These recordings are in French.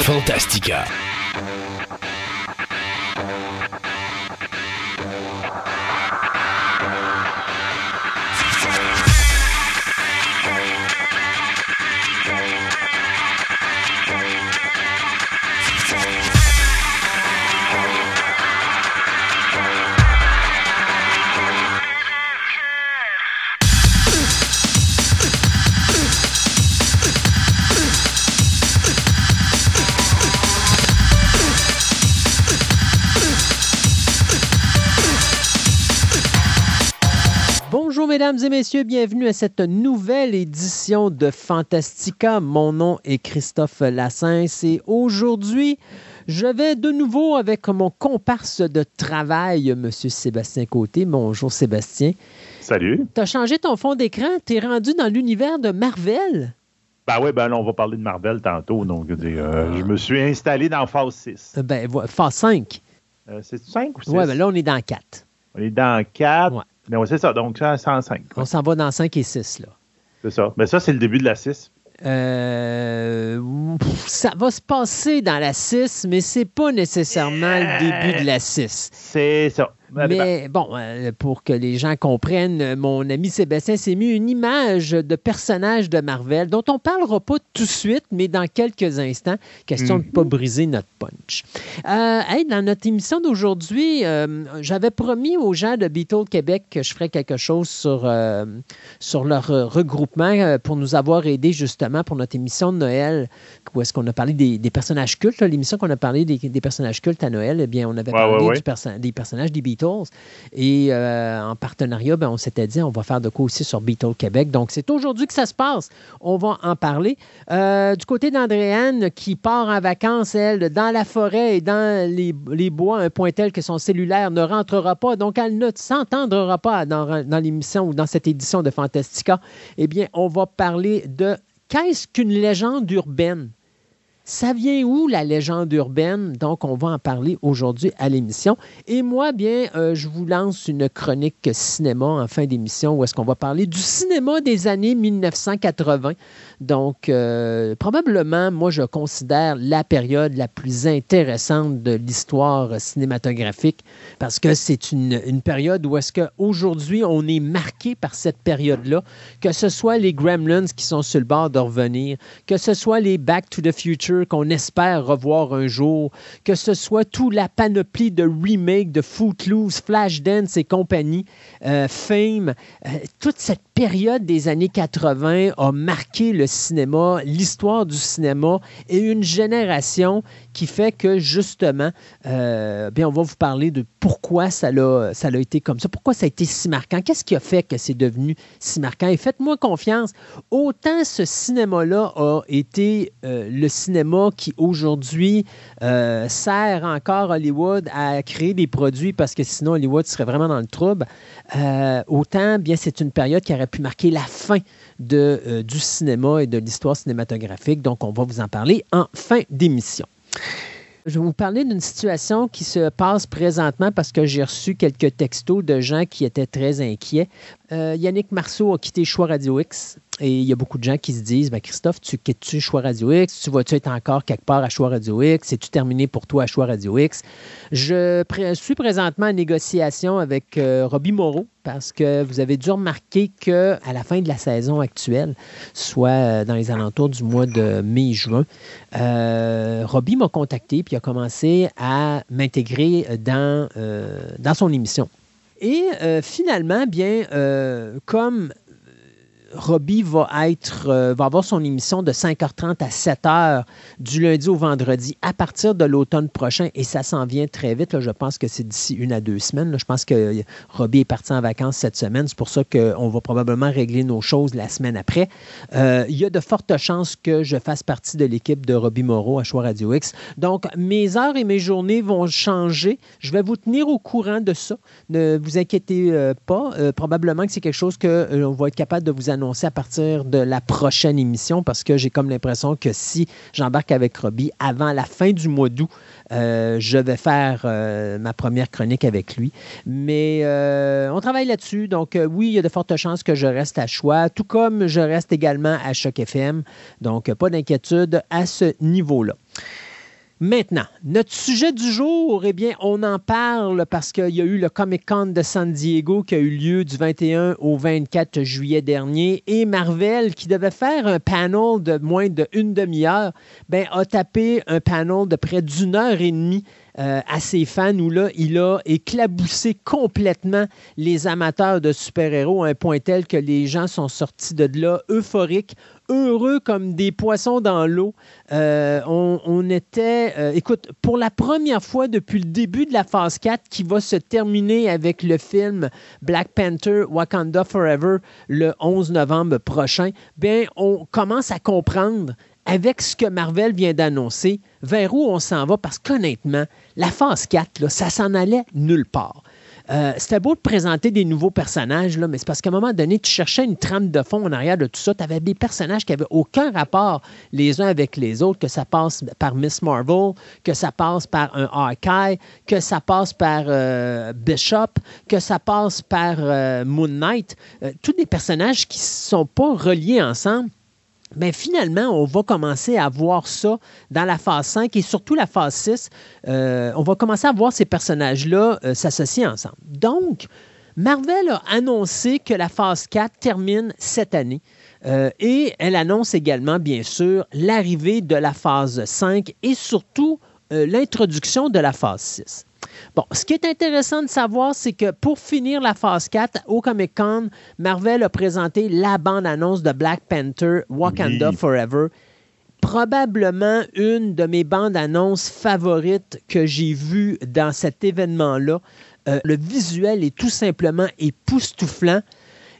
Fantastica. Mesdames et messieurs, bienvenue à cette nouvelle édition de Fantastica. Mon nom est Christophe Lassens et aujourd'hui, je vais de nouveau avec mon comparse de travail, M. Sébastien Côté. Bonjour Sébastien. Salut. Tu as changé ton fond d'écran, tu es rendu dans l'univers de Marvel? Ben oui, ben là, on va parler de Marvel tantôt. Donc, euh, je me suis installé dans phase 6. Ben, phase 5. Euh, c'est 5 ou 6? Oui, ben là, on est dans 4. On est dans 4. Ouais. Mais c'est ça, donc ça, 105. On s'en va dans 5 et 6, là. C'est ça. Mais ça, c'est le début de la 6. Euh, ça va se passer dans la 6, mais c'est pas nécessairement le début de la 6. C'est ça. Mais bon, euh, pour que les gens comprennent, mon ami Sébastien s'est mis une image de personnage de Marvel dont on ne parlera pas tout de suite, mais dans quelques instants, question de ne pas mhm. briser notre punch. Euh, dans notre émission d'aujourd'hui, euh, j'avais promis aux gens de Beatles Québec que je ferais quelque chose sur, sur leur regroupement pour nous avoir aidés justement pour notre émission de Noël, où est-ce qu'on a parlé des, personnages cultes. L'émission qu'on a parlé des, personnages cultes à Noël, eh bien, on avait parlé des personnages des Beatles et euh, en partenariat, ben, on s'était dit, on va faire de quoi aussi sur Beatles Québec. Donc, c'est aujourd'hui que ça se passe. On va en parler. Euh, du côté d'Andréane, qui part en vacances, elle, dans la forêt et dans les, bois, un point tel que son cellulaire ne rentrera pas. Donc, elle ne s'entendra pas dans l'émission ou dans cette édition de Fantastica. Eh bien, on va parler de qu'est-ce qu'une légende urbaine? Ça vient où la légende urbaine? Donc, on va en parler aujourd'hui à l'émission. Et moi, bien, euh, je vous lance une chronique cinéma en fin d'émission où est-ce qu'on va parler du cinéma des années 1980. Donc, euh, probablement, moi, je considère la période la plus intéressante de l'histoire cinématographique parce que c'est une, une, période où est-ce qu'aujourd'hui, on est marqué par cette période-là, que ce soit les Gremlins qui sont sur le bord de revenir, que ce soit les Back to the Future qu'on espère revoir un jour, que ce soit toute la panoplie de remakes de Footloose, Flashdance et compagnie, euh, Fame, euh, toute cette période des années 80 a marqué le cinéma, l'histoire du cinéma et une génération qui fait que justement, euh, bien, on va vous parler de pourquoi ça a, ça a été comme ça, pourquoi ça a été si marquant, qu'est-ce qui a fait que c'est devenu si marquant. Et faites-moi confiance, autant ce cinéma-là a été le cinéma qui aujourd'hui euh, sert encore Hollywood à créer des produits parce que sinon Hollywood serait vraiment dans le trouble. Euh, autant, bien, c'est une période qui aurait pu marquer la fin de, euh, du cinéma et de l'histoire cinématographique. Donc, on va vous en parler en fin d'émission. Je vais vous parler d'une situation qui se passe présentement parce que j'ai reçu quelques textos de gens qui étaient très inquiets. Yannick Marceau a quitté Choix Radio X. Et il y a beaucoup de gens qui se disent ben Christophe, tu quittes-tu Choix Radio X? Tu vas-tu être encore quelque part à Choix Radio X? C'est-tu terminé pour toi à Choix Radio X? Je suis présentement en négociation avec euh, Robbie Moreau parce que vous avez dû remarquer qu'à la fin de la saison actuelle, soit euh, dans les alentours du mois de mai-juin, euh, Robbie m'a contacté puis a commencé à m'intégrer dans, dans son émission. Et finalement, bien, comme Robbie va être euh, avoir son émission de 5h30 à 7h du lundi au vendredi à partir de l'automne prochain et ça s'en vient très vite. je pense que c'est d'ici une à deux semaines. Je pense que Robbie est parti en vacances cette semaine. C'est pour ça qu'on va probablement régler nos choses la semaine après. Euh, il y a de fortes chances que je fasse partie de l'équipe de Robbie Moreau à Choix Radio X. Donc, mes heures et mes journées vont changer. Je vais vous tenir au courant de ça. Ne vous inquiétez euh, pas. probablement que c'est quelque chose qu'on va être capable de vous annoncer à partir de la prochaine émission parce que j'ai comme l'impression que si j'embarque avec Robbie avant la fin du mois d'août, euh, je vais faire euh, ma première chronique avec lui. Mais euh, on travaille là-dessus. Donc, oui, il y a de fortes chances que je reste à choix, tout comme je reste également à Choc FM. Donc, pas d'inquiétude à ce niveau-là. Maintenant, notre sujet du jour, eh bien, on en parle parce qu'il y a eu le Comic Con de San Diego qui a eu lieu du 21 au 24 juillet dernier et Marvel, qui devait faire un panel de moins d'une demi-heure, ben, a tapé un panel de près d'une heure et demie euh, à ses fans où là, il a éclaboussé complètement les amateurs de super-héros à un point tel que les gens sont sortis de là euphoriques, heureux comme des poissons dans l'eau. Euh, on, était, euh, écoute, pour la première fois depuis le début de la phase 4 qui va se terminer avec le film Black Panther Wakanda Forever le 11 novembre prochain, bien, on commence à comprendre avec ce que Marvel vient d'annoncer, vers où on s'en va, parce qu'honnêtement, la phase 4, ça s'en allait nulle part. Euh, c'était beau de présenter des nouveaux personnages, là, mais c'est parce qu'à un moment donné, tu cherchais une trame de fond en arrière de tout ça. Tu avais des personnages qui n'avaient aucun rapport les uns avec les autres, que ça passe par Miss Marvel, que ça passe par un Hawkeye, que ça passe par euh, Bishop, que ça passe par euh, Moon Knight. tous des personnages qui ne sont pas reliés ensemble mais finalement, on va commencer à voir ça dans la phase 5 et surtout la phase 6. Euh, on va commencer à voir ces personnages-là euh, s'associer ensemble. Donc, Marvel a annoncé que la phase 4 termine cette année. Euh, et elle annonce également, bien sûr, l'arrivée de la phase 5 et surtout l'introduction de la phase 6. Bon, ce qui est intéressant de savoir, c'est que pour finir la phase 4, au Comic Con, Marvel a présenté la bande-annonce de Black Panther Wakanda Forever. Probablement une de mes bandes-annonces favorites que j'ai vues dans cet événement-là. Euh, le visuel est tout simplement époustouflant.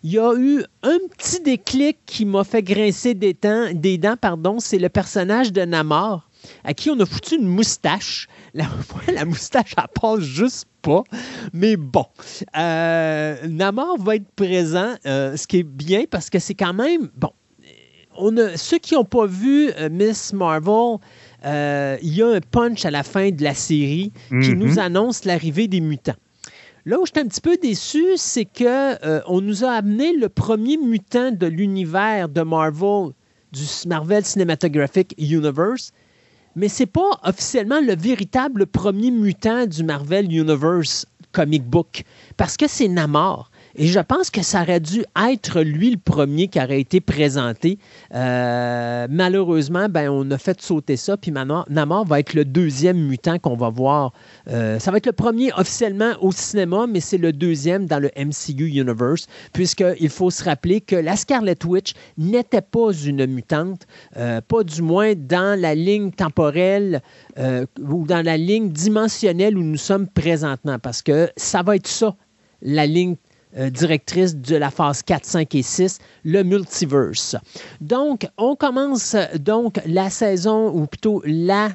Il y a eu un petit déclic qui m'a fait grincer des, des dents, pardon, c'est le personnage de Namor à qui on a foutu une moustache. La, la moustache, elle passe juste pas. Mais bon, euh, Namor va être présent, euh, ce qui est bien parce que c'est quand même. Bon, on a, ceux qui n'ont pas vu euh, Miss Marvel, il y a un punch à la fin de la série qui mhm. nous annonce l'arrivée des mutants. Là où je suis un petit peu déçu, c'est que on nous a amené le premier mutant de l'univers de Marvel, du Marvel Cinematographic Universe, mais c'est pas officiellement le véritable premier mutant du Marvel Universe comic book parce que c'est Namor. Et je pense que ça aurait dû être lui le premier qui aurait été présenté. Euh, malheureusement, ben, on a fait sauter ça. Puis Namor va être le deuxième mutant qu'on va voir. Euh, ça va être le premier officiellement au cinéma, mais c'est le deuxième dans le MCU Universe, puisqu'il faut se rappeler que la Scarlet Witch n'était pas une mutante, euh, pas du moins dans la ligne temporelle ou dans la ligne dimensionnelle où nous sommes présentement, parce que ça va être ça, la ligne euh, directrice de la phase 4, 5 et 6, le multiverse. Donc, on commence donc la saison, ou plutôt la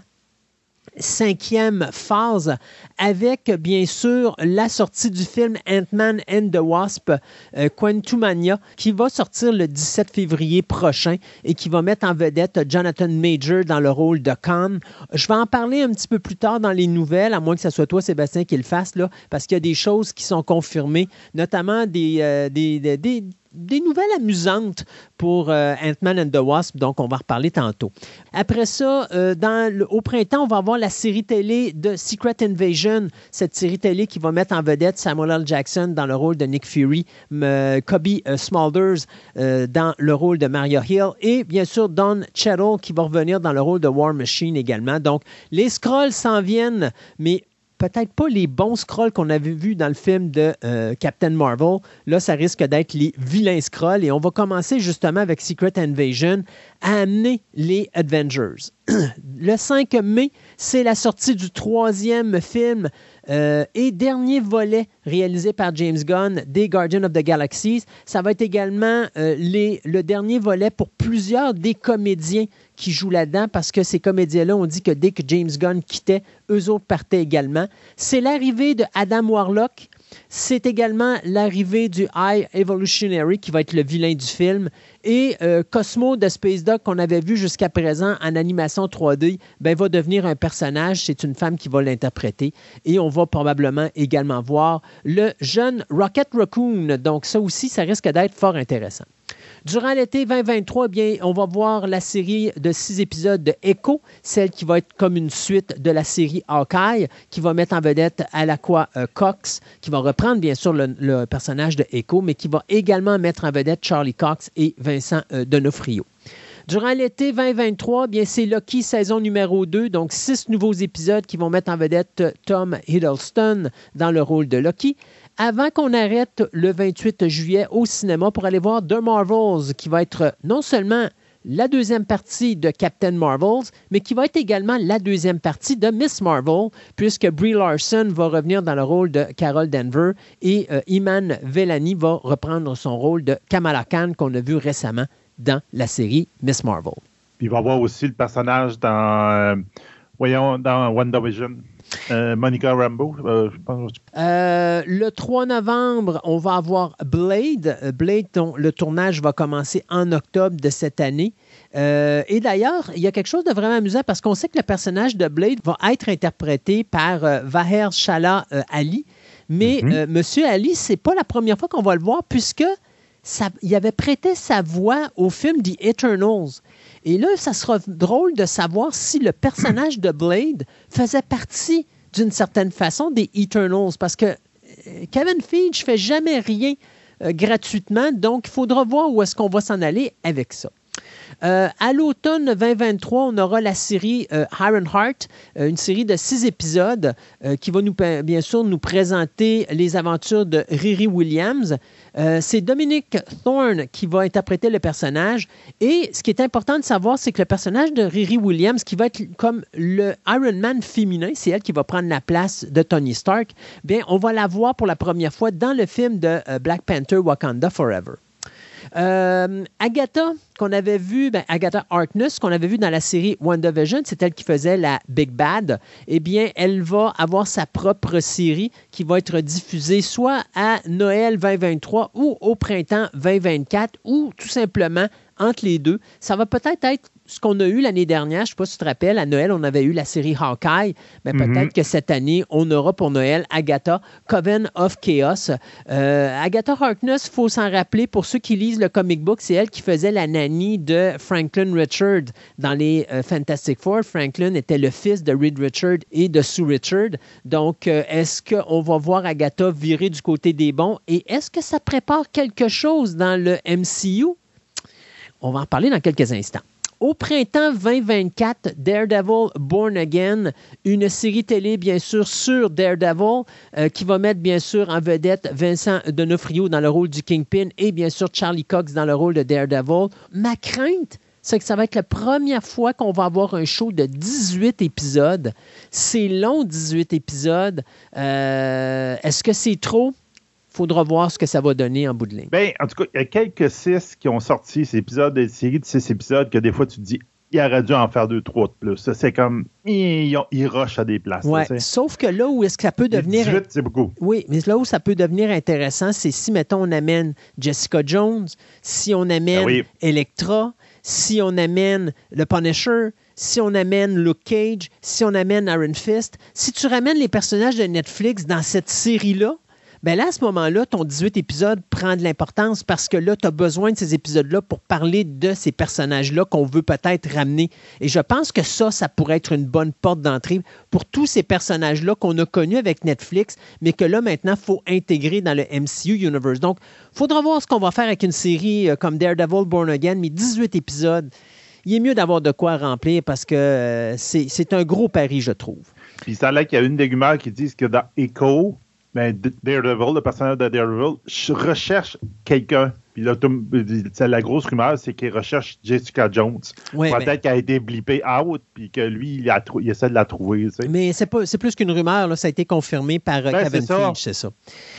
cinquième phase avec bien sûr la sortie du film Ant-Man and the Wasp euh, Quantumania qui va sortir le 17 février prochain et qui va mettre en vedette Jonathan Major dans le rôle de Khan. Je vais en parler un petit peu plus tard dans les nouvelles, à moins que ce soit toi Sébastien qui le fasse là, parce qu'il y a des choses qui sont confirmées, notamment des, euh, nouvelles amusantes pour euh, Ant-Man and the Wasp, donc on va reparler tantôt. Après ça, euh, au printemps, on va avoir la série télé de Secret Invasion, cette série télé qui va mettre en vedette Samuel L. Jackson dans le rôle de Nick Fury, Kobe euh, Smulders dans le rôle de Mario Hill et bien sûr Don Cheadle qui va revenir dans le rôle de War Machine également. Donc les scrolls s'en viennent, mais peut-être pas les bons scrolls qu'on avait vus dans le film de euh, Captain Marvel. Là, ça risque d'être les vilains scrolls. Et on va commencer justement avec Secret Invasion à amener les Avengers. le 5 mai, c'est la sortie du troisième film euh, et dernier volet réalisé par James Gunn des Guardians of the Galaxies. Ça va être également euh, les, le dernier volet pour plusieurs des comédiens qui jouent là-dedans parce que ces comédiens-là ont dit que dès que James Gunn quittait, eux autres partaient également. C'est l'arrivée de Adam Warlock. C'est également l'arrivée du High Evolutionary qui va être le vilain du film. Et euh, Cosmo de Space Dog qu'on avait vu jusqu'à présent en animation 3D ben, va devenir un personnage. C'est une femme qui va l'interpréter. Et on va probablement également voir le jeune Rocket Raccoon. Donc ça aussi, ça risque d'être fort intéressant. Durant l'été 2023, eh bien, on va voir la série de six épisodes de Echo, celle qui va être comme une suite de la série Hawkeye, qui va mettre en vedette Alaqua euh, Cox, qui va reprendre bien sûr le, personnage de Echo, mais qui va également mettre en vedette Charlie Cox et Vincent euh, Donofrio. Durant l'été 2023, eh bien c'est Lucky saison numéro 2, donc six nouveaux épisodes qui vont mettre en vedette euh, Tom Hiddleston dans le rôle de Lucky avant qu'on arrête le 28 juillet au cinéma pour aller voir The Marvels, qui va être non seulement la deuxième partie de Captain Marvels, mais qui va être également la deuxième partie de Miss Marvel, puisque Brie Larson va revenir dans le rôle de Carol Denver et euh, Iman Vellani va reprendre son rôle de Kamala Khan qu'on a vu récemment dans la série Miss Marvel. il va y avoir aussi le personnage dans, euh, voyons, dans WandaVision. Euh, Monica Rambeau, euh, je pense. Euh, le 3 novembre, on va avoir Blade. Blade, le tournage va commencer en octobre de cette année. et d'ailleurs, il y a quelque chose de vraiment amusant parce qu'on sait que le personnage de Blade va être interprété par Vaher Shala Ali. Mais mm-hmm. Monsieur Ali, c'est pas la première fois qu'on va le voir puisque il avait prêté sa voix au film The Eternals. Et là, ça sera drôle de savoir si le personnage de Blade faisait partie d'une certaine façon des Eternals, parce que euh, Kevin Feige fait jamais rien euh, gratuitement, donc il faudra voir où est-ce qu'on va s'en aller avec ça. Euh, à l'automne 2023, on aura la série euh, Iron Heart, euh, une série de six épisodes qui va nous, bien sûr nous présenter les aventures de Riri Williams. c'est Dominic Thorne qui va interpréter le personnage. Et ce qui est important de savoir, c'est que le personnage de Riri Williams, qui va être comme le Iron Man féminin, c'est elle qui va prendre la place de Tony Stark, bien, on va la voir pour la première fois dans le film de Black Panther Wakanda Forever. Euh, Agatha, qu'on avait vu, ben, Agatha Harkness, qu'on avait vu dans la série WandaVision, c'est elle qui faisait la Big Bad. Eh bien, elle va avoir sa propre série qui va être diffusée soit à Noël 2023 ou au printemps 2024 ou tout simplement entre les deux. Ça va peut-être être ce qu'on a eu l'année dernière, je ne sais pas si tu te rappelles, à Noël, on avait eu la série Hawkeye, mais mhm. peut-être que cette année, on aura pour Noël Agatha, Coven of Chaos. Euh, Agatha Harkness, il faut s'en rappeler, pour ceux qui lisent le comic book, c'est elle qui faisait la nanny de Franklin Richard dans les euh, Fantastic Four. Franklin était le fils de Reed Richard et de Sue Richard. Donc, euh, est-ce qu'on va voir Agatha virer du côté des bons? Et est-ce que ça prépare quelque chose dans le MCU? On va en parler dans quelques instants. Au printemps 2024, Daredevil Born Again, une série télé bien sûr sur Daredevil euh, qui va mettre bien sûr en vedette Vincent Donofrio dans le rôle du Kingpin et bien sûr Charlie Cox dans le rôle de Daredevil. Ma crainte, c'est que ça va être la première fois qu'on va avoir un show de 18 épisodes. C'est long, 18 épisodes. Euh, est-ce que c'est trop? Faudra voir ce que ça va donner en bout de ligne. Ben, en tout cas, il y a quelques six qui ont sorti ces épisodes, des séries de six épisodes que des fois tu te dis, il aurait dû en faire deux, trois de plus. C'est comme, ils, ils rushent à des places. Ouais, sauf que là où est-ce que ça peut devenir. 18, c'est beaucoup. Oui, mais là où ça peut devenir intéressant, c'est si, mettons, on amène Jessica Jones, si on amène ben Electra, si on amène le Punisher, si on amène Luke Cage, si on amène Iron Fist, si tu ramènes les personnages de Netflix dans cette série-là, ben là, à ce moment-là, ton 18 épisodes prend de l'importance parce que là, tu as besoin de ces épisodes-là pour parler de ces personnages-là qu'on veut peut-être ramener. Et je pense que ça, ça pourrait être une bonne porte d'entrée pour tous ces personnages-là qu'on a connus avec Netflix, mais que là, maintenant, il faut intégrer dans le MCU Universe. Donc, faudra voir ce qu'on va faire avec une série euh, comme Daredevil Born Again, mais 18 épisodes. Il est mieux d'avoir de quoi remplir parce que euh, c'est un gros pari, je trouve. Puis ça là qu'il y a une des rumeurs qui disent que dans Echo, ben, Daredevil, le personnage de Daredevil, recherche quelqu'un. Puis là, la grosse rumeur, c'est qu'il recherche Jessica Jones. Peut-être qu'elle a été blippée out, puis que lui, il, essaie de la trouver. Mais c'est, plus qu'une rumeur, là, ça a été confirmé par euh, ben, Kevin Feige, c'est ça.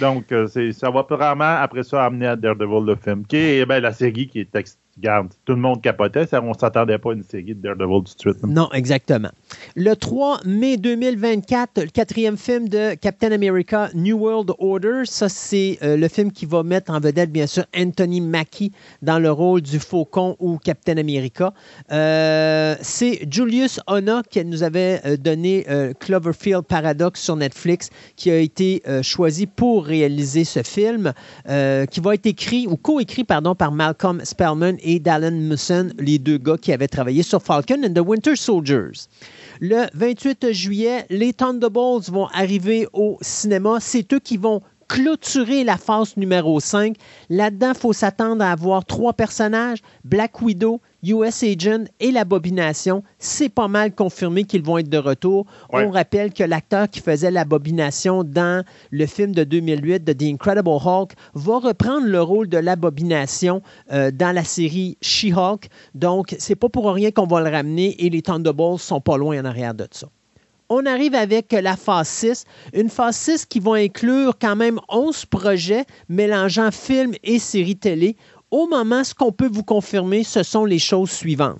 Donc, euh, ça va vraiment, après ça, amener à Daredevil le film, qui est ben, la série qui est garde, tout le monde capotait, on ne s'attendait pas à une série de Daredevil tout de suite. Non, exactement. Le 3 mai 2024, le quatrième film de Captain America, New World Order. Ça, c'est euh, le film qui va mettre en vedette, bien sûr, Anthony Mackie dans le rôle du Faucon ou Captain America. Euh, c'est Julius Ona qui nous avait euh, donné Cloverfield Paradox sur Netflix, qui a été choisi pour réaliser ce film, qui va être écrit ou co-écrit, pardon, par Malcolm Spellman Dallin Musson, les deux gars qui avaient travaillé sur Falcon and the Winter Soldiers. Le 28 juillet, les Thunderbolts vont arriver au cinéma. C'est eux qui vont clôturer la phase numéro 5. Là-dedans, il faut s'attendre à avoir trois personnages, Black Widow, US Agent et l'abomination. C'est pas mal confirmé qu'ils vont être de retour. On rappelle que l'acteur qui faisait l'abomination dans le film de 2008 de The Incredible Hulk va reprendre le rôle de l'abomination euh, dans la série She-Hulk. Donc, c'est pas pour rien qu'on va le ramener et les Thunderbolts sont pas loin en arrière de ça on arrive avec la phase 6, une phase 6 qui va inclure quand même 11 projets mélangeant films et séries télé. Au moment, ce qu'on peut vous confirmer, ce sont les choses suivantes.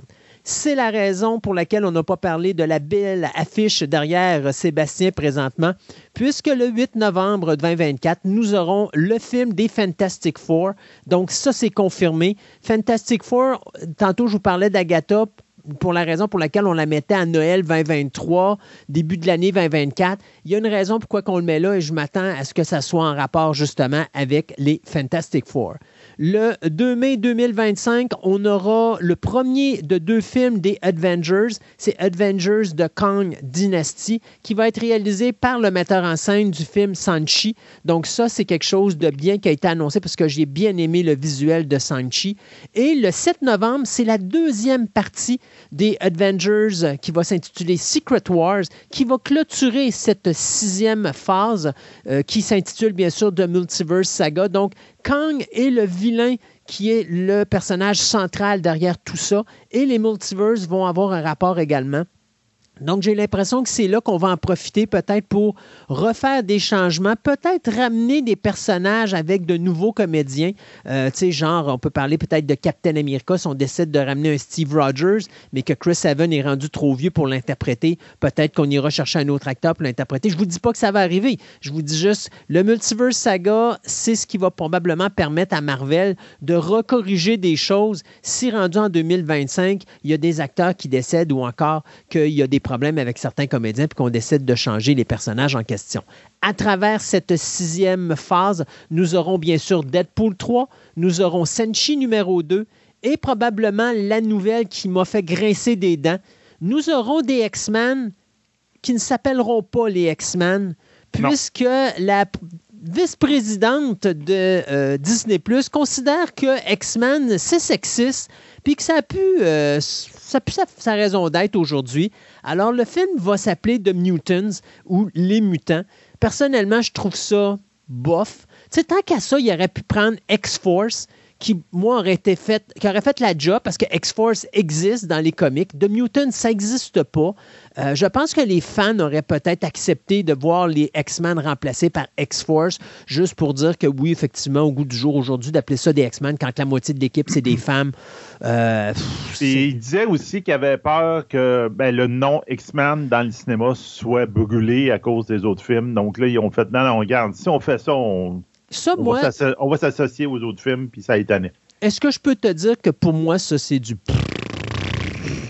C'est la raison pour laquelle on n'a pas parlé de la belle affiche derrière Sébastien présentement, puisque le 8 novembre 2024, nous aurons le film des Fantastic Four. Donc ça, c'est confirmé. Fantastic Four, tantôt je vous parlais d'Agatha, pour la raison pour laquelle on la mettait à Noël 2023, début de l'année 2024. Il y a une raison pourquoi on le met là et je m'attends à ce que ça soit en rapport justement avec les Fantastic Four. Le 2 mai 2025, on aura le premier de deux films des Avengers. C'est Avengers de Kang Dynasty, qui va être réalisé par le metteur en scène du film Sanchi. Donc ça, c'est quelque chose de bien qui a été annoncé parce que j'ai bien aimé le visuel de Sanchi. Et le 7 novembre, c'est la deuxième partie des Avengers qui va s'intituler Secret Wars, qui va clôturer cette sixième phase euh, qui s'intitule bien sûr The Multiverse Saga. Donc Kang est le vilain qui est le personnage central derrière tout ça. Et les multiverses vont avoir un rapport également. Donc, j'ai l'impression que c'est là qu'on va en profiter peut-être pour refaire des changements, peut-être ramener des personnages avec de nouveaux comédiens. Euh, tu sais, genre, on peut parler peut-être de Captain America si on décide de ramener un Steve Rogers, mais que Chris Evans est rendu trop vieux pour l'interpréter. Peut-être qu'on ira chercher un autre acteur pour l'interpréter. Je vous dis pas que ça va arriver. Je vous dis juste, le Multiverse Saga, c'est ce qui va probablement permettre à Marvel de recorriger des choses si rendu en 2025, il y a des acteurs qui décèdent ou encore qu'il y a des problème avec certains comédiens puis qu'on décide de changer les personnages en question. À travers cette sixième phase, nous aurons bien sûr Deadpool 3, nous aurons Senshi numéro 2 et probablement la nouvelle qui m'a fait grincer des dents. Nous aurons des X-Men qui ne s'appelleront pas les X-Men puisque la vice-présidente de euh, Disney Plus considère que X-Men, c'est sexiste, puis que ça a pu, euh, ça a sa, raison d'être aujourd'hui. Alors, le film va s'appeler The Mutants ou Les Mutants. Personnellement, je trouve ça bof. Tu sais, tant qu'à ça, il aurait pu prendre X-Force, qui, moi, aurait été fait, qui aurait fait la job parce que X-Force existe dans les comics. The Mutant, ça n'existe pas. Euh, je pense que les fans auraient peut-être accepté de voir les X-Men remplacés par X-Force, juste pour dire que oui, effectivement, au goût du jour aujourd'hui, d'appeler ça des X-Men quand la moitié de l'équipe, c'est des femmes. Euh, il disait aussi qu'il avait peur que ben, le nom X-Men dans le cinéma soit brûlé à cause des autres films. Donc là, ils ont fait, non, non, regarde, si on fait ça, on, ça, on, va s'associer aux autres films, puis ça étonnait. Est-ce que je peux te dire que pour moi, ça, c'est du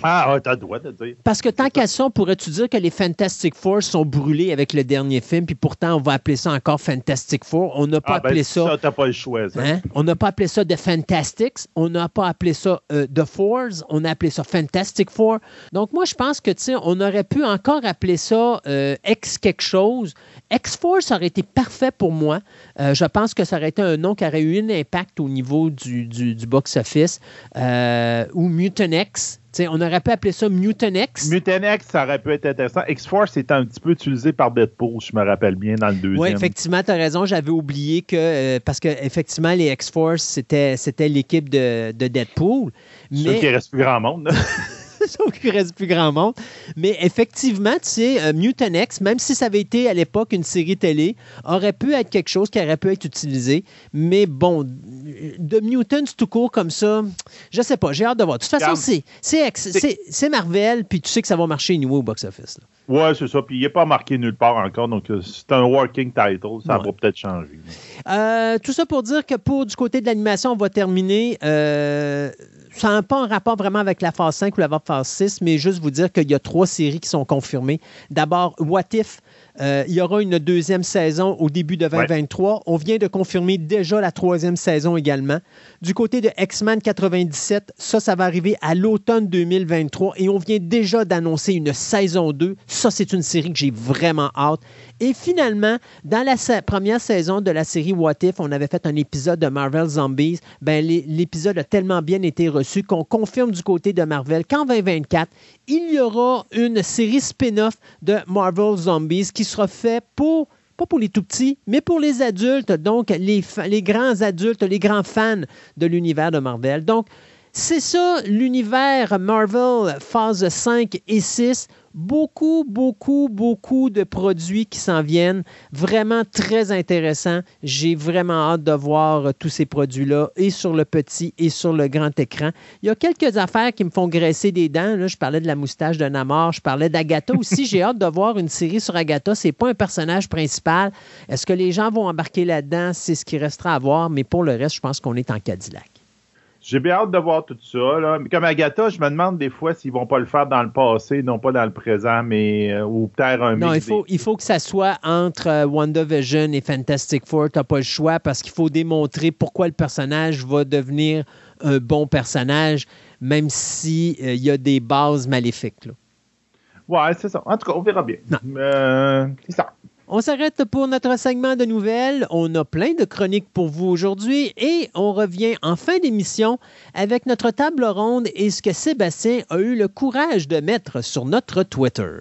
ah, ouais, t'as le droit de dire. Parce que tant qu'à ça, pourrais-tu dire que les Fantastic Four sont brûlés avec le dernier film, puis pourtant, on va appeler ça encore Fantastic Four? On n'a pas ah, ben, appelé ça. Ça, t'as pas le choix, hein? On n'a pas appelé ça The Fantastics. On n'a pas appelé ça euh, The Fours. On a appelé ça Fantastic Four. Donc, moi, je pense que, tu sais, on aurait pu encore appeler ça euh, X quelque chose. X-Force aurait été parfait pour moi. Euh, je pense que ça aurait été un nom qui aurait eu un impact au niveau du, du, du box-office. ou Mutant X on aurait pu appeler ça Mutanex. Mutanex, ça aurait pu être intéressant. X-Force est un petit peu utilisé par Deadpool, je me rappelle bien, dans le deuxième. Oui, effectivement, tu as raison. J'avais oublié que, euh, parce que effectivement, les X-Force, c'était, l'équipe de, Deadpool. Mais... Ceux qui reste plus grand monde. sauf qu'il reste plus grand monde. Mais effectivement, tu sais, euh, Mutant X, même si ça avait été à l'époque une série télé, aurait pu être quelque chose qui aurait pu être utilisé. Mais bon, de Mutants tout court comme ça, je sais pas, j'ai hâte de voir. De toute façon, c'est Marvel, puis tu sais que ça va marcher niveau au box-office. Ouais, c'est ça. Puis il n'est pas marqué nulle part encore. Donc, euh, c'est un working title. Ça va peut-être changer. Euh, tout ça pour dire que pour du côté de l'animation, on va terminer. Euh, ça n'a pas un rapport vraiment avec la phase 5 ou la phase 6, mais juste vous dire qu'il y a trois séries qui sont confirmées. D'abord, What If, euh, il y aura une deuxième saison au début de 2023. On vient de confirmer déjà la troisième saison également. Du côté de X-Men 97, ça, ça va arriver à l'automne 2023 et on vient déjà d'annoncer une saison 2. Ça, c'est une série que j'ai vraiment hâte. Et finalement, dans la première saison de la série What If, on avait fait un épisode de Marvel Zombies. Ben, l'épisode a tellement bien été reçu qu'on confirme du côté de Marvel qu'en 2024, il y aura une série spin-off de Marvel Zombies qui sera faite pour pas pour les tout petits, mais pour les adultes, donc les, les grands adultes, les grands fans de l'univers de Marvel. Donc, c'est ça l'univers Marvel phase 5 et 6 beaucoup, beaucoup, beaucoup de produits qui s'en viennent. Vraiment très intéressant. J'ai vraiment hâte de voir euh, tous ces produits-là, et sur le petit et sur le grand écran. Il y a quelques affaires qui me font graisser des dents. Je parlais de la moustache de Namor, je parlais d'Agatha aussi. J'ai hâte de voir une série sur Agatha. C'est pas un personnage principal. Est-ce que les gens vont embarquer là-dedans? C'est ce qui restera à voir. Mais pour le reste, je pense qu'on est en Cadillac. J'ai bien hâte de voir tout ça. Mais comme Agatha, je me demande des fois s'ils vont pas le faire dans le passé, non pas dans le présent, mais euh, ou peut-être un Non, il faut, il faut que ça soit entre euh, WandaVision et Fantastic Four. Tu n'as pas le choix parce qu'il faut démontrer pourquoi le personnage va devenir un bon personnage, même s'il euh, y a des bases maléfiques. Là. Ouais, c'est ça. En tout cas, on verra bien. c'est ça. On s'arrête pour notre segment de nouvelles. On a plein de chroniques pour vous aujourd'hui et on revient en fin d'émission avec notre table ronde et ce que Sébastien a eu le courage de mettre sur notre Twitter.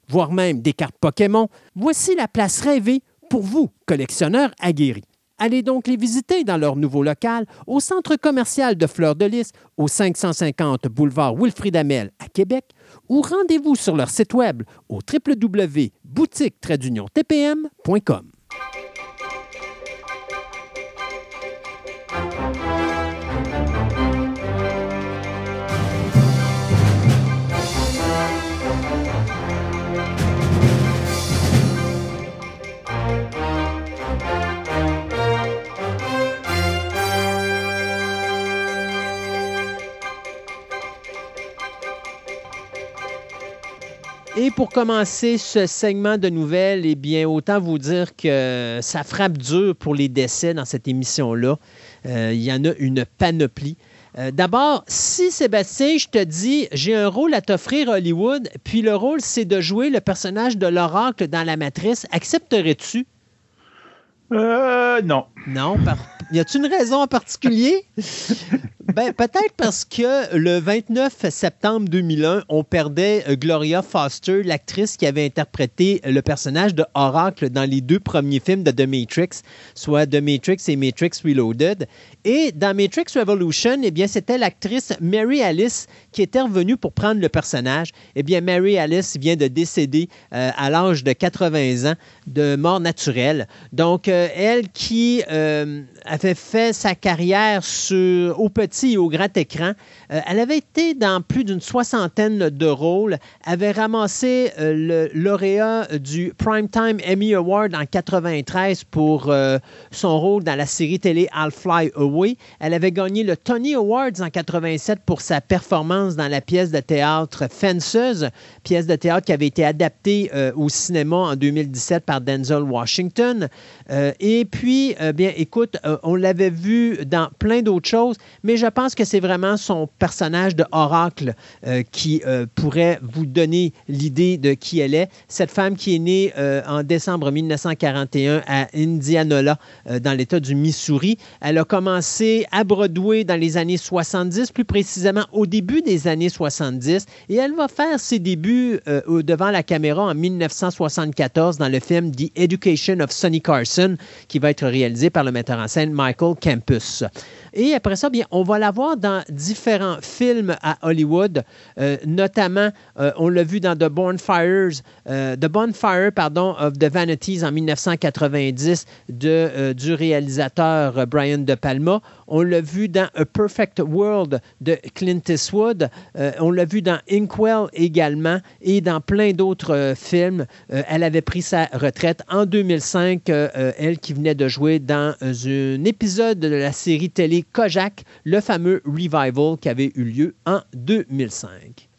voire même des cartes Pokémon, voici la place rêvée pour vous, collectionneurs aguerris. Allez donc les visiter dans leur nouveau local au centre commercial de Fleur de Lys au 550 boulevard Wilfrid Amel à Québec ou rendez-vous sur leur site web au www.boutique-tpm.com. Et pour commencer ce segment de nouvelles, eh bien, autant vous dire que ça frappe dur pour les décès dans cette émission-là. Euh, il y en a une panoplie. Euh, d'abord, si Sébastien, je te dis, j'ai un rôle à t'offrir Hollywood, puis le rôle, c'est de jouer le personnage de l'oracle dans La Matrice, accepterais-tu? Euh, non. Non. Par... Y a-t-il une raison en particulier? ben, peut-être parce que le 29 septembre 2001, on perdait euh, Gloria Foster, l'actrice qui avait interprété le personnage de Oracle dans les deux premiers films de The Matrix, soit The Matrix et Matrix Reloaded. Et dans Matrix Revolution, eh bien, c'était l'actrice Mary Alice qui était revenue pour prendre le personnage. Eh bien, Mary Alice vient de décéder euh, à l'âge de 80 ans de mort naturelle. Donc, euh, elle qui avait fait sa carrière sur, au petit au grand écran. Euh, elle avait été dans plus d'une soixantaine de rôles, avait ramassé euh, le lauréat du Primetime Emmy Award en 93 pour euh, son rôle dans la série télé I'll Fly Away. Elle avait gagné le Tony Awards en 87 pour sa performance dans la pièce de théâtre Fences, pièce de théâtre qui avait été adaptée au cinéma en 2017 par Denzel Washington. et puis, bien, écoute, on l'avait vu dans plein d'autres choses, mais je pense que c'est vraiment son personnage de Oracle euh, qui euh, pourrait vous donner l'idée de qui elle est. Cette femme qui est née euh, en décembre 1941 à Indianola, dans l'État du Missouri. Elle a commencé à Broadway dans les années 70, plus précisément au début des années 70, et elle va faire ses débuts devant la caméra en 1974 dans le film The Education of Sonny Carson, qui va être réalisé par le metteur en scène Michael Campus. Et après ça, bien, on va la voir dans différents films à Hollywood, euh, notamment, euh, on l'a vu dans The Bonfires, euh, The Bonfire, pardon, of the Vanities en 1990 de, du réalisateur Brian De Palma. On l'a vu dans A Perfect World de Clint Eastwood. on l'a vu dans Inkwell également et dans plein d'autres films. elle avait pris sa retraite en 2005, elle qui venait de jouer dans un épisode de la série télé Kojak, le fameux revival qui avait eu lieu en 2005.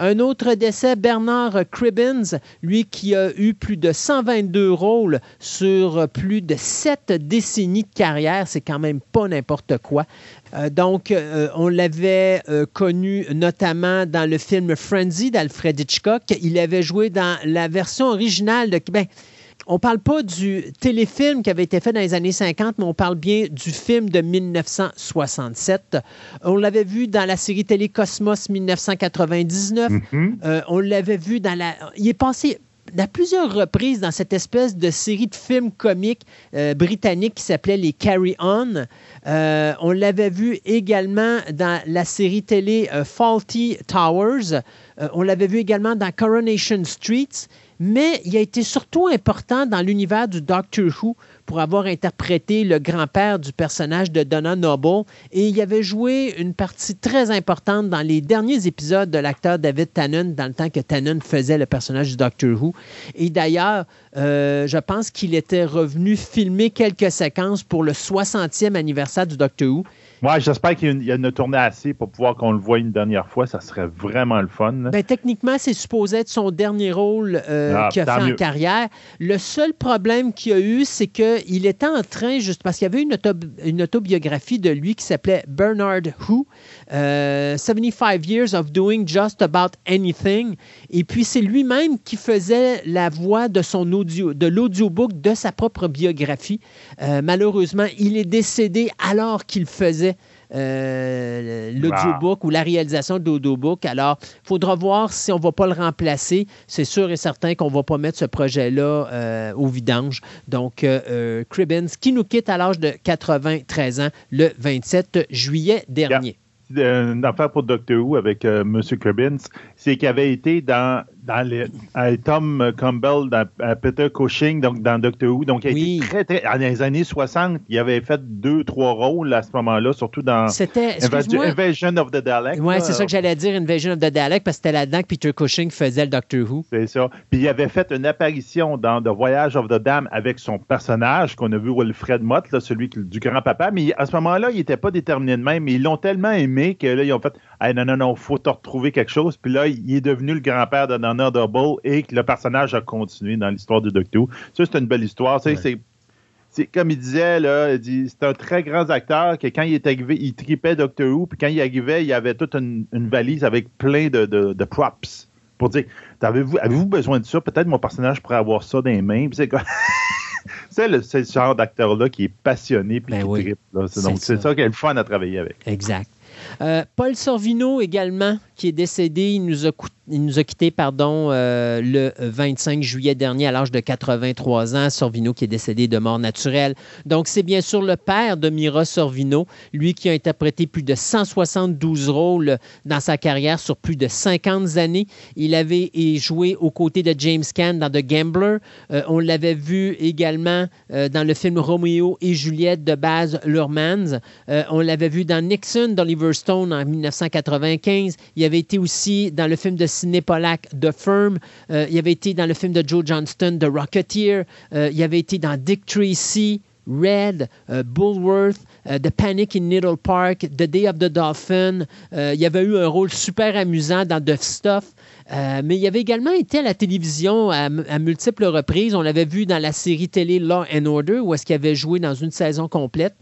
Un autre décès, Bernard Cribbins, lui qui a eu plus de 122 rôles sur plus de sept décennies de carrière, c'est quand même pas n'importe quoi. Euh, donc, euh, on l'avait euh, connu notamment dans le film Frenzy d'Alfred Hitchcock. Il avait joué dans la version originale de... on ne parle pas du téléfilm qui avait été fait dans les années 50, mais on parle bien du film de 1967. On l'avait vu dans la série télé Cosmos 1999. Mm-hmm. Euh, on l'avait vu dans la... Il est passé à plusieurs reprises dans cette espèce de série de films comiques euh, britanniques qui s'appelait les Carry On. Euh, on l'avait vu également dans la série télé Faulty Towers. on l'avait vu également dans Coronation Streets mais il a été surtout important dans l'univers du Doctor Who pour avoir interprété le grand-père du personnage de Donna Noble et il avait joué une partie très importante dans les derniers épisodes de l'acteur David Tennant dans le temps que Tennant faisait le personnage du Doctor Who. Et d'ailleurs, euh, je pense qu'il était revenu filmer quelques séquences pour le 60e anniversaire du Doctor Who. Moi, j'espère qu'il y a une tournée assez pour pouvoir qu'on le voie une dernière fois. Ça serait vraiment le fun. Ben, techniquement, c'est supposé être son dernier rôle euh, ah, qu'il a fait en carrière. Le seul problème qu'il a eu, c'est qu'il était en train, juste parce qu'il y avait une, une autobiographie de lui qui s'appelait Bernard Who, 75 euh, Years of Doing Just About Anything. Et puis, c'est lui-même qui faisait la voix de son audio, de l'audiobook de sa propre biographie. Euh, malheureusement, il est décédé alors qu'il faisait euh, l'audiobook ou la réalisation de l'audiobook. Alors, il faudra voir si on ne va pas le remplacer. C'est sûr et certain qu'on ne va pas mettre ce projet-là euh, au vidange. Donc, euh, Cribbins, qui nous quitte à l'âge de 93 ans le 27 juillet dernier. Une affaire pour Doctor Who avec M. Cribbins, c'est qu'il avait été dans dans les, Tom Campbell, dans, Peter Cushing, donc dans Doctor Who. Donc, il a été très, très. Dans les années 60, il avait fait deux, trois rôles à ce moment-là, surtout dans C'était, Invasion of the Dalek. Oui, c'est ça que j'allais dire, Invasion of the Dalek, parce que c'était là-dedans que Peter Cushing faisait le Doctor Who. C'est ça. Puis il avait fait une apparition dans The Voyage of the Dam avec son personnage qu'on a vu, Wilfred Mott, celui du grand-papa. Mais à ce moment-là, il n'était pas déterminé de même. Mais ils l'ont tellement aimé que là, ils ont fait hey, non, non, non, il faut te retrouver quelque chose. Puis là, il est devenu le grand-père de Nana Double et que le personnage a continué dans l'histoire du Doctor Who. Ça, c'est une belle histoire. C'est comme il disait, là, c'est un très grand acteur que quand il est arrivé, il tripait Doctor Who, puis quand il arrivait, il avait toute une, valise avec plein de, props pour dire avez-vous avez besoin de ça? Peut-être mon personnage pourrait avoir ça dans les mains. c'est c'est le, ce genre d'acteur-là qui est passionné puis ben qui tripe. Donc, c'est ça, qui est le fun à travailler avec. Exact. Euh, Paul Sorvino également, qui est décédé, il nous a, il quitté pardon, euh, le 25 juillet dernier à l'âge de 83 ans. Sorvino qui est décédé de mort naturelle. Donc, c'est bien sûr le père de Mira Sorvino, lui qui a interprété plus de 172 rôles dans sa carrière sur plus de 50 années. Il avait joué aux côtés de James Caan dans The Gambler. Euh, on l'avait vu également euh, dans le film Roméo et Juliette de Baz Luhrmann. on l'avait vu dans Nixon d'Oliver Stone en 1995. Il avait été aussi dans le film de Sidney Pollack, The Firm. Euh, il avait été dans le film de Joe Johnston, The Rocketeer. Euh, il avait été dans Dick Tracy, Red, euh, Bullworth, The Panic in Needle Park, The Day of the Dolphin. il avait eu un rôle super amusant dans The Stuff. mais il avait également été à la télévision à, à multiples reprises. On l'avait vu dans la série télé Law and Order, où est-ce qu'il avait joué dans une saison complète.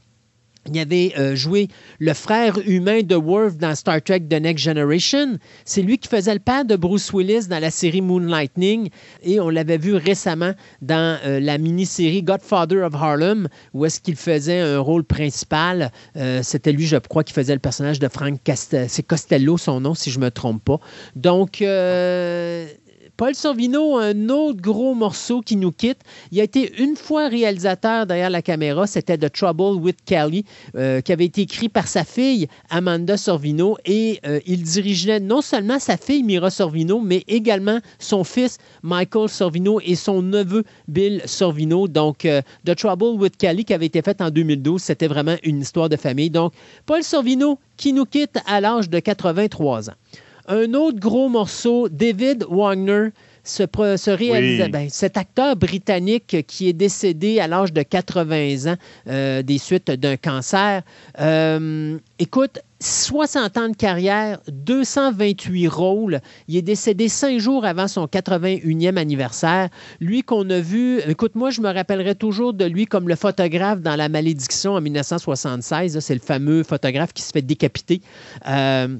Il avait euh, joué le frère humain de Worf dans Star Trek The Next Generation. C'est lui qui faisait le père de Bruce Willis dans la série Moonlightning. Et on l'avait vu récemment dans euh, la mini-série Godfather of Harlem, où est-ce qu'il faisait un rôle principal. Euh, c'était lui, je crois, qui faisait le personnage de Frank Castello. C'est Costello, son nom, si je ne me trompe pas. Donc, Paul Sorvino, un autre gros morceau qui nous quitte. Il a été une fois réalisateur derrière la caméra. C'était The Trouble with Kelly, euh, qui avait été écrit par sa fille Amanda Sorvino. Et euh, il dirigeait non seulement sa fille Mira Sorvino, mais également son fils Michael Sorvino et son neveu Bill Sorvino. Donc, euh, The Trouble with Kelly, qui avait été fait en 2012, c'était vraiment une histoire de famille. Donc, Paul Sorvino qui nous quitte à l'âge de 83 ans. Un autre gros morceau, David Wagner, ce, ben, cet acteur britannique qui est décédé à l'âge de 80 ans euh, des suites d'un cancer. Euh, écoute, 60 ans de carrière, 228 rôles. Il est décédé cinq jours avant son 81e anniversaire. Lui qu'on a vu, écoute, moi, je me rappellerai toujours de lui comme le photographe dans La Malédiction en 1976. C'est le fameux photographe qui se fait décapiter. Euh,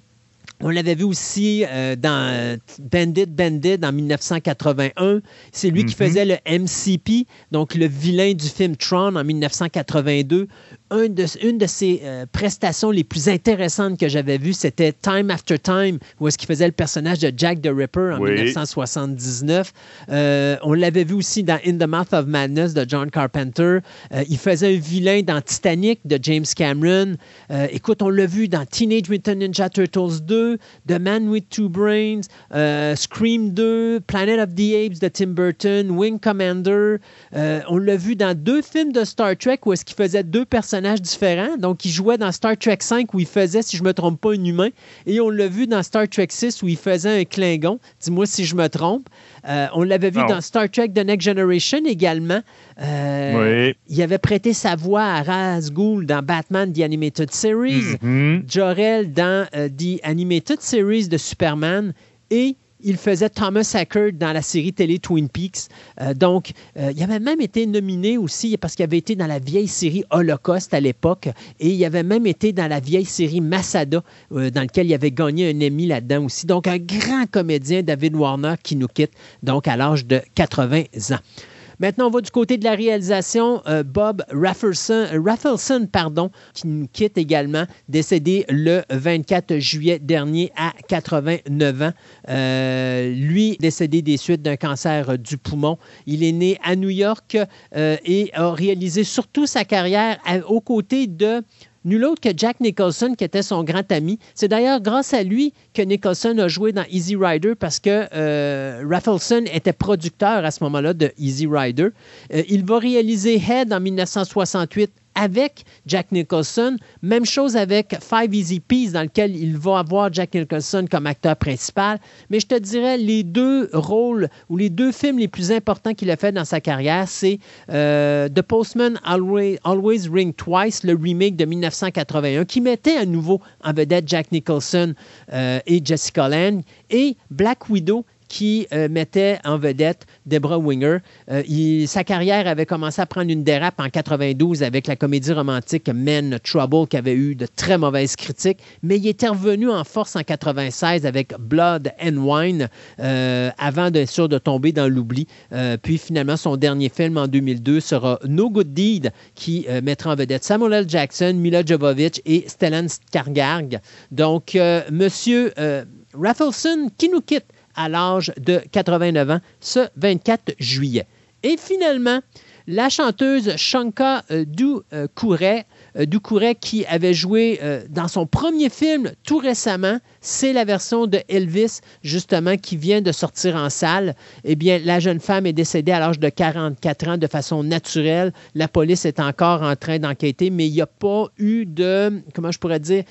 on l'avait vu aussi euh, dans Bandit Bandit en 1981. C'est lui qui mhm. faisait le MCP, donc le vilain du film Tron en 1982 une de ses euh, prestations les plus intéressantes que j'avais vues, c'était Time After Time, où est-ce qu'il faisait le personnage de Jack the Ripper en 1979. Euh, on l'avait vu aussi dans In the Mouth of Madness de John Carpenter. Euh, il faisait un vilain dans Titanic de James Cameron. écoute, on l'a vu dans Teenage Mutant Ninja Turtles 2, The Man with Two Brains, Scream 2, Planet of the Apes de Tim Burton, Wing Commander. on l'a vu dans deux films de Star Trek où est-ce qu'il faisait deux personnages différents. Donc, il jouait dans Star Trek 5 où il faisait, si je ne me trompe pas, un humain. Et on l'a vu dans Star Trek 6 où il faisait un Klingon. Dis-moi si je me trompe. Euh, on l'avait vu dans Star Trek The Next Generation également. Euh, il avait prêté sa voix à Raz Ghul dans Batman The Animated Series, mm Jor-El dans euh, The Animated Series de Superman et il faisait Thomas Hackert dans la série télé Twin Peaks. Euh, donc, euh, il avait même été nominé aussi parce qu'il avait été dans la vieille série Holocaust à l'époque et il avait même été dans la vieille série Masada euh, dans laquelle il avait gagné un Emmy là-dedans aussi. Donc, un grand comédien, David Warner, qui nous quitte donc à l'âge de 80 ans. Maintenant, on va du côté de la réalisation. Euh, Bob Raffleson, pardon, qui nous quitte également, décédé le 24 juillet dernier à 89 ans. Euh, lui, décédé des suites d'un cancer du poumon. Il est né à New York euh, et a réalisé surtout sa carrière aux côtés de nul autre que Jack Nicholson, qui était son grand ami. C'est d'ailleurs grâce à lui que Nicholson a joué dans Easy Rider parce que euh, Raffleson était producteur à ce moment-là de Easy Rider. Euh, il va réaliser Head en 1968 avec Jack Nicholson. Même chose avec Five Easy Peas, dans lequel il va avoir Jack Nicholson comme acteur principal. Mais je te dirais, les deux rôles ou les deux films les plus importants qu'il a fait dans sa carrière, c'est euh, The Postman Always, Ring Twice, le remake de 1981, qui mettait à nouveau en vedette Jack Nicholson euh, et Jessica Lange, et Black Widow, qui euh, mettait en vedette Deborah Winger. Euh, sa carrière avait commencé à prendre une dérape en 92 avec la comédie romantique Men Trouble qui avait eu de très mauvaises critiques, mais il était revenu en force en 96 avec Blood and Wine euh, avant de sûr de tomber dans l'oubli. puis finalement, son dernier film en 2002 sera No Good Deed qui mettra en vedette Samuel L. Jackson, Mila Jovovich et Stellan Skarsgård. Donc, Monsieur Raffleson qui nous quitte? À l'âge de 89 ans ce 24 juillet. Et finalement, la chanteuse Shanka euh, Doucouré, euh, qui avait joué euh, dans son premier film tout récemment, c'est la version de Elvis, justement, qui vient de sortir en salle. Eh bien, la jeune femme est décédée à l'âge de 44 ans de façon naturelle. La police est encore en train d'enquêter, mais il n'y a pas eu de, comment je pourrais dire,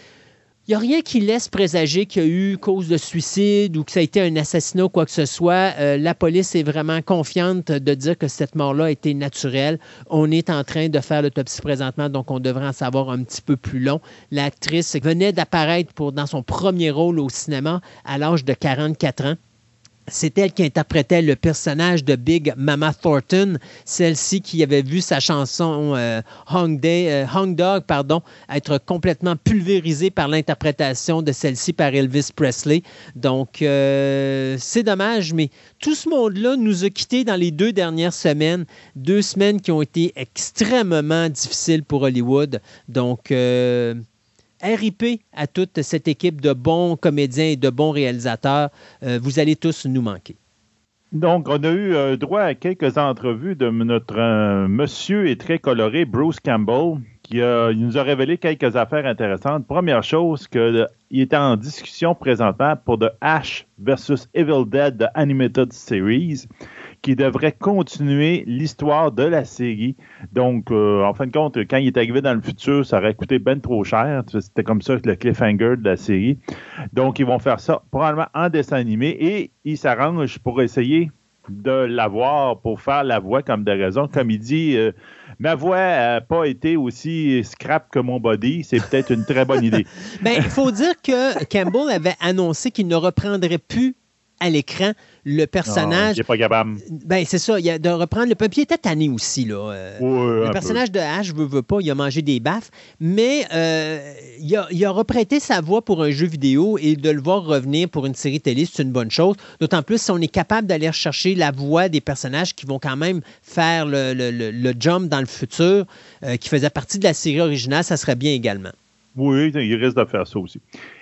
il n'y a rien qui laisse présager qu'il y a eu cause de suicide ou que ça a été un assassinat ou quoi que ce soit. Euh, la police est vraiment confiante de dire que cette mort-là a été naturelle. On est en train de faire l'autopsie présentement, donc on devrait en savoir un petit peu plus long. L'actrice venait d'apparaître dans son premier rôle au cinéma à l'âge de 44 ans. C'est elle qui interprétait le personnage de Big Mama Thornton, celle-ci qui avait vu sa chanson euh, euh, Dog pardon, être complètement pulvérisée par l'interprétation de celle-ci par Elvis Presley. Donc, euh, c'est dommage, mais tout ce monde-là nous a quittés dans les deux dernières semaines, deux semaines qui ont été extrêmement difficiles pour Hollywood. Donc, RIP à toute cette équipe de bons comédiens et de bons réalisateurs. Euh, vous allez tous nous manquer. Donc, on a eu euh, droit à quelques entrevues de notre euh, monsieur et très coloré Bruce Campbell, qui nous a révélé quelques affaires intéressantes. Première chose, qu'il était en discussion présentement pour The Ash versus Evil Dead, The Animated Series qui devrait continuer l'histoire de la série. Donc, euh, en fin de compte, quand il est arrivé dans le futur, ça aurait coûté bien trop cher. C'était comme ça le cliffhanger de la série. Donc, ils vont faire ça probablement en dessin animé et ils s'arrangent pour essayer de l'avoir, pour faire la voix comme des raisons. Comme il dit, euh, ma voix n'a pas été aussi scrap que mon body. C'est peut-être une très bonne idée. Bien, il faut dire que Campbell avait annoncé qu'il ne reprendrait plus à l'écran le personnage. il n'est pas. Ben, c'est ça. Il a de reprendre le papier. Il était tanné aussi. Là. Euh, le personnage de Ash veut, veut pas. Il a mangé des baffes. Mais euh, il, a, il, a, reprêté sa voix pour un jeu vidéo et de le voir revenir pour une série télé, c'est une bonne chose. D'autant plus si on est capable d'aller chercher la voix des personnages qui vont quand même faire le, le, le, jump dans le futur, euh, qui faisait partie de la série originale, ça serait bien également. Oui, il risque de faire ça aussi.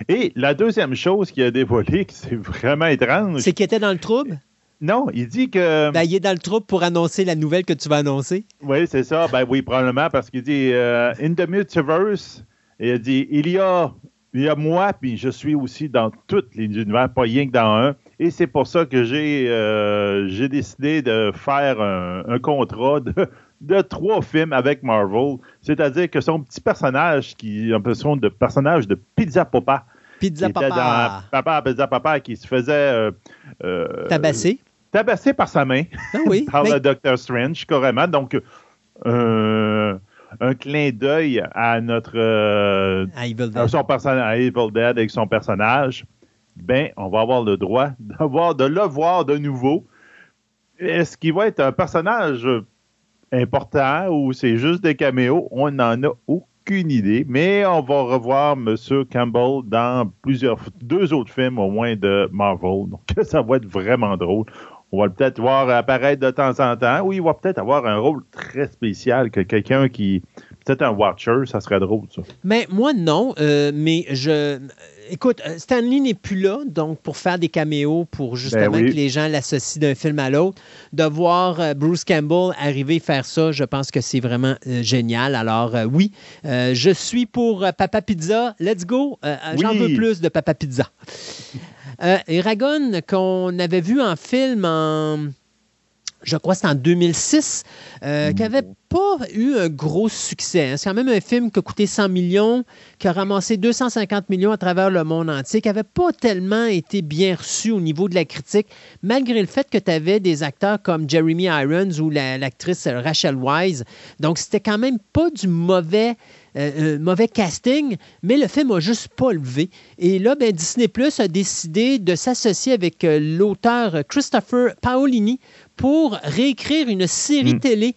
Et la deuxième chose qu'il a dévoilée, qui c'est vraiment étrange. C'est qu'il était dans le trouble? Non, il dit que. Ben, il est dans le trouble pour annoncer la nouvelle que tu vas annoncer. Oui, c'est ça. Ben oui, probablement, parce qu'il dit euh, In the multiverse, il dit il y a, il y a moi, puis je suis aussi dans tous les univers, pas rien que dans un. Et c'est pour ça que j'ai euh, décidé de faire un, un contrat de, de trois films avec Marvel. C'est-à-dire que son petit personnage, qui a l'impression de personnage de Pizza Papa, Pizza Papa. Dans Papa, Pizza Papa, qui se faisait euh, euh tabasser. Tabasser par sa main. Ah oui, par le Doctor Strange, carrément. Donc, euh, un clin d'œil à notre. À Evil Dead. son personnage, Evil Dead avec son personnage. Ben, on va avoir le droit d'avoir, de le voir de nouveau. Est-ce qu'il va être un personnage important ou c'est juste des caméos, on n'en a aucune idée. Mais on va revoir M. Campbell dans plusieurs, deux autres films au moins de Marvel. Donc ça va être vraiment drôle. On va peut-être voir apparaître de temps en temps. Oui, il va peut-être avoir un rôle très spécial que quelqu'un qui. Peut-être un Watcher, ça serait drôle, ça. Mais moi, non. Euh, mais je écoute, euh, Stanley n'est plus là, donc pour faire des caméos, pour justement ben que les gens l'associent d'un film à l'autre, de voir euh, Bruce Campbell arriver faire ça, je pense que c'est vraiment euh, génial. Alors oui, je suis pour Papa Pizza. Let's go. J'en veux plus de Papa Pizza. Eragon, qu'on avait vu en film en je crois que c'est en 2006, euh, qui n'avait pas eu un gros succès. Hein. C'est quand même un film qui a coûté 100 millions, qui a ramassé 250 millions à travers le monde entier, qui n'avait pas tellement été bien reçu au niveau de la critique, malgré le fait que tu avais des acteurs comme Jeremy Irons ou l'actrice Rachel Wise. Donc, c'était quand même pas du mauvais euh, euh, mauvais casting, mais le film n'a juste pas levé. Et là, ben, Disney Plus a décidé de s'associer avec euh, l'auteur Christopher Paolini pour réécrire une série mm. télé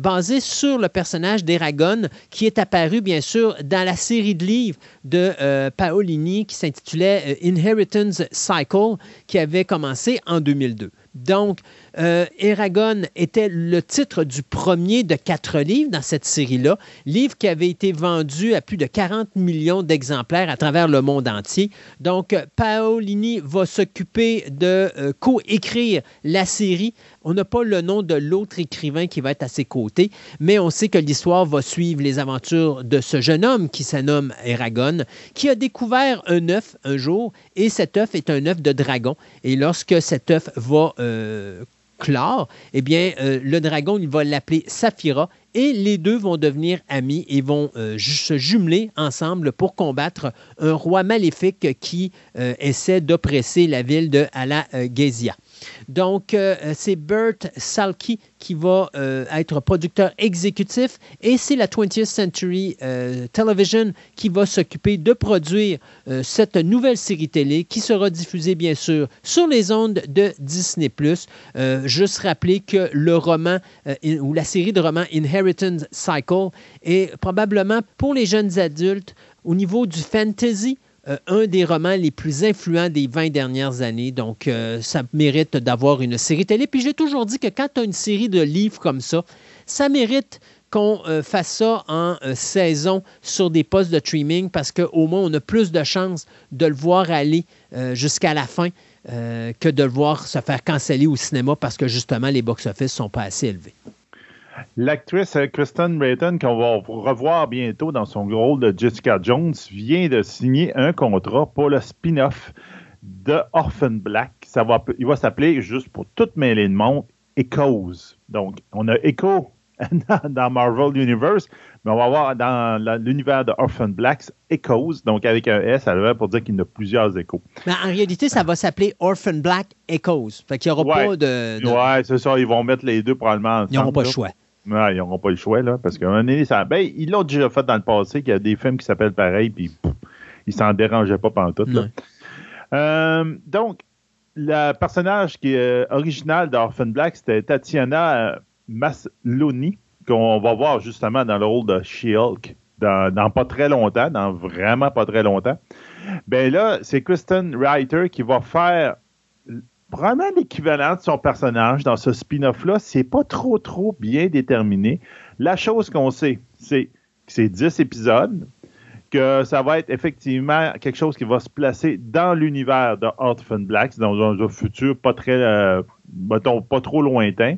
basée sur le personnage d'Eragon qui est apparu, bien sûr, dans la série de livres de Paolini qui s'intitulait Inheritance Cycle, qui avait commencé en 2002. Donc, Euh, Eragon était le titre du premier de quatre livres dans cette série-là, livre qui avait été vendu à plus de 40 millions d'exemplaires à travers le monde entier. Donc, Paolini va s'occuper de euh, co-écrire la série on n'a pas le nom de l'autre écrivain qui va être à ses côtés, mais on sait que l'histoire va suivre les aventures de ce jeune homme qui se nomme Eragon, qui a découvert un œuf un jour, et cet œuf est un œuf de dragon. Et lorsque cet œuf va euh, clore, eh bien, euh, le dragon, il va l'appeler Saphira, et les deux vont devenir amis et vont euh, se jumeler ensemble pour combattre un roi maléfique qui essaie d'oppresser la ville de Ala donc, euh, c'est Bert Salke qui va euh, être producteur exécutif et c'est la 20th Century euh, Television qui va s'occuper de produire cette nouvelle série télé qui sera diffusée, bien sûr, sur les ondes de Disney+. juste rappeler que le roman ou la série de romans Inheritance Cycle est probablement pour les jeunes adultes au niveau du fantasy euh, un des romans les plus influents des 20 dernières années. Donc, euh, ça mérite d'avoir une série télé. Puis j'ai toujours dit que quand tu as une série de livres comme ça, ça mérite qu'on euh, fasse ça en saison sur des postes de streaming parce qu'au moins, on a plus de chances de le voir aller jusqu'à la fin que de le voir se faire canceller au cinéma parce que justement, les box-office ne sont pas assez élevés. L'actrice euh, Kristen Brayton, qu'on va revoir bientôt dans son rôle de Jessica Jones, vient de signer un contrat pour le spin-off de Orphan Black. Ça va, il va s'appeler, juste pour toute mêlée de monde, Echoes. Donc, on a Echo dans Marvel Universe, mais on va voir dans l'univers de Orphan Black Echoes, donc avec un S à l'heure pour dire qu'il y a plusieurs échos. Mais en réalité, ça va s'appeler Orphan Black Echoes. Fait qu'il n'y aura pas de, de... Ouais, c'est ça. Ils vont mettre les deux probablement ensemble. Ils n'auront pas le choix ils n'auront pas le choix, là, parce qu'à un moment ça, ben, ils l'ont déjà fait dans le passé, qu'il y a des films qui s'appellent pareil, puis ils s'en dérangeaient pas pendant tout. Euh, donc, le personnage qui est original d'Orphan Black, c'était Tatiana Masloni, qu'on va voir justement dans le rôle de She-Hulk dans, dans, pas très longtemps, dans vraiment pas très longtemps. Ben là, c'est Kristen Reiter qui va faire vraiment l'équivalent de son personnage dans ce spin-off-là, c'est pas trop, trop bien déterminé. La chose qu'on sait, c'est que c'est 10 épisodes, que ça va être effectivement quelque chose qui va se placer dans l'univers de Orphan Blacks, dans un, futur pas très, euh, pas trop lointain.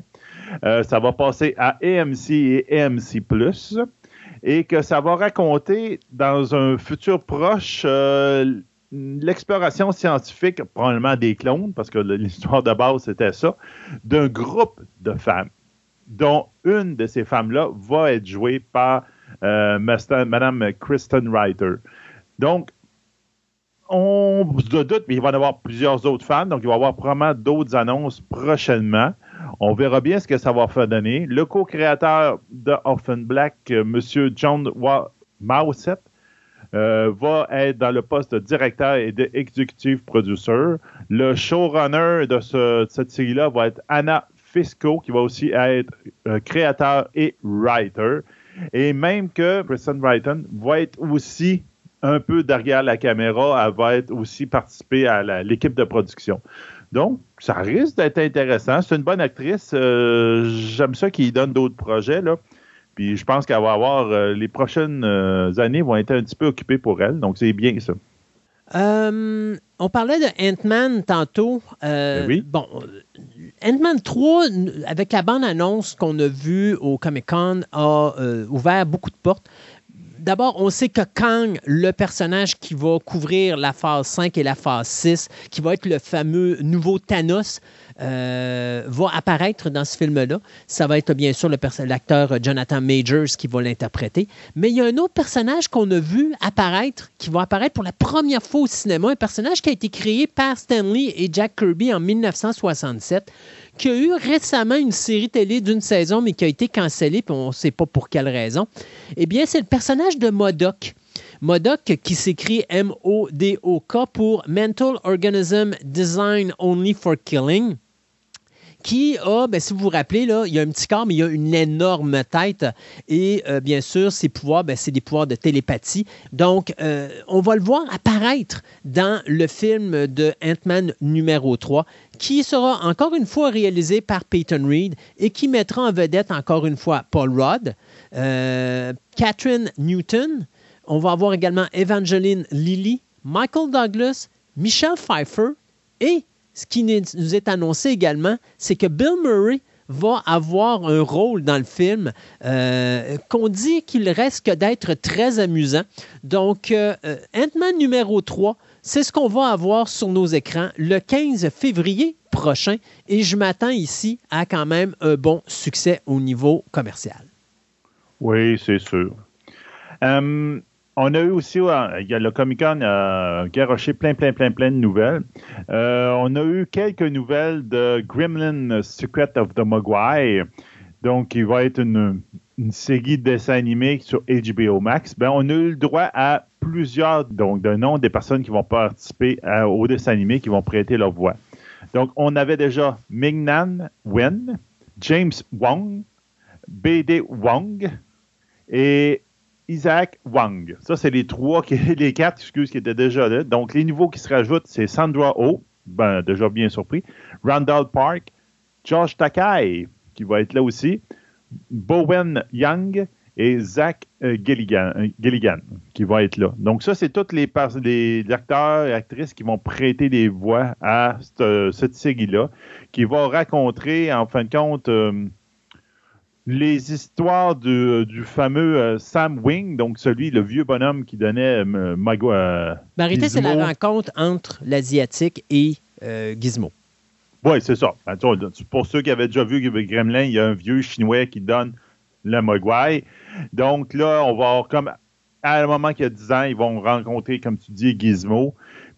Euh, ça va passer à AMC et AMC+, et que ça va raconter dans un futur proche euh, l'exploration scientifique, probablement des clones, parce que l'histoire de base c'était ça, d'un groupe de femmes, dont une de ces femmes-là va être jouée par euh, Madame Kristen Reiter. Donc, on se doute, mais il va y avoir plusieurs autres femmes, donc il va y avoir probablement d'autres annonces prochainement. On verra bien ce que ça va faire donner. Le co-créateur de Orphan Black, euh, M. John Mauset, euh, va être dans le poste de directeur et d'executive producer. Le showrunner de, cette série-là va être Anna Fisco, qui va aussi être euh, créateur et writer. Et même que Kristen Brighton va être aussi un peu derrière la caméra, elle va être aussi participer à l'équipe de production. Donc, ça risque d'être intéressant. C'est une bonne actrice. Euh, j'aime ça qu'il donne d'autres projets. Puis je pense qu'elle va avoir euh, les prochaines euh, années vont être un petit peu occupées pour elle. Donc c'est bien ça. Euh, on parlait de Ant-Man tantôt. Ben oui. Bon, Ant-Man 3, avec la bande-annonce qu'on a vue au Comic-Con, a ouvert beaucoup de portes. D'abord, on sait que Kang, le personnage qui va couvrir la phase 5 et la phase 6, qui va être le fameux nouveau Thanos, euh, va apparaître dans ce film-là. Ça va être bien sûr l'acteur Jonathan Majors qui va l'interpréter. Mais il y a un autre personnage qu'on a vu apparaître, qui va apparaître pour la première fois au cinéma, un personnage qui a été créé par Stanley et Jack Kirby en 1967 qui a eu récemment une série télé d'une saison, mais qui a été cancellée, puis on ne sait pas pour quelle raison. Eh bien, c'est le personnage de Modoc. Modoc qui s'écrit M-O-D-O-K pour Mental Organism Design Only for Killing qui a, ben, si vous vous rappelez, là, il y a un petit corps, mais il a une énorme tête. Et euh, bien sûr, ses pouvoirs, ben, c'est des pouvoirs de télépathie. Donc, euh, on va le voir apparaître dans le film de Ant-Man numéro 3, qui sera encore une fois réalisé par Peyton Reed et qui mettra en vedette encore une fois Paul Rudd, euh, Catherine Newton. On va avoir également Evangeline Lilly, Michael Douglas, Michelle Pfeiffer et ce qui nous est annoncé également, c'est que Bill Murray va avoir un rôle dans le film euh, qu'on dit qu'il risque d'être très amusant. Donc, euh, Ant-Man numéro 3, c'est ce qu'on va avoir sur nos écrans le 15 février prochain et je m'attends ici à quand même un bon succès au niveau commercial. Oui, c'est sûr. Euh, on a eu aussi, il y a le Comic Con a garoché plein, plein, plein, plein de nouvelles. Euh, on a eu quelques nouvelles de Gremlin Secret of the Mogwai. Donc, il va être une, série de dessins animés sur HBO Max. Ben, on a eu le droit à plusieurs, donc, de noms des personnes qui vont participer au dessin animé, qui vont prêter leur voix. Donc, on avait déjà Ming-Nan Wen, James Wong, B.D. Wong et Isaac Wang. Ça, c'est les trois, les quatre, excuse, qui étaient déjà là. Donc, les nouveaux qui se rajoutent, c'est Sandra Oh, ben, déjà bien surpris, Randall Park, Josh Takai, qui va être là aussi, Bowen Young et Zach euh, euh, Gilligan, qui va être là. Donc, ça, c'est tous les, acteurs et actrices qui vont prêter des voix à cette, série-là, qui va raconter, en fin de compte, euh, les histoires du, fameux euh, Sam Wing, donc celui, le vieux bonhomme qui donnait euh, Mago. Euh, ben, c'est la rencontre entre l'Asiatique et euh, Gizmo. Oui, c'est ça. Ben, pour ceux qui avaient déjà vu Gremlin, il y a un vieux Chinois qui donne le Mogwai. Donc là, on va avoir comme à un moment qu'il y a 10 ans, ils vont rencontrer, comme tu dis, Gizmo.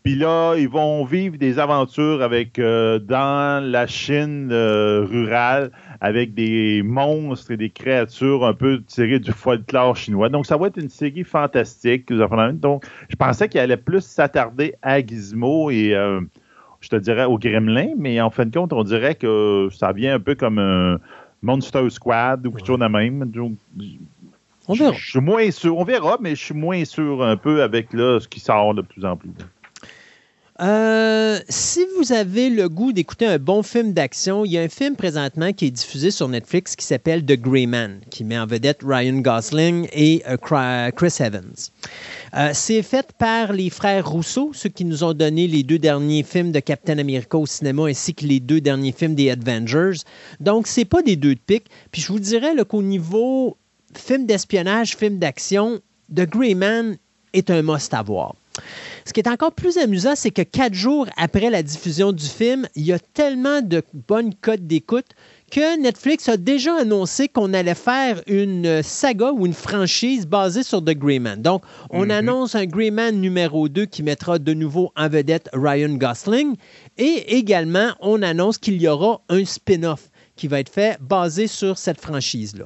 Puis là, ils vont vivre des aventures avec dans la Chine rurale avec des monstres et des créatures un peu tirées du folklore chinois. Donc, ça va être une série fantastique. Donc, je pensais qu'il allait plus s'attarder à Gizmo et, euh, je te dirais, au Gremlin, mais en fin de compte, on dirait que ça vient un peu comme un Monster Squad ou quelque chose de même. Donc, on verra. Je, suis moins sûr. On verra, mais je suis moins sûr un peu avec là, ce qui sort de plus en plus. Euh, si vous avez le goût d'écouter un bon film d'action, il y a un film présentement qui est diffusé sur Netflix qui s'appelle The Grey Man, qui met en vedette Ryan Gosling et euh, Chris Evans. Euh, c'est fait par les frères Rousseau, ceux qui nous ont donné les deux derniers films de Captain America au cinéma ainsi que les deux derniers films des Avengers. Donc, c'est pas des deux de pique. Puis je vous dirais qu'au niveau film d'espionnage, film d'action, The Grey Man est un must à voir. Ce qui est encore plus amusant, c'est que quatre jours après la diffusion du film, il y a tellement de bonnes codes d'écoute que Netflix a déjà annoncé qu'on allait faire une saga ou une franchise basée sur The Grey Man. Donc, on mhm. annonce un Grey Man numéro 2 qui mettra de nouveau en vedette Ryan Gosling. Et également, on annonce qu'il y aura un spin-off qui va être fait basé sur cette franchise-là.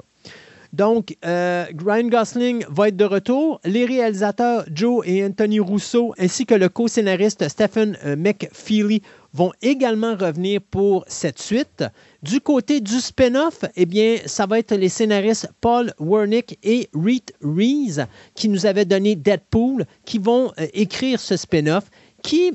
Donc, euh, Ryan Gosling va être de retour. Les réalisateurs Joe et Anthony Rousseau, ainsi que le co-scénariste Stephen euh, McFeely, vont également revenir pour cette suite. Du côté du spin-off, eh bien, ça va être les scénaristes Paul Wernick et Reed Rees qui nous avaient donné Deadpool, qui vont euh, écrire ce spin-off, qui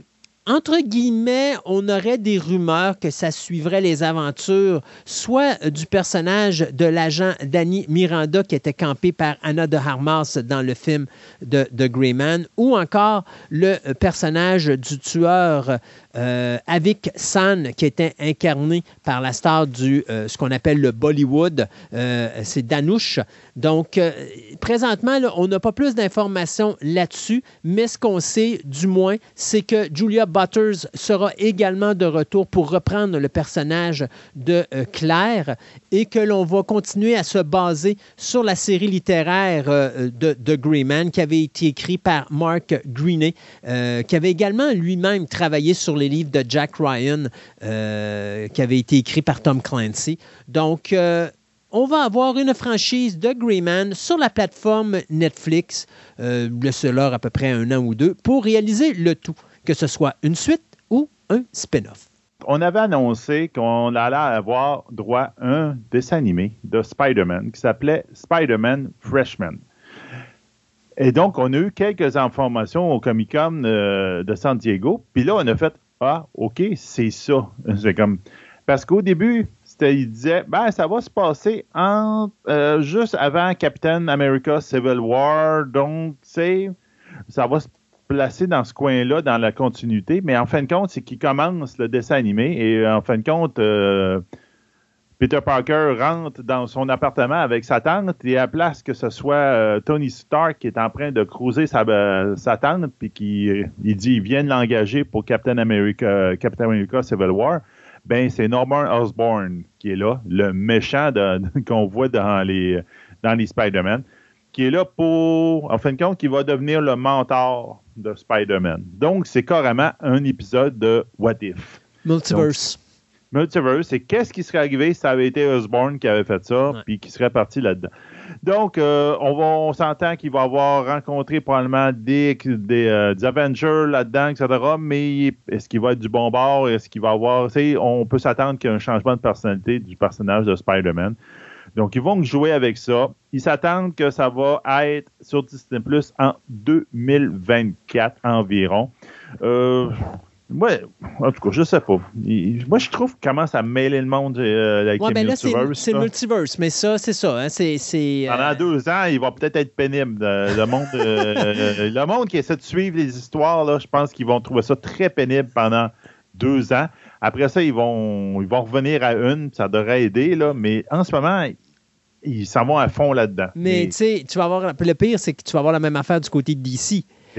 entre guillemets, on aurait des rumeurs que ça suivrait les aventures, soit du personnage de l'agent Danny Miranda qui était campé par Anna de Harmas dans le film de, de Greyman, ou encore le personnage du tueur euh, avec San, qui était incarné par la star du euh, ce qu'on appelle le Bollywood, euh, c'est Danouche. Donc, présentement, on n'a pas plus d'informations là-dessus, mais ce qu'on sait, du moins, c'est que Julia Butters sera également de retour pour reprendre le personnage de Claire et que l'on va continuer à se baser sur la série littéraire de, de Greyman qui avait été écrite par Mark Greeney, qui avait également lui-même travaillé sur les livre de Jack Ryan euh, qui avait été écrit par Tom Clancy. Donc, euh, on va avoir une franchise de Greyman sur la plateforme Netflix, euh, cela à peu près un an ou deux, pour réaliser le tout, que ce soit une suite ou un spin-off. on avait annoncé qu'on allait avoir droit à un dessin animé de Spider-Man qui s'appelait Spider-Man Freshman. Et donc, on a eu quelques informations au Comic Con de San Diego. Puis là, on a fait Ah, OK, c'est ça. Comme. Parce qu'au début, il disait ben, ça va se passer euh, juste avant Captain America Civil War. Donc, tu ça va se placer dans ce coin-là, dans la continuité. Mais en fin de compte, c'est qu'il commence le dessin animé. Et euh, en fin de compte, Peter Parker rentre dans son appartement avec sa tante et à place que ce soit euh, Tony Stark qui est en train de creuser sa, euh, sa tante puis qui il dit il vient de l'engager pour Captain America, Captain America Civil War, ben c'est Norman Osborn qui est là, le méchant qu'on voit dans les dans les Spider-Man, qui est là pour en fin de compte qui va devenir le mentor de Spider-Man. Donc c'est carrément un épisode de What If. Multiverse. Multiverse, c'est qu'est-ce qui serait arrivé si ça avait été Osborne qui avait fait ça, puis qui serait parti là-dedans. Donc, euh, on, on s'entend qu'il va avoir rencontré probablement des, euh, des, Avengers là-dedans, etc. Mais est-ce qu'il va être du bon bord? Est-ce qu'il va avoir. On peut s'attendre qu'il y ait un changement de personnalité du personnage de Spider-Man. Donc, ils vont jouer avec ça. Ils s'attendent que ça va être sur Disney Plus en 2024 environ. Euh, Ouais, en tout cas, je sais pas. moi, je trouve qu'il commence à mêler le monde euh, avec ouais, ben multiverse. C'est multiverse, mais ça, c'est ça. Hein, c'est, Pendant euh, deux ans, il va peut-être être pénible. Le monde, euh, le monde qui essaie de suivre les histoires, là, je pense qu'ils vont trouver ça très pénible pendant deux ans. Après ça, ils vont, ils vont revenir à une, ça devrait aider, là, mais en ce moment, ils s'en vont à fond là-dedans. Mais, tu sais, tu vas avoir. Le pire, c'est que tu vas avoir la même affaire du côté de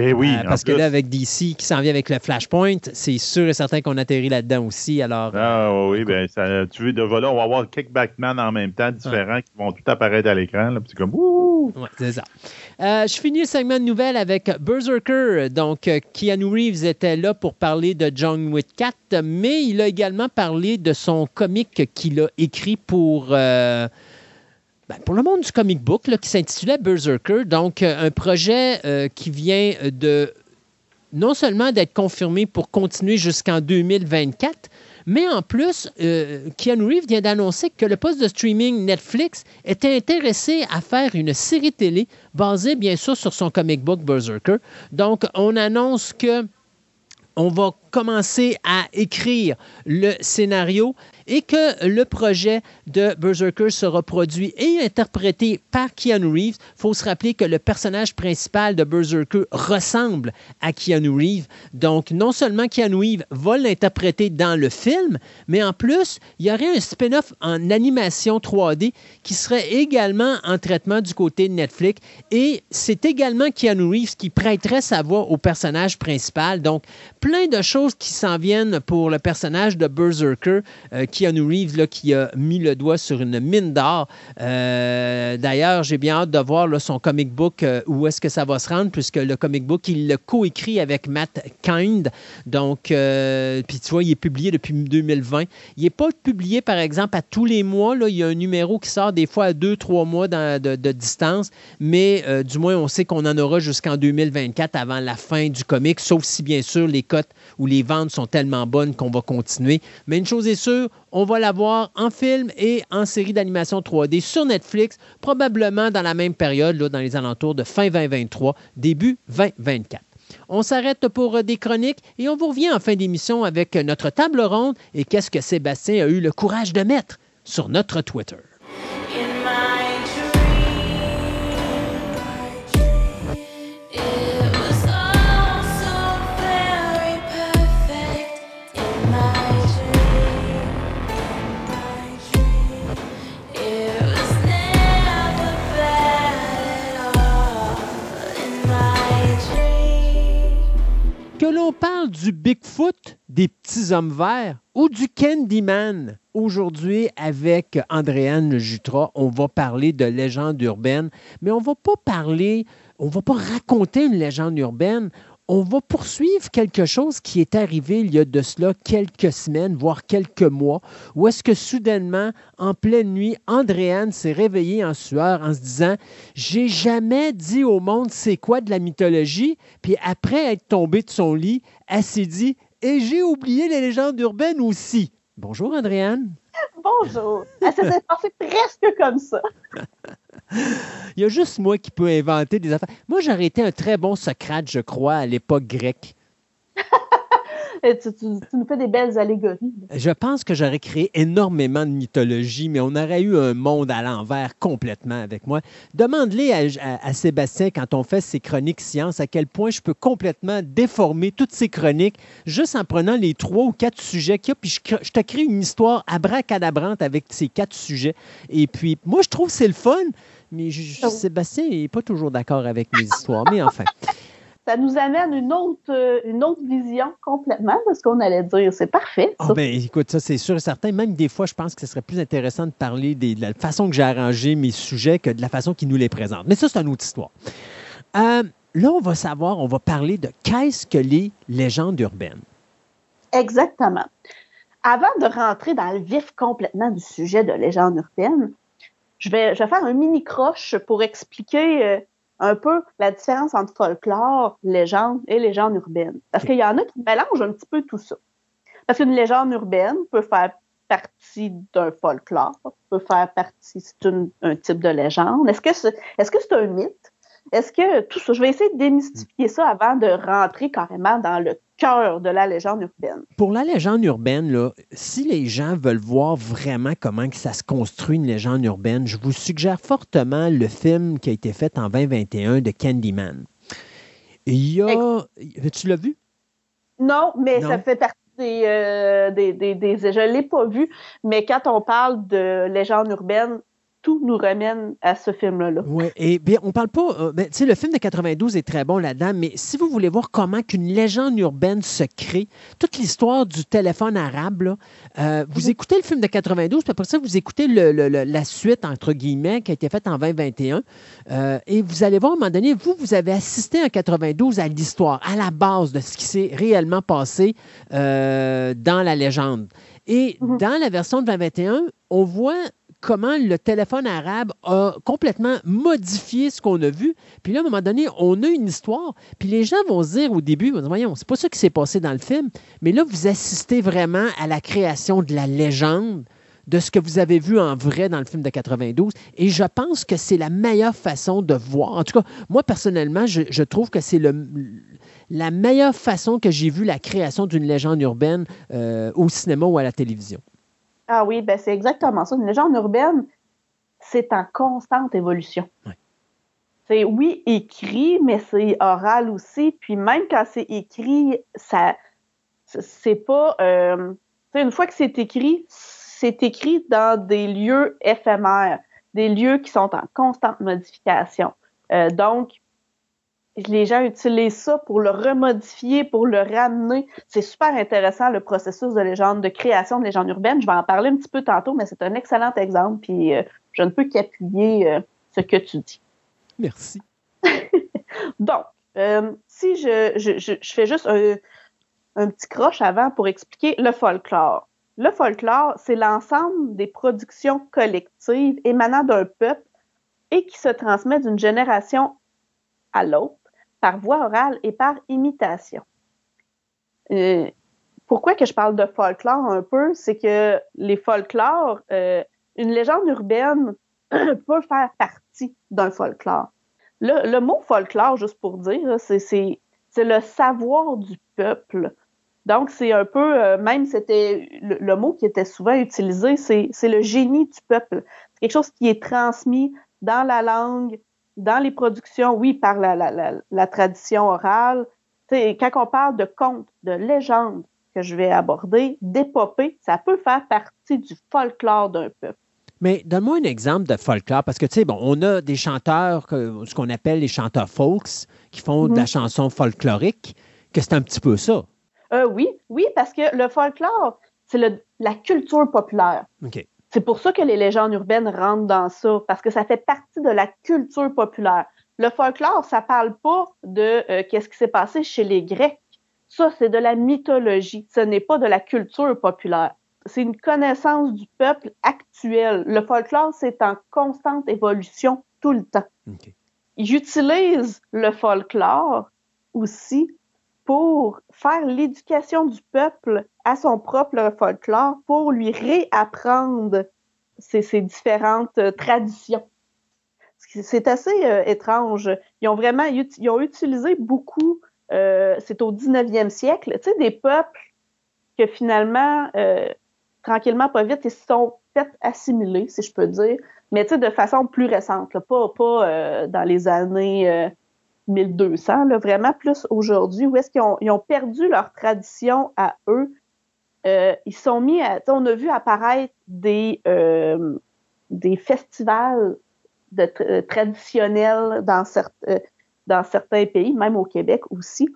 Eh oui, euh, parce que là, avec DC qui s'en vient avec le Flashpoint, c'est sûr et certain qu'on atterrit là-dedans aussi. Alors, ah oui, ben, ça, tu veux, de voilà, on va avoir quelques Batman en même temps, différents, qui vont tout apparaître à l'écran. C'est comme ouh! Ouais, c'est ça. Euh, je finis le segment de nouvelles avec Berserker. Donc, euh, Keanu Reeves était là pour parler de John Wick 4, mais il a également parlé de son comic qu'il a écrit pour. Ben, pour le monde du comic book qui s'intitulait Berserker, donc euh, un projet euh, qui vient de non seulement d'être confirmé pour continuer jusqu'en 2024, mais en plus, euh, Keanu Reeves vient d'annoncer que le poste de streaming Netflix était intéressé à faire une série télé basée bien sûr sur son comic book Berserker. Donc, on annonce que on va commencer à écrire le scénario et que le projet de Berserker sera produit et interprété par Keanu Reeves. Il faut se rappeler que le personnage principal de Berserker ressemble à Keanu Reeves. Donc, non seulement Keanu Reeves va l'interpréter dans le film, mais en plus, il y aurait un spin-off en animation 3D qui serait également en traitement du côté de Netflix. Et c'est également Keanu Reeves qui prêterait sa voix au personnage principal. Donc, plein de choses qui s'en viennent pour le personnage de Berserker. Euh, Keanu Reeves là, qui a mis le doigt sur une mine d'or. Euh, d'ailleurs, j'ai bien hâte de voir son comic book, euh, où est-ce que ça va se rendre, puisque le comic book, il le coécrit avec Matt Kind. Donc, euh, puis tu vois, il est publié depuis 2020. Il n'est pas publié, par exemple, à tous les mois. Là, il y a un numéro qui sort des fois à deux, trois mois de, distance, mais du moins, on sait qu'on en aura jusqu'en 2024 avant la fin du comic, sauf si, bien sûr, les cotes ou les ventes sont tellement bonnes qu'on va continuer. Mais une chose est sûre, on va la voir en film et en série d'animation 3D sur Netflix, probablement dans la même période, là, dans les alentours de fin 2023, début 2024. On s'arrête pour des chroniques et on vous revient en fin d'émission avec notre table ronde et qu'est-ce que Sébastien a eu le courage de mettre sur notre Twitter. L'on parle du Bigfoot, des petits hommes verts ou du Candyman, aujourd'hui avec Andréane Jutra, on va parler de légende urbaine, mais on ne va pas parler, on ne va pas raconter une légende urbaine, on va poursuivre quelque chose qui est arrivé il y a de cela quelques semaines, voire quelques mois, où est-ce que soudainement, en pleine nuit, Andréane s'est réveillée en sueur en se disant J'ai jamais dit au monde c'est quoi de la mythologie, puis après être tombée de son lit, elle s'est dit et j'ai oublié les légendes urbaines aussi. Bonjour, Andréane. Bonjour. Ça s'est passé presque comme ça. Il y a juste moi qui peux inventer des affaires. Moi, j'aurais été un très bon Socrate, je crois, à l'époque grecque. tu, nous fais des belles allégories. Je pense que j'aurais créé énormément de mythologie, mais on aurait eu un monde à l'envers complètement avec moi. Demande-les à, Sébastien, quand on fait ses chroniques sciences, à quel point je peux complètement déformer toutes ces chroniques juste en prenant les trois ou quatre sujets qu'il y a, puis je, te crée une histoire abracadabrante avec ces quatre sujets. Et puis, moi, je trouve que c'est le fun, mais oh. Sébastien n'est pas toujours d'accord avec mes histoires. Mais enfin ça nous amène une autre, euh, une autre vision complètement de ce qu'on allait dire. C'est parfait. Ah, ben, écoute, ça, c'est sûr et certain. Même des fois, je pense que ce serait plus intéressant de parler de la façon que j'ai arrangé mes sujets que de la façon qu'ils nous les présentent. Mais ça, c'est une autre histoire. Euh, là, on va savoir, on va parler de qu'est-ce que les légendes urbaines. Exactement. Avant de rentrer dans le vif complètement du sujet de légendes urbaines, je vais, je vais faire un mini croche pour expliquer euh, un peu la différence entre folklore, légende et légende urbaine. Parce qu'il y en a qui mélangent un petit peu tout ça. Parce qu'une légende urbaine peut faire partie d'un folklore, peut faire partie, c'est un type de légende. Est-ce que c'est est -ce c'est un mythe? Est-ce que tout ça, je vais essayer de démystifier ça avant de rentrer carrément dans le cœur de la légende urbaine. Pour la légende urbaine, là, si les gens veulent voir vraiment comment que ça se construit une légende urbaine, je vous suggère fortement le film qui a été fait en 2021 de Candyman. Il y a. Tu l'as vu? Non, mais ça fait partie des, euh, des, des, des, Je ne l'ai pas vu, mais quand on parle de légende urbaine, tout nous ramène à ce film-là. Oui, et bien, on parle pas. Euh, ben, tu sais, le film de 92 est très bon là-dedans, mais si vous voulez voir comment qu'une légende urbaine se crée, toute l'histoire du téléphone arabe, euh, vous mhm. écoutez le film de 92, puis après ça, vous écoutez la suite, entre guillemets, qui a été faite en 2021, euh, et vous allez voir à un moment donné, vous, vous avez assisté en 92 à l'histoire, à la base de ce qui s'est réellement passé dans la légende. Et mhm. dans la version de 2021, on voit comment le téléphone arabe a complètement modifié ce qu'on a vu. Puis là, à un moment donné, on a une histoire. Puis les gens vont se dire au début, voyons, c'est pas ça qui s'est passé dans le film. Mais là, vous assistez vraiment à la création de la légende de ce que vous avez vu en vrai dans le film de 92. Et je pense que c'est la meilleure façon de voir. En tout cas, moi, personnellement, je, trouve que c'est la meilleure façon que j'ai vu la création d'une légende urbaine euh, au cinéma ou à la télévision. Ah oui, ben c'est exactement ça. Une légende urbaine, c'est en constante évolution. C'est oui écrit, mais c'est oral aussi. Puis même quand c'est écrit, ça c'est pas. Euh, une fois que c'est écrit, c'est écrit dans des lieux éphémères, des lieux qui sont en constante modification. Euh, donc, les gens utilisent ça pour le remodifier, pour le ramener. C'est super intéressant le processus de légende, de création de légende urbaine. Je vais en parler un petit peu tantôt, mais c'est un excellent exemple, puis euh, je ne peux qu'appuyer euh, ce que tu dis. Merci. Donc, euh, si je, fais juste un, un petit croche avant pour expliquer le folklore. Le folklore, c'est l'ensemble des productions collectives émanant d'un peuple et qui se transmet d'une génération à l'autre par voie orale et par imitation. Euh, pourquoi que je parle de folklore un peu, c'est que les folklores, euh, une légende urbaine peut faire partie d'un folklore. Le, mot folklore, juste pour dire, c'est le savoir du peuple. Donc, c'est un peu, euh, même c'était le, mot qui était souvent utilisé, c'est le génie du peuple. C'est quelque chose qui est transmis dans la langue, dans les productions, oui, par la, la, tradition orale. quand on parle de contes, de légendes que je vais aborder, d'épopées, ça peut faire partie du folklore d'un peuple. Mais donne-moi un exemple de folklore, parce que, tu sais, bon, on a des chanteurs, ce qu'on appelle les chanteurs folks, qui font de la mhm. chanson folklorique, que c'est un petit peu ça. Euh, oui, oui, parce que le folklore, c'est la culture populaire. OK. C'est pour ça que les légendes urbaines rentrent dans ça, parce que ça fait partie de la culture populaire. Le folklore, ça parle pas de euh, qu'est-ce qui s'est passé chez les Grecs. Ça, c'est de la mythologie. Ce n'est pas de la culture populaire. C'est une connaissance du peuple actuel. Le folklore, c'est en constante évolution tout le temps. J'utilise le folklore aussi pour faire l'éducation du peuple à son propre folklore, pour lui réapprendre ces, différentes euh, traditions. C'est assez euh, étrange. Ils ont vraiment ils ont utilisé beaucoup, euh, c'est au 19e siècle, tu sais, des peuples que finalement, tranquillement, pas vite, ils se sont fait assimiler, si je peux dire, mais tu sais, de façon plus récente, pas, pas dans les années 1200, là, vraiment plus aujourd'hui, où est-ce qu'ils ont, perdu leur tradition à eux, euh, ils sont mis à. On a vu apparaître des, euh, des festivals euh, traditionnels dans, dans certains pays, même au Québec aussi,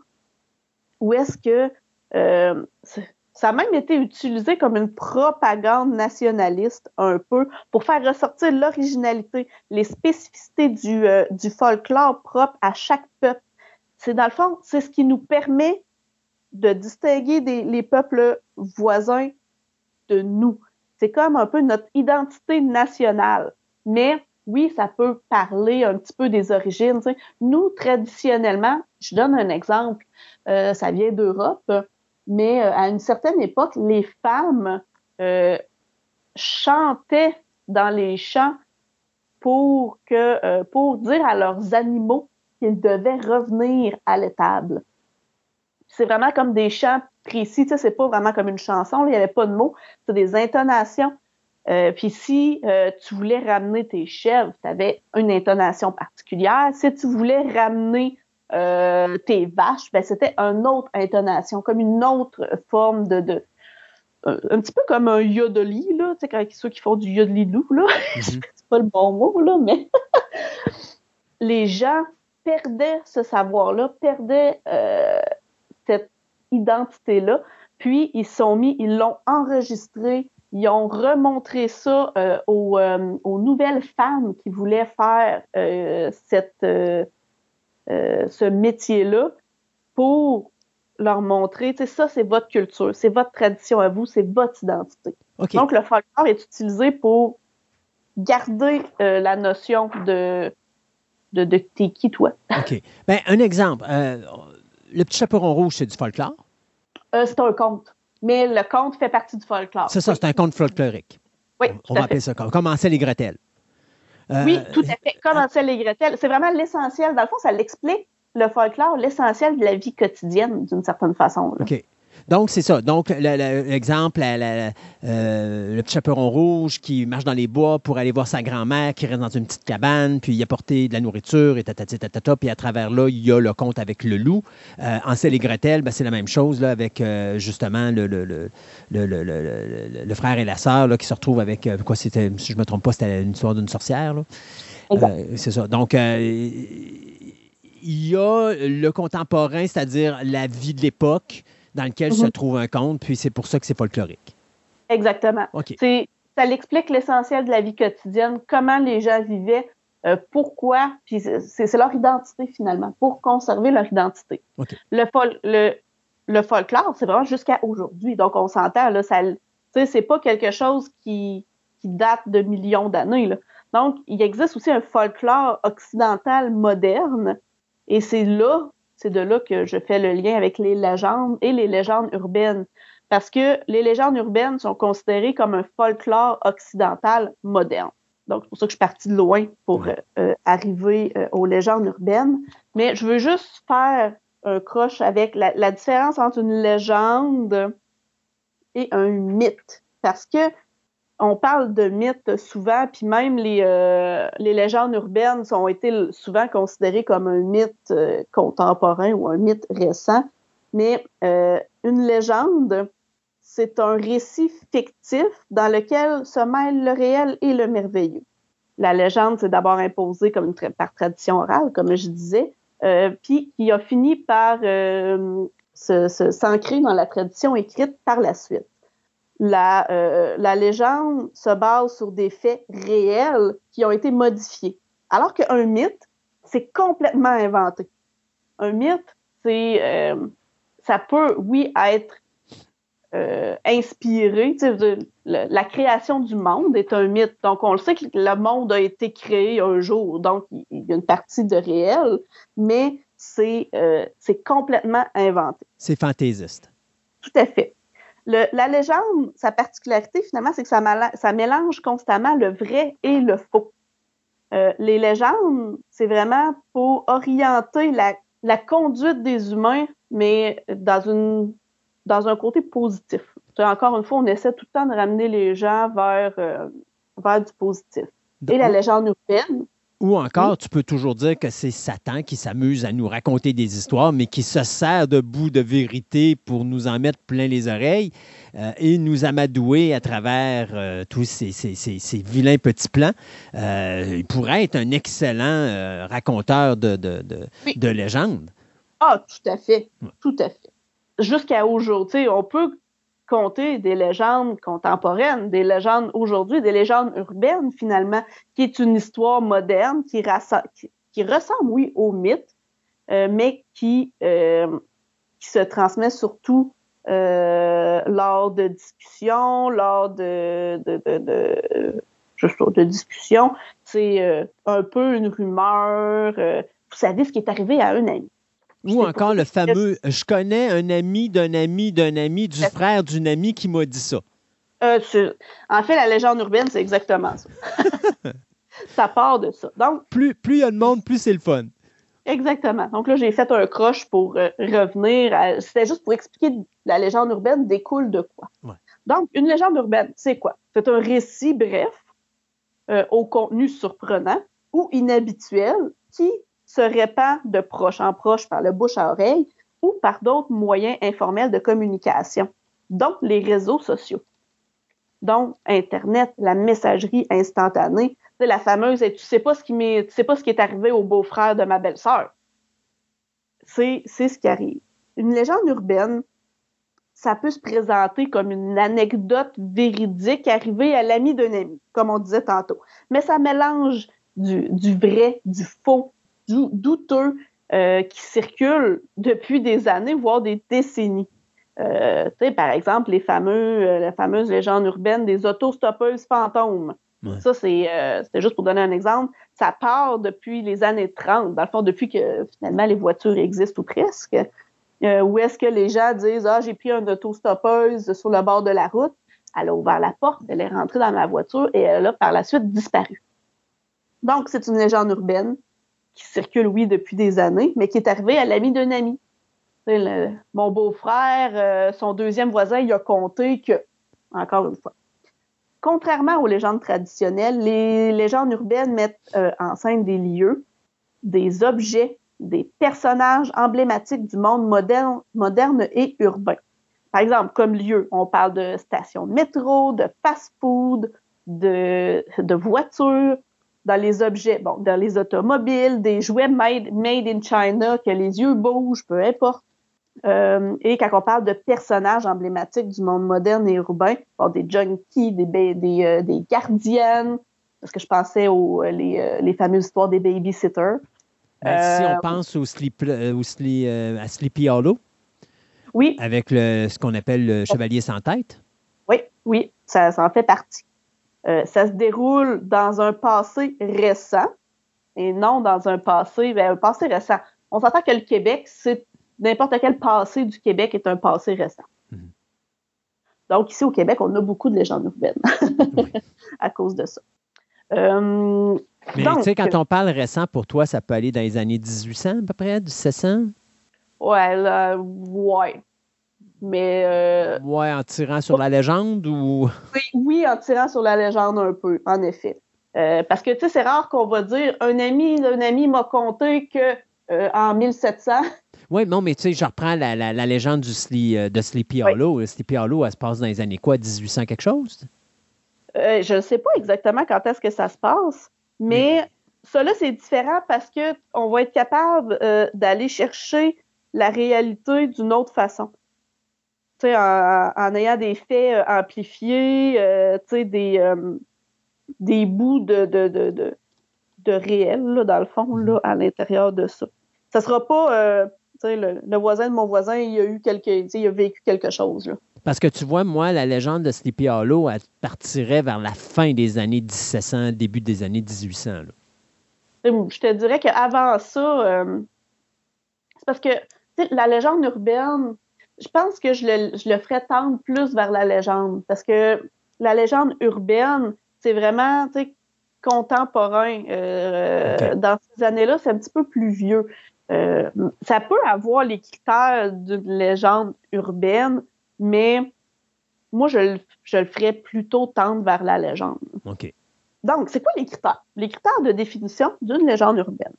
où est-ce que ça a même été utilisé comme une propagande nationaliste un peu pour faire ressortir l'originalité, les spécificités du, du folklore propre à chaque peuple. C'est dans le fond, c'est ce qui nous permet de distinguer les peuples voisins de nous. C'est comme un peu notre identité nationale. Mais oui, ça peut parler un petit peu des origines. Nous, traditionnellement, je donne un exemple, euh, ça vient d'Europe, mais euh, à une certaine époque, les femmes euh, chantaient dans les champs pour que pour dire à leurs animaux qu'ils devaient revenir à l'étable c'est vraiment comme des chants précis. C'est pas vraiment comme une chanson. il n'y avait pas de mots. C'est des intonations. Euh, puis si euh, tu voulais ramener tes chèvres, tu avais une intonation particulière. Si tu voulais ramener euh, tes vaches, ben, c'était une autre intonation, comme une autre forme de, de un petit peu comme un yodeli, là, tu sais, ceux qui font du yodeli loup, là. Mm-hmm. c'est pas le bon mot, là, mais les gens perdaient ce savoir-là, perdaient cette identité-là. Puis, ils sont mis, ils l'ont enregistré, ils ont remontré ça euh, euh, aux, nouvelles femmes qui voulaient faire euh, ce métier-là pour leur montrer, tu sais, ça, c'est votre culture, c'est votre tradition à vous, c'est votre identité. Donc, le folklore est utilisé pour garder la notion de, de, de t'es qui, toi. OK. Ben, un exemple le petit chaperon rouge, c'est du folklore? Euh, c'est un conte. Mais le conte fait partie du folklore. C'est ça, c'est un conte folklorique. Oui. On, va appeler ça comme, comme Ansel et Gretel. Euh, oui, tout à fait. Comme Ansel et Gretel. C'est vraiment l'essentiel. Dans le fond, ça l'explique, le folklore, l'essentiel de la vie quotidienne, d'une certaine façon. OK. Donc, c'est ça. Donc, l'exemple, euh, le petit chaperon rouge qui marche dans les bois pour aller voir sa grand-mère qui reste dans une petite cabane, puis il apporter de la nourriture et tatati tatata, puis à travers là, il y a le conte avec le loup. Euh, Ansel et Gretel, ben, c'est la même chose là, avec euh, justement le, le, frère et la sœur là, qui se retrouvent avec, euh, quoi, c'était, si je ne me trompe pas, c'était une histoire d'une sorcière. c'est ça. Donc, il y a le contemporain, c'est-à-dire la vie de l'époque, dans lequel se mhm. trouve un conte, puis c'est pour ça que c'est folklorique. Exactement. Ça l'explique l'essentiel de la vie quotidienne, comment les gens vivaient, euh, pourquoi, puis c'est leur identité finalement, pour conserver leur identité. Le, le, le, folklore, c'est vraiment jusqu'à aujourd'hui. Donc on s'entend, là, ça, c'est pas quelque chose qui, qui date de millions d'années. Donc, il existe aussi un folklore occidental moderne, et c'est là c'est de là que je fais le lien avec les légendes et les légendes urbaines. Parce que les légendes urbaines sont considérées comme un folklore occidental moderne. Donc, c'est pour ça que je suis partie de loin pour euh, arriver euh, aux légendes urbaines. Mais je veux juste faire un croche avec la, la différence entre une légende et un mythe. Parce que on parle de mythes souvent, puis même les, euh, les légendes urbaines ont été souvent considérées comme un mythe euh, contemporain ou un mythe récent. Mais euh, une légende, c'est un récit fictif dans lequel se mêlent le réel et le merveilleux. La légende, c'est d'abord imposée comme par tradition orale, comme je disais, puis qui a fini par s'ancrer dans la tradition écrite par la suite la, euh, la légende se base sur des faits réels qui ont été modifiés. Alors qu'un mythe, c'est complètement inventé. Un mythe, c'est euh, ça peut, oui, être euh, inspiré. la création du monde est un mythe. Donc, on le sait que le monde a été créé un jour, donc il y a une partie de réel, mais c'est euh, c'est complètement inventé. C'est fantaisiste. Tout à fait. Le- la légende, sa particularité finalement, c'est que ça, mélange constamment le vrai et le faux. Euh, les légendes, c'est vraiment pour orienter la, la conduite des humains, mais dans, une, dans un côté positif. Encore une fois, on essaie tout le temps de ramener les gens vers, euh, vers du positif. Et la légende urbaine, Ou encore, tu peux toujours dire que c'est Satan qui s'amuse à nous raconter des histoires, mais qui se sert de bouts de vérité pour nous en mettre plein les oreilles euh, et nous amadouer à travers euh, tous ces, ces- ces- ces vilains petits plans. Euh, il pourrait être un excellent raconteur de, de, de- Oui. de légendes. Ah, tout à fait. Tout à fait. Jusqu'à aujourd'hui, on peut compter des légendes contemporaines, des légendes aujourd'hui, des légendes urbaines finalement, qui est une histoire moderne qui, ressemble, oui, au mythe, euh, mais qui, euh, qui se transmet surtout euh, lors de discussions, lors de, de, discussions. C'est un peu une rumeur. vous savez ce qui est arrivé à un ami. Ou encore le fameux Je connais un ami d'un ami d'un ami du frère d'une amie qui m'a dit ça. Euh, en fait, la légende urbaine, c'est exactement ça. ça part de ça. Donc, Plus plus il y a de monde, plus c'est le fun. exactement. Donc là, j'ai fait un croche pour euh, revenir. à- C'était juste pour expliquer la légende urbaine découle de quoi. Ouais. Donc, une légende urbaine, c'est quoi? C'est un récit bref, euh, au contenu surprenant ou inhabituel qui se répand de proche en proche par le bouche à oreille ou par d'autres moyens informels de communication, donc les réseaux sociaux. Donc, Internet, la messagerie instantanée, sais, la fameuse tu sais pas ce qui tu sais pas ce qui est arrivé au beau-frère de ma belle-sœur. C'est, c'est ce qui arrive. Une légende urbaine, ça peut se présenter comme une anecdote véridique arrivée à l'ami d'un ami, comme on disait tantôt. Mais ça mélange du, vrai, du faux, douteux euh, qui circule depuis des années, voire des décennies. Euh, par exemple, les fameux, euh, la fameuse légende urbaine des autostoppeuses fantômes. Ouais. Ça, c'est, euh, c'était juste pour donner un exemple. Ça part depuis les années 30, dans le fond, depuis que finalement les voitures existent ou presque. Euh, où est-ce que les gens disent Ah, j'ai pris une autostoppeuse sur le bord de la route. Elle a ouvert la porte, elle est rentrée dans ma voiture et elle a par la suite disparu. Donc, c'est une légende urbaine qui circule, oui, depuis des années, mais qui est arrivée à l'ami d'un ami. Mon beau-frère, euh, son deuxième voisin, il a compté que, encore une fois, contrairement aux légendes traditionnelles, les légendes urbaines mettent euh, en scène des lieux, des objets, des personnages emblématiques du monde moderne, et urbain. Par exemple, comme lieu, on parle de stations de métro, de fast-food, de voitures, dans les objets, bon, dans les automobiles, des jouets made, made in China, que les yeux bougent, peu importe. Euh, et quand on parle de personnages emblématiques du monde moderne et urbain, bon, des junkies, des, des, euh, des gardiennes, parce que je pensais aux les, euh, les fameuses histoires des babysitters. Ben, Si on pense au sleep, au euh, à Sleepy Hollow, Oui, avec le, ce qu'on appelle le chevalier sans tête, Oui, oui, ça, ça en fait partie. Euh, ça se déroule dans un passé récent et non dans un passé, ben, un passé récent. On s'entend que le Québec, c'est n'importe quel passé du Québec est un passé récent. Mhm. Donc, ici au Québec, on a beaucoup de légendes urbaines à cause de ça. Euh, Mais tu sais, quand on parle récent, pour toi, ça peut aller dans les années 1800 à peu près, 1700? ouais, là, ouais. Mais euh, Ouais, en tirant sur la légende ou... Oui, oui, en tirant sur la légende un peu, en effet. Euh, parce que, tu sais, c'est rare qu'on va dire un ami, un ami m'a conté que euh, en 1700, Oui, non, mais tu sais, je reprends la, la- la légende du Sli- euh, de Sleepy Oui. Hollow. Sleepy Hollow, elle se passe dans les années quoi, 1800 quelque chose? je ne sais pas exactement quand est-ce que ça se passe, mais ça là, c'est différent parce que on va être capable d'aller chercher la réalité d'une autre façon. En, en ayant des faits euh, amplifiés, euh, tu sais, des, euh, des bouts de, de, de, de, de réel, là, dans le fond, là, à l'intérieur de ça. Ça sera pas, euh, le, le voisin de mon voisin, il a eu quelque, il a vécu quelque chose, là. Parce que tu vois, moi, la légende de Sleepy Hollow, elle partirait vers la fin des années 1700, début des années 1800. là. Tu sais, Je te dirais qu'avant ça, C'est parce que la légende urbaine, je pense que je le, je le ferais tendre plus vers la légende. Parce que la légende urbaine, c'est vraiment contemporain. Euh, dans ces années-là, c'est un petit peu plus vieux. Euh, ça peut avoir les critères d'une légende urbaine, mais moi, je, je le ferais plutôt tendre vers la légende. OK. Donc, c'est quoi les critères? Les critères de définition d'une légende urbaine?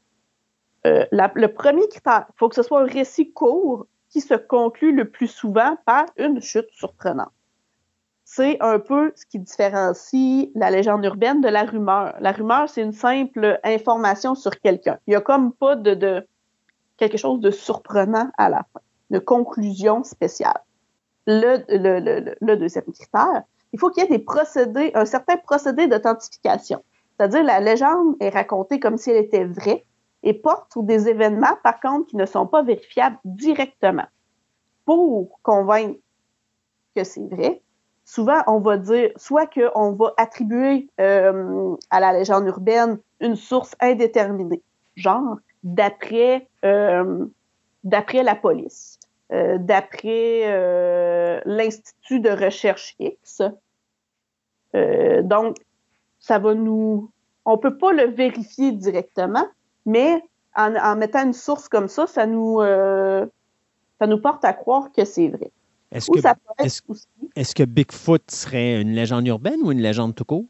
Euh, le premier critère, il faut que ce soit un récit court qui se conclut le plus souvent par une chute surprenante. C'est un peu ce qui différencie la légende urbaine de la rumeur. La rumeur, c'est une simple information sur quelqu'un. Il n'y a comme pas de, quelque chose de surprenant à la fin, de conclusion spéciale. Le, deuxième critère, il faut qu'il y ait un certain procédé d'authentification. C'est-à-dire la légende est racontée comme si elle était vraie et porte sur des événements, par contre, qui ne sont pas vérifiables directement. Pour convaincre que c'est vrai, souvent on va dire soit qu'on va attribuer euh, à la légende urbaine une source indéterminée, genre d'après euh, d'après la police, euh, d'après l'Institut de recherche X. donc, ça va nous... On peut pas le vérifier directement, mais en, mettant une source comme ça, ça nous, ça nous porte à croire que c'est vrai. Est-ce que, est que, Bigfoot serait une légende urbaine ou une légende tout court?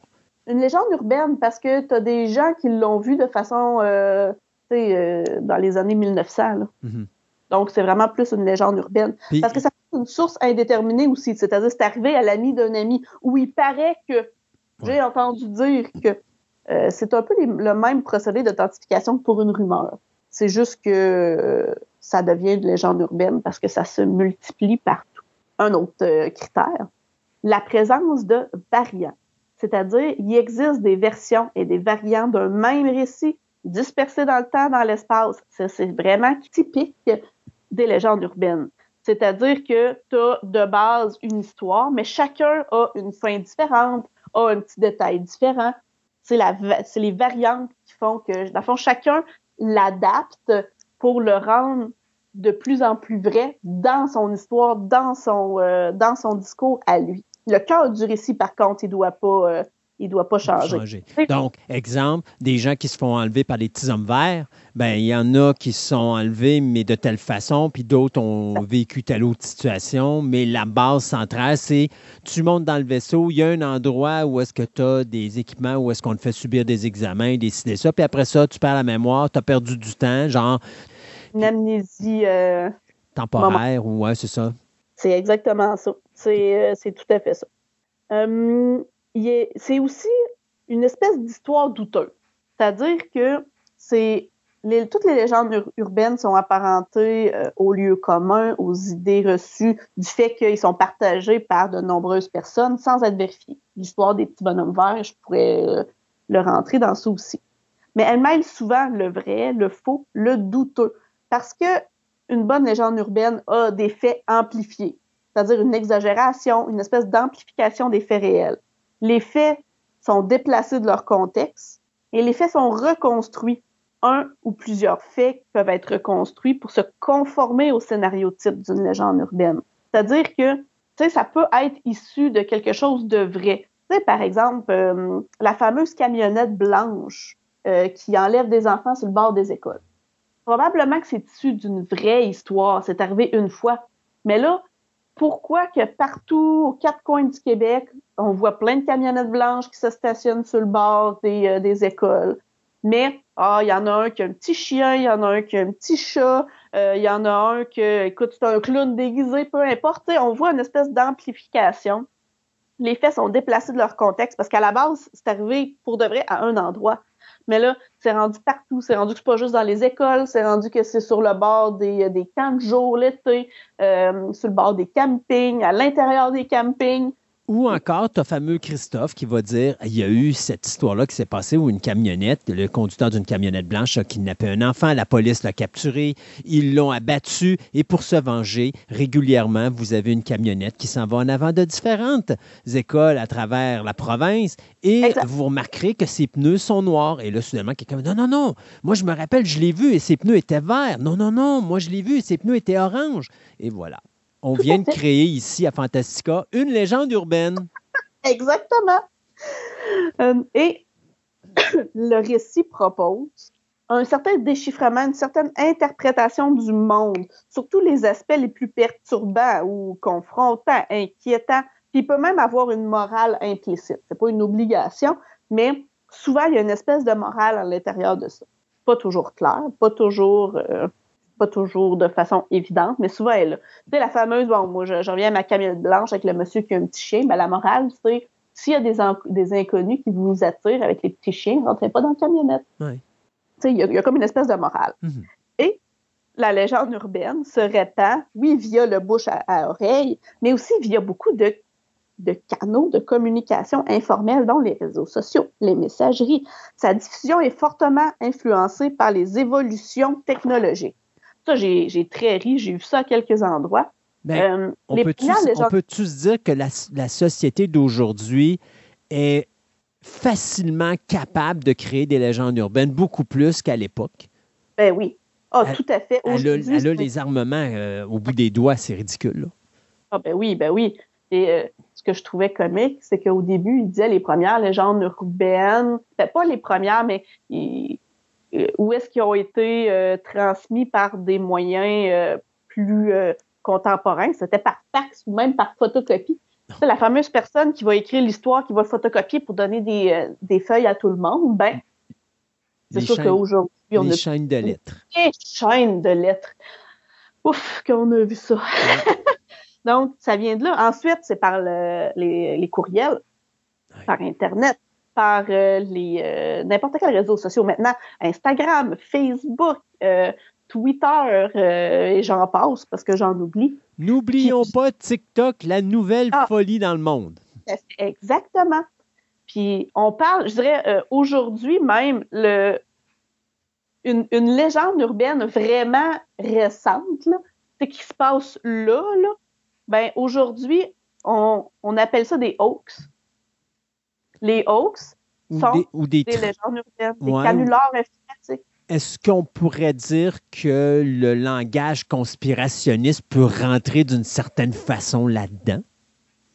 Une légende urbaine parce que tu as des gens qui l'ont vu de façon, euh, euh, dans les années 1900. Mm-hmm. Donc, c'est vraiment plus une légende urbaine. parce que ça c'est une source indéterminée aussi. C'est-à-dire, c'est arrivé à l'ami d'un ami où il paraît que, j'ai entendu dire que euh, c'est un peu le même procédé d'authentification pour une rumeur. C'est juste que ça devient une légende urbaine parce que ça se multiplie partout un autre euh, critère, la présence de variants. C'est-à-dire, il existe des versions et des variants d'un même récit dispersés dans le temps, dans l'espace. C'est vraiment typique des légendes urbaines. C'est-à-dire que tu as de base une histoire, mais chacun a une fin différente, a un petit détail différent. C'est les variantes qui font que, dans le fond, chacun l'adapte pour le rendre de plus en plus vrai dans son histoire, dans son, euh, dans son discours à lui. Le cœur du récit, par contre, il doit pas, euh, il doit pas changer. Donc, exemple, des gens qui se font enlever par les petits hommes verts, ben il y en a qui se sont enlevés, mais de telle façon, puis d'autres ont vécu telle autre situation. Mais la base centrale, c'est tu montes dans le vaisseau, il y a un endroit où est-ce que tu as des équipements, où est-ce qu'on te fait subir des examens, décider ça, puis après ça, tu perds la mémoire, tu as perdu du temps, genre une amnésie euh, temporaire, ou ouais, c'est ça. C'est exactement ça. C'est euh, tout à fait ça. Hum, c'est aussi une espèce d'histoire douteuse. C'est-à-dire que c'est toutes les légendes urbaines sont apparentées euh, aux lieux communs, aux idées reçues du fait qu'ils sont partagés par de nombreuses personnes sans être vérifiés. L'histoire des petits bonhommes verts, je pourrais le rentrer dans ça aussi. Mais elle mêle souvent le vrai, le faux, le douteux. Parce que une bonne légende urbaine a des faits amplifiés, c'est-à-dire une exagération, une espèce d'amplification des faits réels. Les faits sont déplacés de leur contexte et les faits sont reconstruits. Un ou plusieurs faits peuvent être reconstruits pour se conformer au scénario type d'une légende urbaine. C'est-à-dire que ça peut être issu de quelque chose de vrai. par exemple, euh, la fameuse camionnette blanche euh, qui enlève des enfants sur le bord des écoles. Probablement que c'est issu d'une vraie histoire. C'est arrivé une fois. Mais là, pourquoi que partout, aux quatre coins du Québec, on voit plein de camionnettes blanches qui se stationnent sur le bord des, euh, des écoles? Mais, ah, il y en a un qui a un petit chien, il y en a un qui a un petit chat, euh, il y en a un qui, écoute, c'est un clown déguisé, peu importe. On voit une espèce d'amplification. Les faits sont déplacés de leur contexte parce qu'à la base, c'est arrivé pour de vrai à un endroit. Mais là, c'est rendu partout. C'est rendu que c'est pas juste dans les écoles, c'est rendu que c'est sur le bord des, camps de jour l'été, euh, sur le bord des campings, à l'intérieur des campings. Ou encore, tu as fameux Christophe qui va dire il y a eu cette histoire-là qui s'est passée où une camionnette, le conducteur d'une camionnette blanche a kidnappé un enfant, la police l'a capturé, ils l'ont abattu et pour se venger, régulièrement, vous avez une camionnette qui s'en va en avant de différentes écoles à travers la province et vous remarquerez que ses pneus sont noirs. Et là, soudainement, quelqu'un dit non, non, non, moi je me rappelle, je l'ai vu et ses pneus étaient verts. Non, non, non, moi je l'ai vu et ses pneus étaient oranges. Et voilà on vient de créer ici à Fantastica une légende urbaine. Exactement. Euh, et le récit propose un certain déchiffrement, une certaine interprétation du monde, surtout les aspects les plus perturbants ou confrontants, inquiétants. Puis il peut même avoir une morale implicite. C'est pas une obligation, mais souvent il y a une espèce de morale à l'intérieur de ça. Pas toujours clair, pas toujours euh, pas toujours de façon évidente, mais souvent elle est là. Tu sais, la fameuse, bon, moi, je, reviens à ma camionnette blanche avec le monsieur qui a un petit chien, ben, la morale, c'est s'il y a des, des inconnus qui vous attirent avec les petits chiens, rentrez pas dans la camionnette. Tu sais, il y, a comme une espèce de morale. Mm-hmm. Et la légende urbaine se répand, oui, via le bouche à, oreille, mais aussi via beaucoup de, de canaux de communication informels, dont les réseaux sociaux, les messageries. Sa diffusion est fortement influencée par les évolutions technologiques. Ça, j'ai très ri, j'ai vu ça à quelques endroits. Ben, euh, on peut-tu se dire que la, société d'aujourd'hui est facilement capable de créer des légendes urbaines, beaucoup plus qu'à l'époque? Ben oui. Ah, tout à fait. Elle a, les armements euh, au bout des doigts, c'est ridicule. Ah, ben oui, ben oui. Et euh, ce que je trouvais comique, c'est qu'au début, il disait les premières légendes urbaines, ben, pas les premières, mais il, où est-ce qu'ils ont été euh, transmis par des moyens euh, plus contemporains. C'était par fax ou même par photocopie. C'est la fameuse personne qui va écrire l'histoire, qui va photocopier pour donner des, feuilles à tout le monde. Ben, c'est sûr qu'aujourd'hui, on a. chaînes de lettres. Des chaînes de lettres. Ouf, qu'on a vu ça. Donc, ça vient de là. Ensuite, c'est par les, courriels, par Internet par euh, les euh, n'importe quel réseau social maintenant, Instagram, Facebook, euh, Twitter et j'en passe parce que j'en oublie. N'oublions pas TikTok, la nouvelle ah. folie dans le monde. Exactement. Puis on parle, je dirais aujourd'hui même le une, légende urbaine vraiment récente, ce qui se passe là, là ben aujourd'hui, on, on appelle ça des hoax les hoax sont des, légendes urbaines, des canulars informatiques. Est-ce qu'on pourrait dire que le langage conspirationniste peut rentrer d'une certaine façon là-dedans?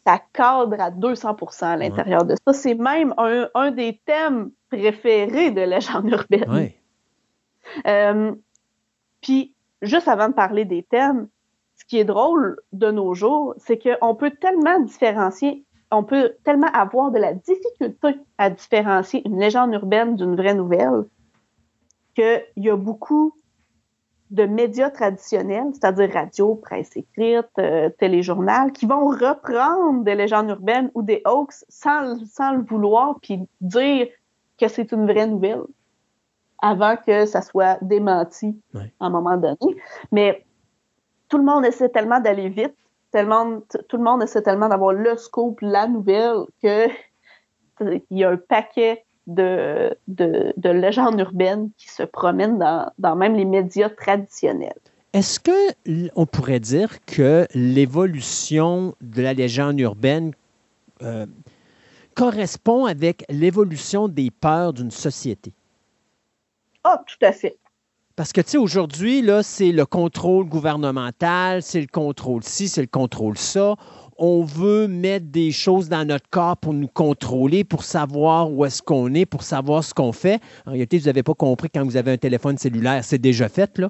Ça cadre à 200% à l'intérieur de ça. C'est même un, des thèmes préférés de légendes urbaines. Oui. Euh, puis, juste avant de parler des thèmes, ce qui est drôle de nos jours, c'est qu'on peut tellement différencier on peut tellement avoir de la difficulté à différencier une légende urbaine d'une vraie nouvelle qu'il y a beaucoup de médias traditionnels, c'est-à-dire radio, presse écrite, euh, téléjournal, qui vont reprendre des légendes urbaines ou des hoax sans, sans le vouloir, puis dire que c'est une vraie nouvelle avant que ça soit démenti à un moment donné. Mais tout le monde essaie tellement d'aller vite tellement, tout le monde essaie tellement d'avoir le scoop, la nouvelle, que il y a un paquet de, de, légendes urbaines qui se promènent dans, même les médias traditionnels. Est-ce que on pourrait dire que l'évolution de la légende urbaine euh, correspond avec l'évolution des peurs d'une société? Ah, tout à fait. Parce que, tu sais, aujourd'hui, là, c'est le contrôle gouvernemental, c'est le contrôle ci, c'est le contrôle ça. On veut mettre des choses dans notre corps pour nous contrôler, pour savoir où est-ce qu'on est, pour savoir ce qu'on fait. En réalité, vous n'avez pas compris quand vous avez un téléphone cellulaire, c'est déjà fait, là.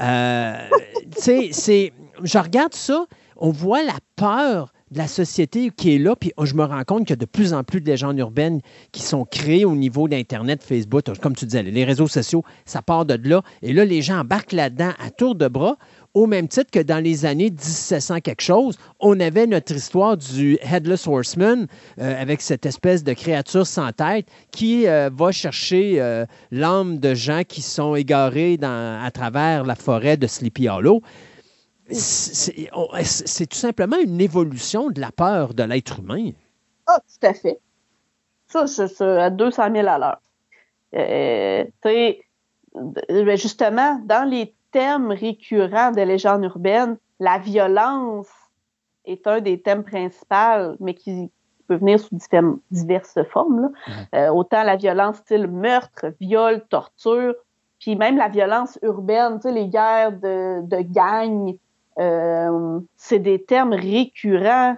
Euh, tu sais, c'est... Je regarde ça, on voit la peur de la société qui est là, puis je me rends compte qu'il y a de plus en plus de légendes urbaines qui sont créées au niveau d'Internet, Facebook, comme tu disais, les réseaux sociaux, ça part de là. Et là, les gens embarquent là-dedans à tour de bras, au même titre que dans les années 1700 quelque chose, on avait notre histoire du Headless Horseman euh, avec cette espèce de créature sans tête qui euh, va chercher euh, l'âme de gens qui sont égarés dans, à travers la forêt de Sleepy Hollow c'est tout simplement une évolution de la peur de l'être humain? Ah, tout à fait. Ça, c'est à 200 000 à l'heure. Euh, ben, justement, dans les thèmes récurrents des légendes urbaines, la violence est un des thèmes principaux, mais qui peut venir sous diverses formes. Euh, autant la violence style meurtre, viol, torture, puis même la violence urbaine, les guerres de, de gangs, euh, c'est des termes récurrents,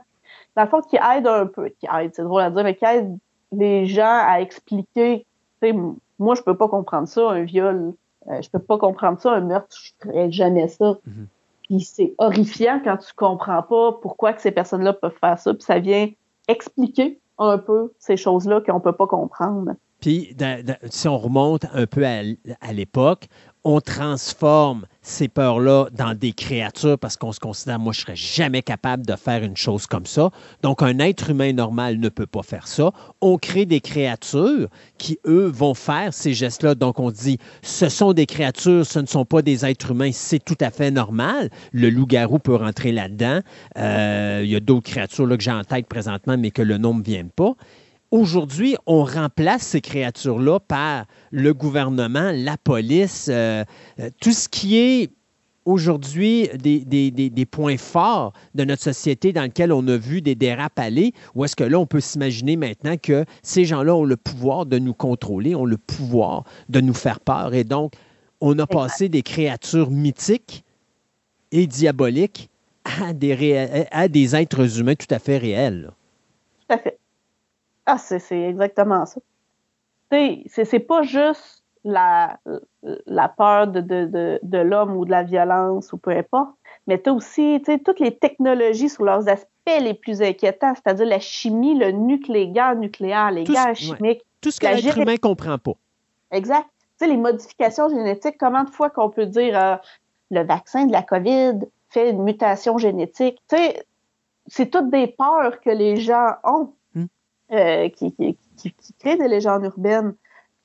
dans le fond, qui aident un peu, qui aident, c'est drôle à dire, mais qui aident les gens à expliquer, moi, je peux pas comprendre ça, un viol, euh, je peux pas comprendre ça, un meurtre, je ferais jamais ça. Mm-hmm. Puis c'est horrifiant quand tu comprends pas pourquoi que ces personnes-là peuvent faire ça, puis ça vient expliquer un peu ces choses-là qu'on peut pas comprendre. Puis, si on remonte un peu à, l'époque, on transforme ces peurs-là dans des créatures parce qu'on se considère, moi, je serais jamais capable de faire une chose comme ça. Donc, un être humain normal ne peut pas faire ça. On crée des créatures qui, eux, vont faire ces gestes-là. Donc, on dit, ce sont des créatures, ce ne sont pas des êtres humains, c'est tout à fait normal. Le loup-garou peut rentrer là-dedans. Euh, il y a d'autres créatures là, que j'ai en tête présentement, mais que le nom ne vient pas. Aujourd'hui, on remplace ces créatures-là par le gouvernement, la police, euh, euh, tout ce qui est aujourd'hui des, points forts de notre société dans lequel on a vu des dérapes aller, ou est-ce que là, on peut s'imaginer maintenant que ces gens-là ont le pouvoir de nous contrôler, ont le pouvoir de nous faire peur. Et donc, on a passé des créatures mythiques et diaboliques à des, à des êtres humains tout à fait réels. Tout à fait. Ah, c'est exactement ça. C'est pas juste la, la peur de, de, de, l'homme ou de la violence ou peu importe, mais tu as aussi toutes les technologies sur leurs aspects les plus inquiétants, c'est-à-dire la chimie, le nucléaire, nucléaire, les gaz chimiques. Tout ce que l'être humain ne comprend pas. Exact. Tu sais, les modifications génétiques, comment de fois qu'on peut dire euh, le vaccin de la COVID fait une mutation génétique? Tu sais, c'est toutes des peurs que les gens ont. Euh, qui, qui, qui, crée des légendes urbaines.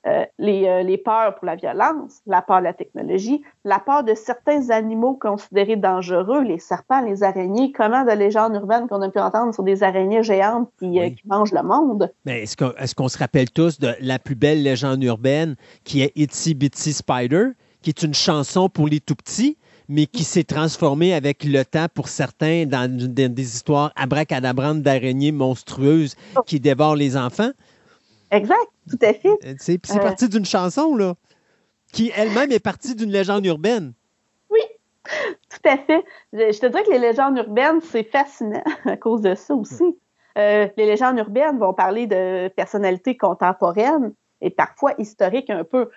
Euh, les, euh, les, peurs pour la violence, la peur de la technologie, la peur de certains animaux considérés dangereux, les serpents, les araignées, comment de légendes urbaines qu'on a pu entendre sur des araignées géantes qui, qui mangent le monde? Mais est-ce qu'on est se rappelle tous de la plus belle légende urbaine qui est Itsy Bitsy Spider, qui est une chanson pour les tout petits? Mais qui s'est transformé avec le temps pour certains dans, des histoires abracadabrantes d'araignées monstrueuses qui dévorent les enfants. Exact, tout à fait. Euh, c'est euh. parti d'une chanson, là, qui elle-même est partie d'une légende urbaine. Oui, tout à fait. Je te dirais que les légendes urbaines, c'est fascinant à cause de ça aussi. Euh, les légendes urbaines vont parler de personnalités contemporaines et parfois historiques un peu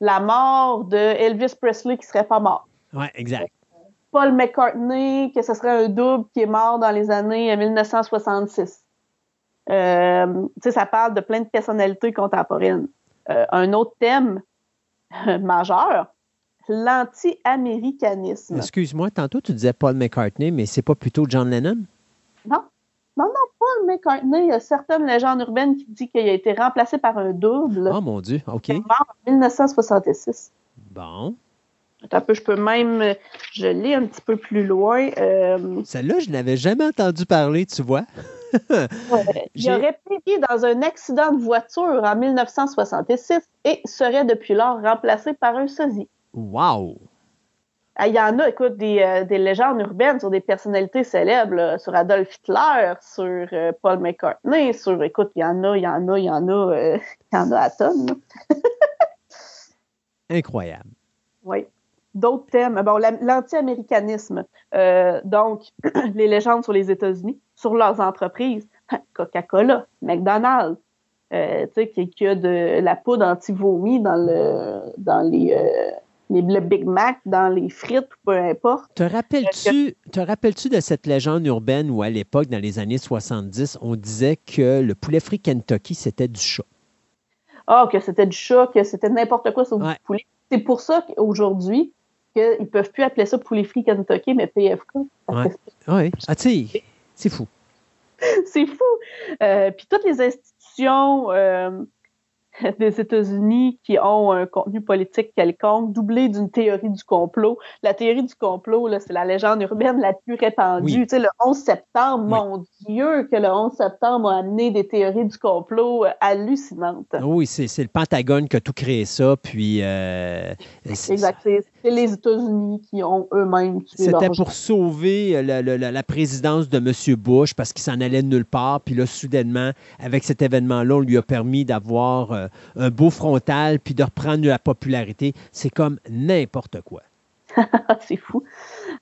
la mort de Elvis Presley qui serait pas mort. Oui, exact. Paul McCartney, que ce serait un double qui est mort dans les années 1966. Euh, ça parle de plein de personnalités contemporaines. Euh, un autre thème majeur, l'anti-américanisme. Excuse-moi, tantôt tu disais Paul McCartney, mais c'est pas plutôt John Lennon? Non, non, non, Paul McCartney, il y a certaines légendes urbaines qui disent qu'il a été remplacé par un double. Oh mon Dieu, OK. Il est mort en 1966. Bon. Peu, je peux même, je l'ai un petit peu plus loin. Euh, Celle-là, je n'avais jamais entendu parler, tu vois. il aurait péri dans un accident de voiture en 1966 et serait depuis lors remplacé par un sosie. Wow! Ah, il y en a, écoute, des, euh, des, légendes urbaines sur des personnalités célèbres, sur Adolf Hitler, sur euh, Paul McCartney, sur, écoute, il y en a, il y en a, il y en a, euh, il y en a à tonnes. Incroyable. Oui. D'autres thèmes. Bon, l'anti-américanisme. donc, les légendes sur les États-Unis, sur leurs entreprises. Coca-Cola, McDonald's, tu sais, qu'il y a de la poudre anti-vomi dans, le, dans les le Big Mac dans les frites, peu importe. Te rappelles-tu, te rappelles-tu de cette légende urbaine où, à l'époque, dans les années 70, on disait que le poulet frit Kentucky, c'était du chat? Ah, que c'était du chat, que c'était n'importe quoi sur du poulet. C'est pour ça qu'aujourd'hui, qu'ils ne peuvent plus appeler ça poulet frit Kentucky, mais PFK. Oui, ah, tu c'est fou. c'est fou. Euh, puis toutes les institutions... Euh, des États-Unis qui ont un contenu politique quelconque, doublé d'une théorie du complot. La théorie du complot, c'est la légende urbaine la plus répandue. Tu sais, le 11 septembre, mon Dieu, que le 11 septembre a amené des théories du complot euh, hallucinantes. Oui, c'est le Pentagone qui a tout créé ça, puis... Euh, exact, c'est les États-Unis qui ont eux-mêmes C'était pour sauver la, la, présidence de M. Bush, parce qu'il s'en allait de nulle part, puis là, soudainement, avec cet événement-là, on lui a permis d'avoir... Euh, un beau frontal puis de reprendre la popularité. C'est comme n'importe quoi. c'est fou.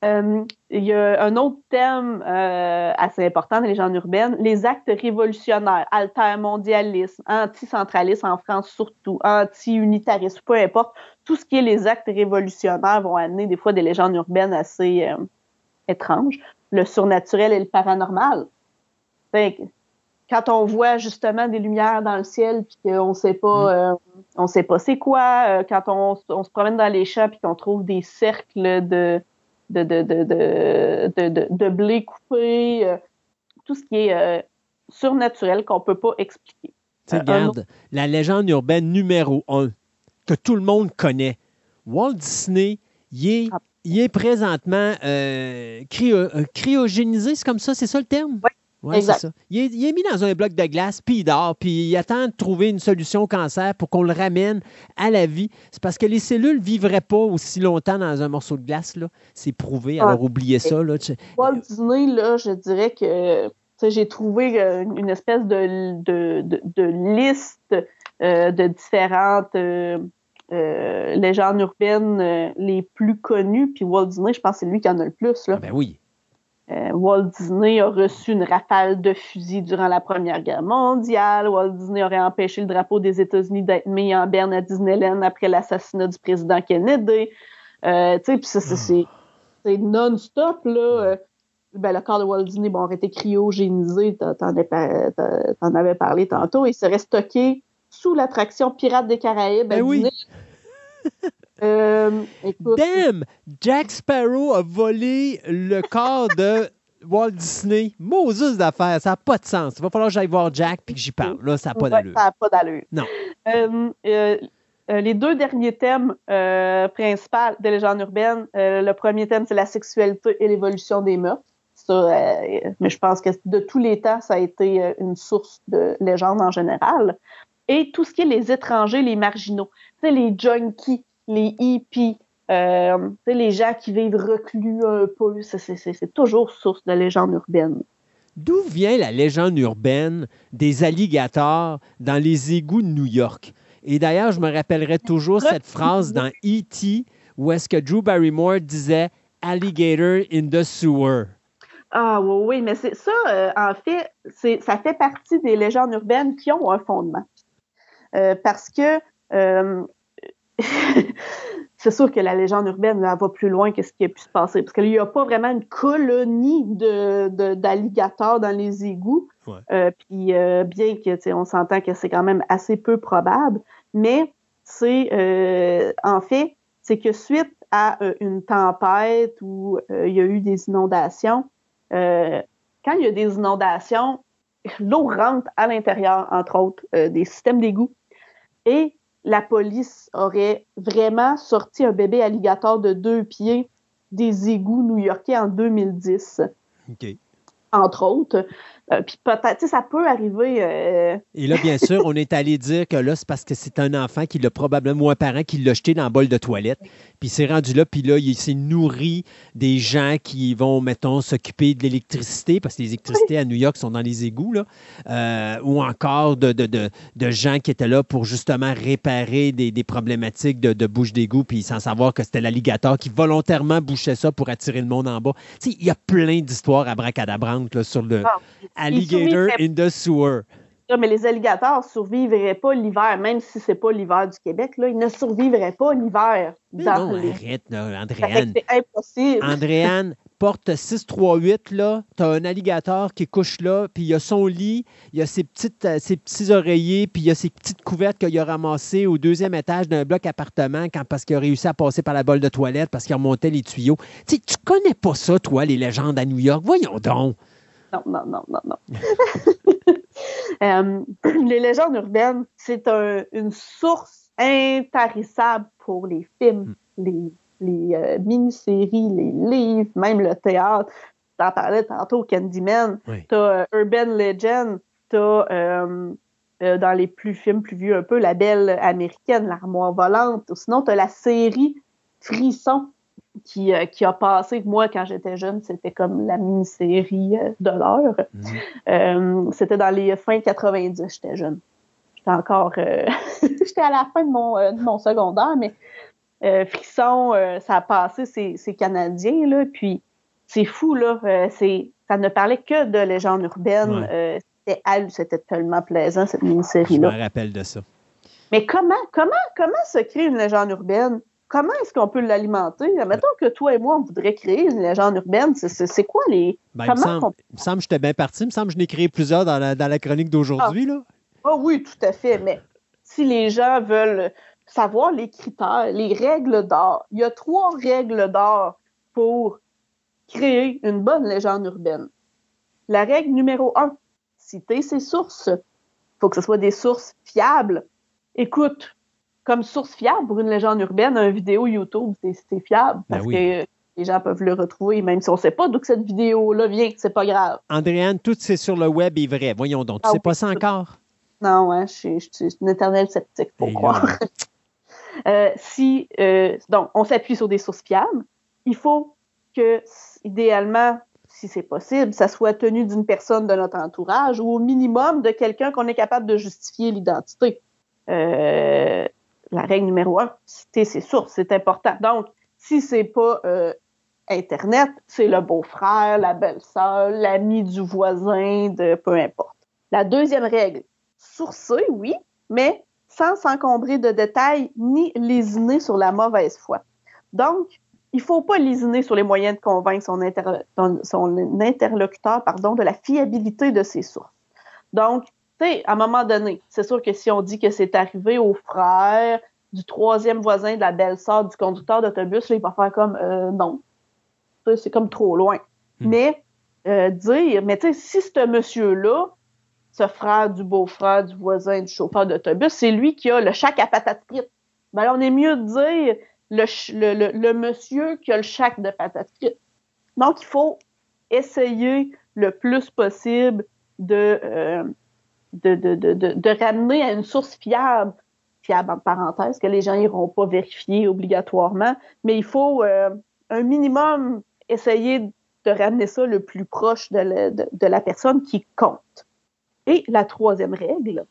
Euh, il y a un autre thème euh, assez important dans les légendes urbaines, les actes révolutionnaires, altermondialisme, anticentralisme en France surtout, anti-unitarisme, peu importe. Tout ce qui est les actes révolutionnaires vont amener des fois des légendes urbaines assez euh, étranges. Le surnaturel et le paranormal quand on voit justement des lumières dans le ciel puis qu'on sait pas mm. euh, on sait pas c'est quoi euh, quand on, se promène dans les champs puis qu'on trouve des cercles de de, de, de, de blé coupé euh, tout ce qui est surnaturel qu'on peut pas expliquer. regarde, la légende urbaine numéro un que tout le monde connaît. Walt Disney, il est, ah. est présentement cryogénisé, c'est comme ça, c'est ça le terme? Oui. Ouais, ça. Il est, mis dans un bloc de glace, puis il dort, puis il attend de trouver une solution au cancer pour qu'on le ramène à la vie. C'est parce que les cellules ne vivraient pas aussi longtemps dans un morceau de glace. Là. C'est prouvé, alors oubliez ça. Là. Walt Disney, là, je dirais que j'ai trouvé euh, une espèce de, de, liste euh, de différentes euh, légendes urbaines les plus connues. Puis Walt Disney, je pense que c'est lui qui en a le plus. Là. Ah ben oui. Euh, Walt Disney a reçu une rafale de fusils durant la Première Guerre mondiale. Walt Disney aurait empêché le drapeau des États-Unis d'être mis en berne à Disneyland après l'assassinat du président Kennedy. Euh, tu sais, puis c'est non-stop, là. Euh, ben, le corps de Walt Disney bon, aurait été cryogénisé, t'en avais parlé tantôt, il serait stocké sous l'attraction Pirates des Caraïbes. Ben oui. Euh, Damn! Jack Sparrow a volé le corps de Walt Disney. Moses d'affaires, ça n'a pas de sens. Il va falloir que j'aille voir Jack puis que j'y parle. Là, ça n'a pas d'allure. ça n'a pas d'allure. Non. Euh, euh, les deux derniers thèmes principaux des légendes urbaines, le premier thème, c'est la sexualité et l'évolution des mœurs. mais je pense que de tous les temps, ça a été une source de légendes en général. Et tout ce qui est les étrangers, les marginaux, les junkies, les hippies, euh, les gens qui vivent reclus un peu, c'est toujours source de légende urbaine. D'où vient la légende urbaine des alligators dans les égouts de New York? Et d'ailleurs, je me rappellerai toujours cette phrase dans E.T. où est-ce que Drew Barrymore disait Alligator in the sewer. Ah oui, oui, mais c'est ça, euh, en fait, ça fait partie des légendes urbaines qui ont un fondement. Euh, parce que euh, c'est sûr que la légende urbaine va plus loin que ce qui a pu se passer. Parce qu'il n'y a pas vraiment une colonie d'alligators de, dans les égouts. Euh, puis euh, bien que on s'entend que c'est quand même assez peu probable, mais c'est euh, en fait, c'est que suite à une tempête où il y a eu des inondations, quand il y a des inondations, l'eau rentre à l'intérieur, entre autres, des systèmes d'égouts. Et la police aurait vraiment sorti un bébé alligator de deux pieds des égouts new-yorkais en 2010. Entre autres. Euh, puis peut-être, ça peut arriver. Euh, Et là, bien sûr, on est allé dire que là, c'est parce que c'est un enfant qui l'a probablement, ou un parent qui l'a jeté dans le bol de toilette. Puis c'est rendu là, puis là, il s'est nourri des gens qui vont, mettons, s'occuper de l'électricité, parce que les électricités à New York sont dans les égouts, là. Euh, ou encore de, de, de, gens qui étaient là pour justement réparer des, des problématiques de, bouche d'égout, puis sans savoir que c'était l'alligator qui volontairement bouchait ça pour attirer le monde en bas. Tu sais, il y a plein d'histoires à bracadabrantes sur le. Ah, Alligator in the sewer. mais les alligators ne survivraient pas l'hiver, même si c'est pas l'hiver du Québec. Là, ils ne survivraient pas l'hiver. Non, arrête, là, Andréane. C'est impossible. Andréane, porte 638, là, tu as un alligator qui couche là, puis il y a son lit, il y a ses, petites, euh, ses petits oreillers, puis il y a ses petites couvertes qu'il a ramassées au deuxième étage d'un bloc appartement quand, parce qu'il a réussi à passer par la bolle de toilette, parce qu'il remontait les tuyaux. Tu sais, tu connais pas ça, toi, les légendes à New York? Voyons donc. Non, non, non, non, non. Euh, les légendes urbaines, c'est une source intarissable pour les films, hmm. les, les euh, mini-séries, les livres, même le théâtre. Tu en parlais tantôt, Candyman. Oui. Tu as Urban Legend, tu as dans les plus films plus vieux un peu, La Belle américaine, L'Armoire volante. Sinon, tu as la série Frisson qui, euh, qui a passé, moi, quand j'étais jeune, c'était comme la mini-série euh, de l'heure. Mhm. Euh, c'était dans les fins 90, j'étais jeune. J'étais encore... j'étais à la fin de mon, de mon secondaire, mais Frisson, ça a passé, c'est canadien, là, puis c'est fou, là. c'est ça ne parlait que de légendes urbaines. c'était tellement plaisant, cette mini-série-là. Je me rappelle de ça. Mais comment, comment, comment se crée une légende urbaine? Comment est-ce qu'on peut l'alimenter? Mettons que toi et moi, on voudrait créer une légende urbaine. C'est quoi les. Ben, il, me semble, que j'étais bien parti. Il me semble que je n'ai créé plusieurs dans la, chronique d'aujourd'hui. Ah. ah. oui, tout à fait. Mais si les gens veulent savoir les critères, les règles d'or, il y a trois règles d'or pour créer une bonne légende urbaine. La règle numéro un, citer ses sources. Il faut que ce soit des sources fiables. Écoute, comme source fiable pour une légende urbaine, un vidéo YouTube, c'est fiable ben parce que les gens peuvent le retrouver, même si on ne sait pas d'où cette vidéo-là vient, c'est pas grave. Andréane, tout c'est sur le web est vrai. Voyons donc, tu ne ah sais pas ça encore? Non, ouais, je, suis une éternelle sceptique pour croire. Euh, si, euh, donc, on s'appuie sur des sources fiables. Il faut que, idéalement, si c'est possible, ça soit tenu d'une personne de notre entourage ou au minimum de quelqu'un qu'on est capable de justifier l'identité. Euh, la règle numéro un, citer ses sources, c'est important. Donc, si c'est pas euh, Internet, c'est le beau-frère, la belle-sœur, l'ami du voisin, de peu importe. La deuxième règle, sourcer, oui, mais sans s'encombrer de détails ni lésiner sur la mauvaise foi. Donc, il faut pas lésiner sur les moyens de convaincre son, son interlocuteur pardon, de la fiabilité de ses sources. Donc, sais, à un moment donné, c'est sûr que si on dit que c'est arrivé au frère du troisième voisin de la belle-sœur du conducteur d'autobus, il va faire comme euh, non. C'est comme trop loin. Hmm. Mais euh, dire, mais tu sais, si ce monsieur-là, ce frère du beau-frère du voisin du chauffeur d'autobus, c'est lui qui a le chac à patates frites. Ben on est mieux de dire le, le, monsieur qui a le chac de patates frites. Donc, il faut essayer le plus possible de, euh, de, de, de, de, ramener à une source fiable, fiable en parenthèse, que les gens n'iront pas vérifier obligatoirement, mais il faut euh, un minimum essayer de ramener ça le plus proche de la, de, la personne qui compte. Et la troisième règle,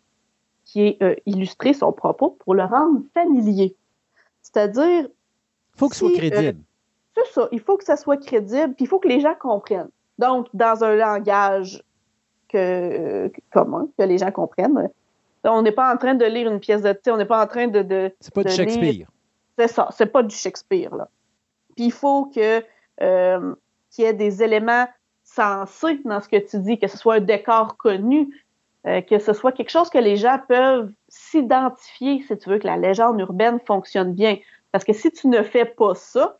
qui est euh, illustrer son propos pour le rendre familier. C'est-à-dire. Il faut que ce soit crédible. Euh, c'est ça. Il faut que ça soit crédible, puis il faut que les gens comprennent. Donc, dans un langage que, commun, que les gens comprennent. On n'est pas en train de lire une pièce de thé, on n'est pas en train de. de c'est pas du Shakespeare. C'est ça, c'est pas du Shakespeare. Là. Puis il faut que euh, qu'il y ait des éléments sensés dans ce que tu dis, que ce soit un décor connu, euh, que ce soit quelque chose que les gens peuvent s'identifier si tu veux que la légende urbaine fonctionne bien. Parce que si tu ne fais pas ça,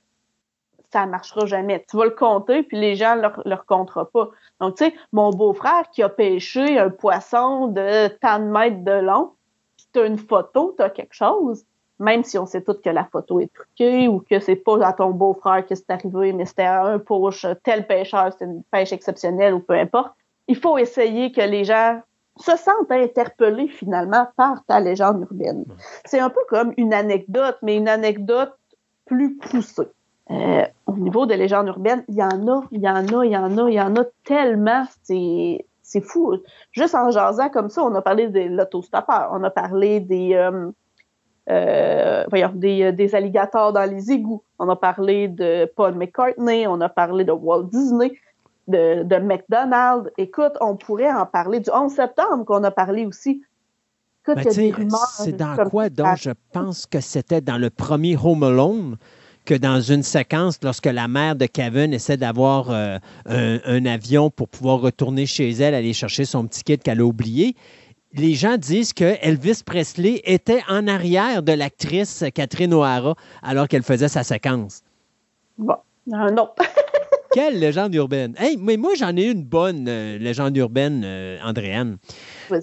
ça ne marchera jamais. Tu vas le compter, puis les gens ne le, le compteront pas. Donc, tu sais, mon beau-frère qui a pêché un poisson de tant de mètres de long, puis tu as une photo, tu as quelque chose, même si on sait tous que la photo est truquée ou que c'est pas à ton beau-frère que c'est arrivé, mais c'était à un poche, tel pêcheur, c'est une pêche exceptionnelle ou peu importe, il faut essayer que les gens se sentent interpellés finalement par ta légende urbaine. C'est un peu comme une anecdote, mais une anecdote plus poussée. Euh, au niveau de légendes urbaines, il y en a, il y en a, il y en a, il y en a tellement. C'est, c'est fou. Juste en jasant comme ça, on a parlé de l'autostoppeur, on a parlé des, euh, euh, voyons, des, des, alligators dans les égouts, on a parlé de Paul McCartney, on a parlé de Walt Disney, de, de McDonald's. Écoute, on pourrait en parler du 11 septembre qu'on a parlé aussi. Ben, c'est dans quoi donc je pense que c'était dans le premier Home Alone? Que dans une séquence, lorsque la mère de Kevin essaie d'avoir euh, un, avion pour pouvoir retourner chez elle, aller chercher son petit kit qu'elle a oublié, les gens disent que Elvis Presley était en arrière de l'actrice Catherine O'Hara alors qu'elle faisait sa séquence. Bon, non. Quelle légende urbaine. Hey, mais moi, j'en ai une bonne euh, légende urbaine, euh, Andréane.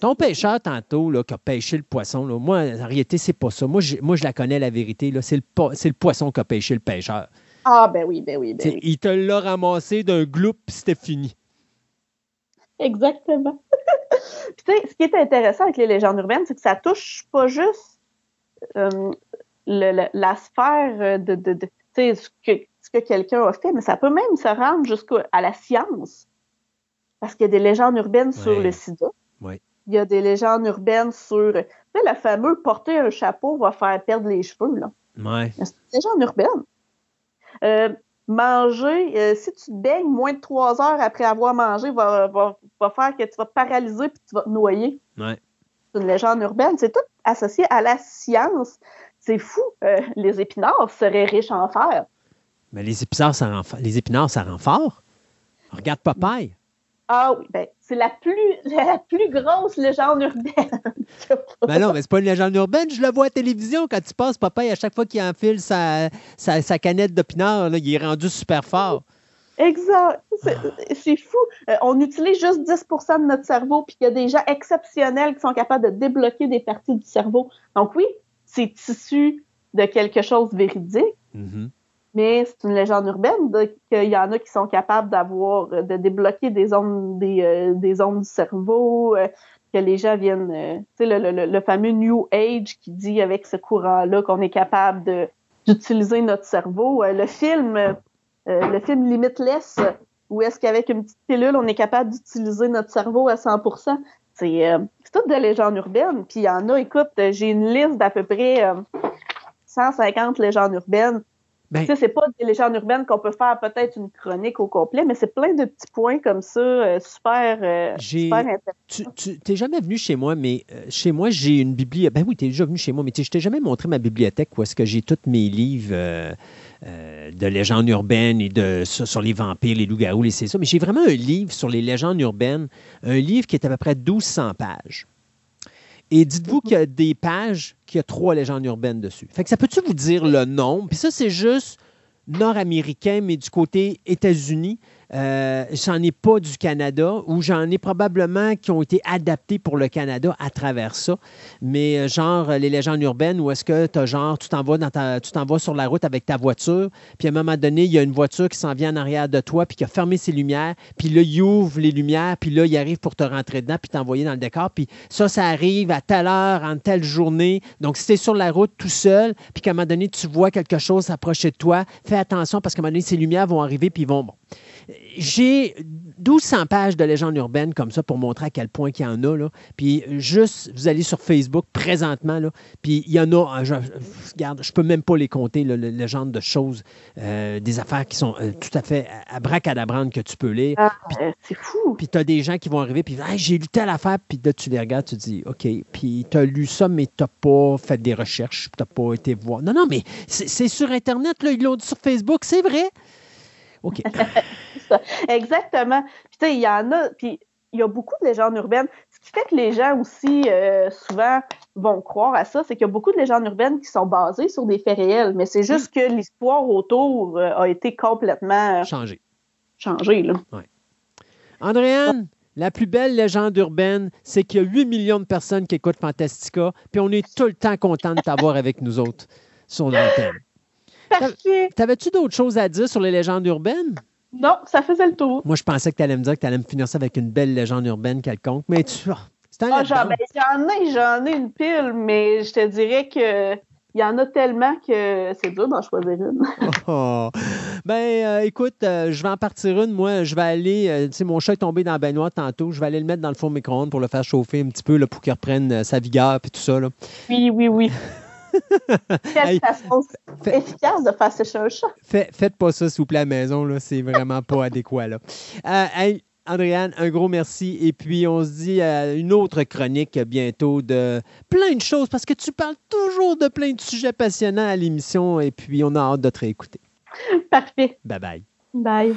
Ton pêcheur, tantôt, là, qui a pêché le poisson, là, moi, en réalité, c'est pas ça. Moi, je, moi, je la connais, la vérité. là. C'est le, po- c'est le poisson qui a pêché le pêcheur. Ah, ben oui, ben oui, ben oui. Il te l'a ramassé d'un gloup, puis c'était fini. Exactement. Puis, tu sais, ce qui est intéressant avec les légendes urbaines, c'est que ça touche pas juste euh, le- le- la sphère de, de, de- tu sais, ce que, que quelqu'un a fait, mais ça peut même se rendre jusqu'à la science. Parce qu'il y a des légendes urbaines sur le sida. Ouais. Il y a des légendes urbaines sur. Tu sais, le fameux porter un chapeau va faire perdre les cheveux, là. Ouais. C'est une légende urbaine. Euh, manger, euh, si tu te baignes moins de trois heures après avoir mangé, va, va, va faire que tu vas te paralyser puis tu vas te noyer. Ouais. C'est une légende urbaine. C'est tout associé à la science. C'est fou. Euh, les épinards seraient riches en fer. Mais les épinards, ça rend, les épinards, ça rend fort. Regarde Popeye. Ah oui, ben, c'est la plus, la plus grosse légende urbaine. Ben non, mais c'est pas une légende urbaine. Je le vois à la télévision quand tu passes, Popeye, à chaque fois qu'il enfile sa, sa, sa canette d'épinards, là, il est rendu super fort. Exact. C'est fou. Euh, on utilise juste 10% de notre cerveau, puis il y a des gens exceptionnels qui sont capables de débloquer des parties du cerveau. Donc oui, c'est issu de quelque chose de véridique, Mhm. Mais c'est une légende urbaine de- qu'il y en a qui sont capables d'avoir, euh, de débloquer des ondes, des, euh, des ondes du cerveau, euh, que les gens viennent, euh, tu sais, le, le- le- fameux New Age qui dit avec ce courant-là qu'on est capable de- d'utiliser notre cerveau. Euh, le film, euh, le film Limitless, où est-ce qu'avec une petite pilule, on est capable d'utiliser notre cerveau à 100%. C'est toutes des légendes urbaines. Puis il y en a, écoute, j'ai une liste d'à peu près euh, 150 légendes urbaines. Ben, Tu sais, c'est pas des légendes urbaines qu'on peut faire peut-être une chronique au complet, mais c'est plein de petits points comme ça, euh, super, euh, super intéressants. tu tu- t'es jamais venu chez moi, mais euh, chez moi, j'ai une bibliothèque. Ben oui, t'es déjà venu chez moi, mais tu je t'ai jamais montré ma bibliothèque où est-ce que j'ai tous mes livres de légendes urbaines et de sur, sur les vampires, les loups-garous, les c'est ça. Mais j'ai vraiment un livre sur les légendes urbaines, un livre qui est à peu près 1200 pages. Et dites-vous qu'il y a des pages qui a trois légendes urbaines dessus. Fait que ça peut-tu vous dire le nombre? Puis ça, c'est juste nord-américain, mais du côté États-Unis. Euh, j'en ai pas du Canada, ou j'en ai probablement qui ont été adaptés pour le Canada à travers ça. Mais euh, genre euh, les légendes urbaines, où est-ce que tu genre, tu t'en vas dans ta, tu sur la route avec ta voiture, puis à un moment donné, il y a une voiture qui s'en vient en arrière de toi, puis qui a fermé ses lumières, puis là, il ouvre les lumières, puis là, il arrive pour te rentrer dedans, puis t'envoyer dans le décor, puis ça, ça arrive à telle heure, en telle journée. Donc, si tu es sur la route tout seul, puis qu'à un moment donné, tu vois quelque chose s'approcher de toi, fais attention parce qu'à un moment donné, ces lumières vont arriver, puis ils vont. J'ai 1200 pages de légendes urbaines comme ça pour montrer à quel point qu'il y en a. Là. Puis juste, vous allez sur Facebook présentement, là, puis il y en a, euh, je, regarde, je peux même pas les compter, là, le, genre de choses, euh, des affaires qui sont euh, tout à fait abracadabrantes que tu peux lire. Ah, euh, c'est fou. Puis tu as des gens qui vont arriver, puis Hey, j'ai lu telle affaire, puis là, tu les regardes, tu te dis, OK, puis tu as lu ça, mais tu pas fait des recherches, tu n'as pas été voir. Non, non, mais c'est c'est sur Internet, là, ils l'ont dit sur Facebook, c'est vrai. OK. Exactement. Puis tu sais, il y en a, puis il y a beaucoup de légendes urbaines. Ce qui fait que les gens aussi, euh, souvent, vont croire à ça, c'est qu'il y a beaucoup de légendes urbaines qui sont basées sur des faits réels, mais c'est juste que l'histoire autour euh, a été complètement euh, Changé. changée. Là. Andréane, la plus belle légende urbaine, c'est qu'il y a 8 millions de personnes qui écoutent Fantastica, puis on est tout le temps content de t'avoir avec nous autres sur l'antenne. T'avais-tu d'autres choses à dire sur les légendes urbaines? Non, ça faisait le tour. Moi, je pensais que tu allais me dire que tu allais me finir ça avec une belle légende urbaine quelconque, mais tu. C'est un Ah, j'en, ben, ai, j'en ai une pile, mais je te dirais que il y en a tellement que c'est dur d'en choisir une. Oh. Ben, euh, écoute, euh, je vais en partir une. Moi, je vais aller. euh, tu sais, mon chat est tombé dans la baignoire tantôt. Je vais aller le mettre dans le four micro-ondes pour le faire chauffer un petit peu là, pour qu'il reprenne sa vigueur et tout ça. Là. Oui, oui, oui. Quelle façon fait- efficace de faire sécher un chat. Fait- faites pas ça, s'il vous plaît, à la maison. Là. C'est vraiment pas adéquat. Là. Euh, hey, Andréane, un gros merci. Et puis, on se dit à une autre chronique bientôt de plein de choses parce que tu parles toujours de plein de sujets passionnants à l'émission. Et puis, on a hâte de te réécouter. Parfait. Bye bye. Bye.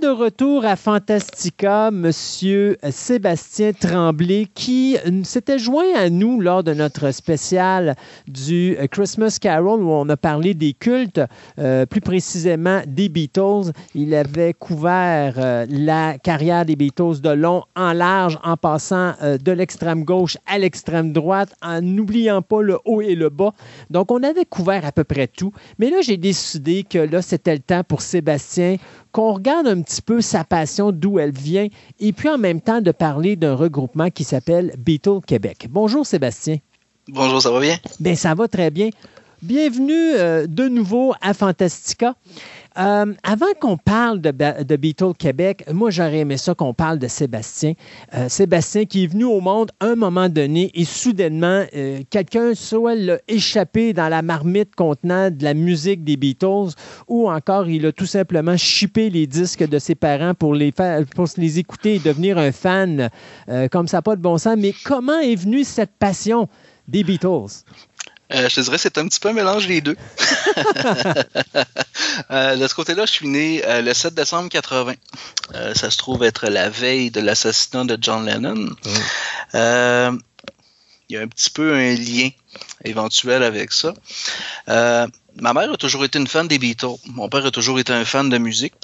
De retour à Fantastica, Monsieur Sébastien Tremblay, qui s'était joint à nous lors de notre spécial du Christmas Carol où on a parlé des cultes, euh, plus précisément des Beatles. Il avait couvert euh, la carrière des Beatles de long en large, en passant euh, de l'extrême gauche à l'extrême droite, en n'oubliant pas le haut et le bas. Donc, on avait couvert à peu près tout. Mais là, j'ai décidé que là, c'était le temps pour Sébastien qu'on regarde un petit peu sa passion, d'où elle vient, et puis en même temps de parler d'un regroupement qui s'appelle Beatles Québec. Bonjour Sébastien. Bonjour, ça va bien? Bien, ça va très bien. Bienvenue euh, de nouveau à Fantastica. Euh, avant qu'on parle de, Beatles Québec, moi j'aurais aimé ça qu'on parle de Sébastien. Euh, Sébastien qui est venu au monde à un moment donné et soudainement, quelqu'un soit l'a échappé dans la marmite contenant de la musique des Beatles ou encore il a tout simplement chippé les disques de ses parents pour les, pour les écouter et devenir un fan comme ça, pas de bon sens. Mais comment est venue cette passion des Beatles? Euh, je te dirais c'est un petit peu un mélange des deux. euh, de ce côté-là, je suis né euh, le 7 décembre 80. Euh, ça se trouve être la veille de l'assassinat de John Lennon. Il y a un petit peu un lien éventuel avec ça. ma mère a toujours été une fan des Beatles. Mon père a toujours été un fan de musique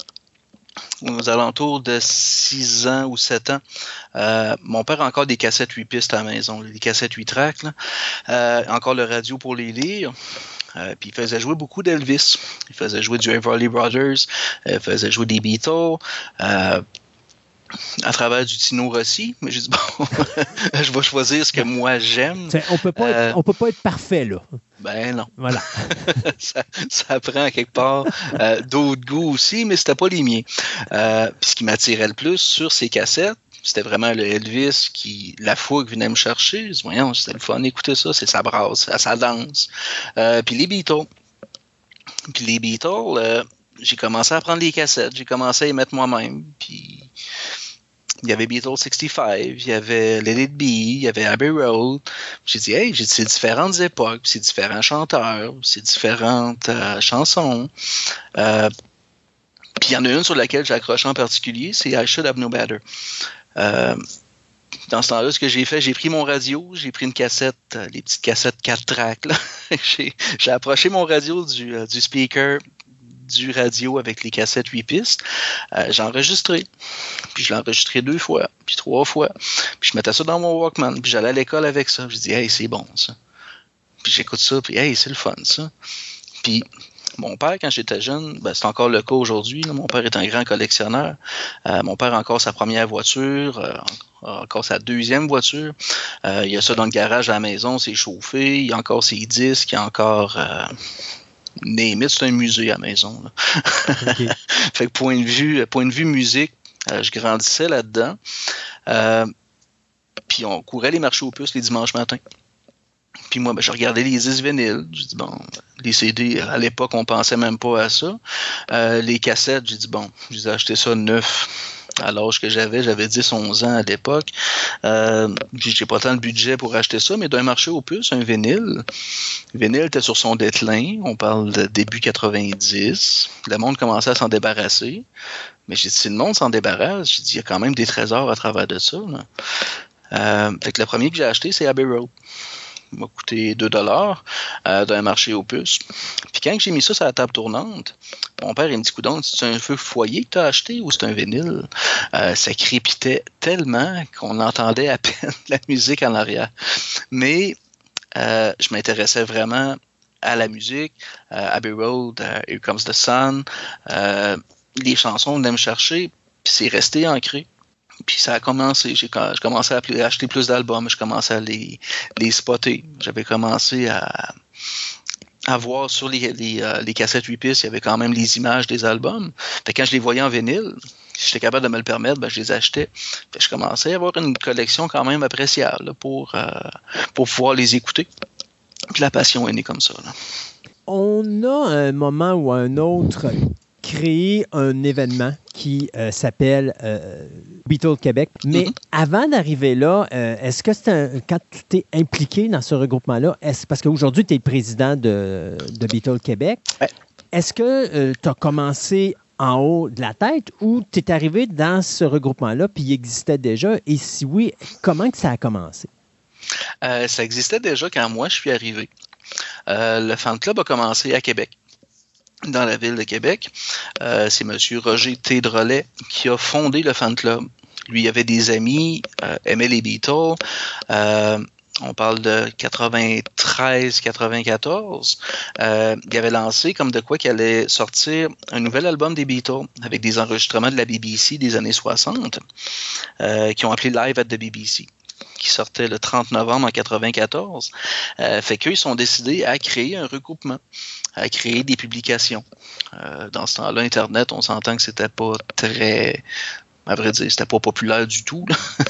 aux alentours de 6 ans ou 7 ans. Euh, mon père a encore des cassettes 8 pistes à la maison, des cassettes 8 tracks, euh, encore le radio pour les lire. Euh, puis il faisait jouer beaucoup d'Elvis. Il faisait jouer du Everly Brothers, il faisait jouer des Beatles à travers du Tino Rossi, mais j'ai dit bon, je vais choisir ce que moi j'aime. On peut pas être, on peut pas être parfait là. Ben non. Voilà. ça, ça, prend quelque part euh, d'autres goûts aussi, mais c'était pas les miens. Euh, puis ce qui m'attirait le plus sur ces cassettes, c'était vraiment le Elvis qui, la fougue venait me chercher. Je dis, voyons, c'était le fun, écoutez ça, c'est sa brasse, ça danse. Euh, puis les Beatles. Puis les Beatles, euh, j'ai commencé à prendre les cassettes, j'ai commencé à y mettre moi-même. Puis il y avait Beatles 65, il y avait Let It Be, il y avait Abbey Road. J'ai dit, hey, c'est différentes époques, c'est différents chanteurs, c'est différentes euh, chansons. Euh, puis il y en a une sur laquelle j'ai accroché en particulier, c'est I Should Have No Better. Euh, dans ce temps-là, ce que j'ai fait, j'ai pris mon radio, j'ai pris une cassette, les petites cassettes 4 tracks. j'ai approché mon radio du, du speaker du radio avec les cassettes 8 pistes. Euh, j'ai enregistré. Puis je l'ai enregistré deux fois, puis trois fois. Puis je mettais ça dans mon Walkman, puis j'allais à l'école avec ça. Je dis, hey, c'est bon ça. Puis j'écoute ça, puis hey, c'est le fun ça. Puis mon père, quand j'étais jeune, ben, c'est encore le cas aujourd'hui. Mon père est un grand collectionneur. Euh, mon père a encore sa première voiture, euh, encore sa deuxième voiture. Il y a ça dans le garage à la maison, c'est chauffé. Il y a encore ses disques, il y a encore c'est un musée à la maison. fait que point de vue, point de vue musique, euh, je grandissais là-dedans. Euh, puis on courait les marchés aux puces les dimanches matins. Puis moi, ben, je regardais les 10 vinyles. J'ai dit, bon, les CD, à l'époque, on pensait même pas à ça. Euh, les cassettes, j'ai dit, bon, j'ai acheté ça neuf à l'âge que j'avais, j'avais 10-11 ans à l'époque. Euh, j'ai pas tant de budget pour acheter ça, mais d'un marché au plus, un vinyle. Le vinyle était sur son déclin. On parle de début 90. Le monde commençait à s'en débarrasser. Mais j'ai dit, si le monde s'en débarrasse, j'ai dit, il y a quand même des trésors à travers de ça. Euh, fait que le premier que j'ai acheté, c'est Abbey Road m'a coûté 2 dollars euh, d'un marché aux puces. Puis quand j'ai mis ça sur la table tournante, mon père il me dit coudon, c'est un feu foyer que tu as acheté ou c'est un vinyle? Euh, Ça crépitait tellement qu'on entendait à peine la musique en arrière. Mais euh, je m'intéressais vraiment à la musique, Abbey Road, Here Comes the Sun, les chansons venaient me chercher, puis c'est resté ancré. Puis ça a commencé. J'ai commencé à acheter plus d'albums. Je commençais à les, les spotter. J'avais commencé à, voir sur les, euh, cassettes 8 pistes, il y avait quand même les images des albums. Fait quand je les voyais en vinyle, j'étais capable de me le permettre, ben, je les achetais. Je commençais à avoir une collection quand même appréciable pour, euh, pour pouvoir les écouter. Puis la passion est née comme ça. On a un moment ou un autre créé un événement qui euh, s'appelle euh, Beatles Québec. Mais mm-hmm. avant d'arriver là, euh, est-ce que c'est un, quand tu t'es impliqué dans ce regroupement-là, est parce qu'aujourd'hui tu es président de, de Beatles Québec, est-ce que tu as commencé en haut de la tête ou tu es arrivé dans ce regroupement-là puis il existait déjà? Et si oui, comment que ça a commencé? Euh, ça existait déjà quand moi je suis arrivé. Euh, le fan club a commencé à Québec dans la ville de Québec. Euh, c'est M. Roger T. qui a fondé le fan club. Lui, il avait des amis, aimait les Beatles. on parle de 93-94. il avait lancé comme de quoi qu'il allait sortir un nouvel album des Beatles avec des enregistrements de la BBC des années 60 qui ont appelé Live at the BBC qui sortait le 30 novembre en 94. Euh, fait qu'eux, ils sont décidés à créer un recoupement, à créer des publications. Euh, dans ce temps-là, Internet, on s'entend que c'était pas très à vrai dire, c'était pas populaire du tout.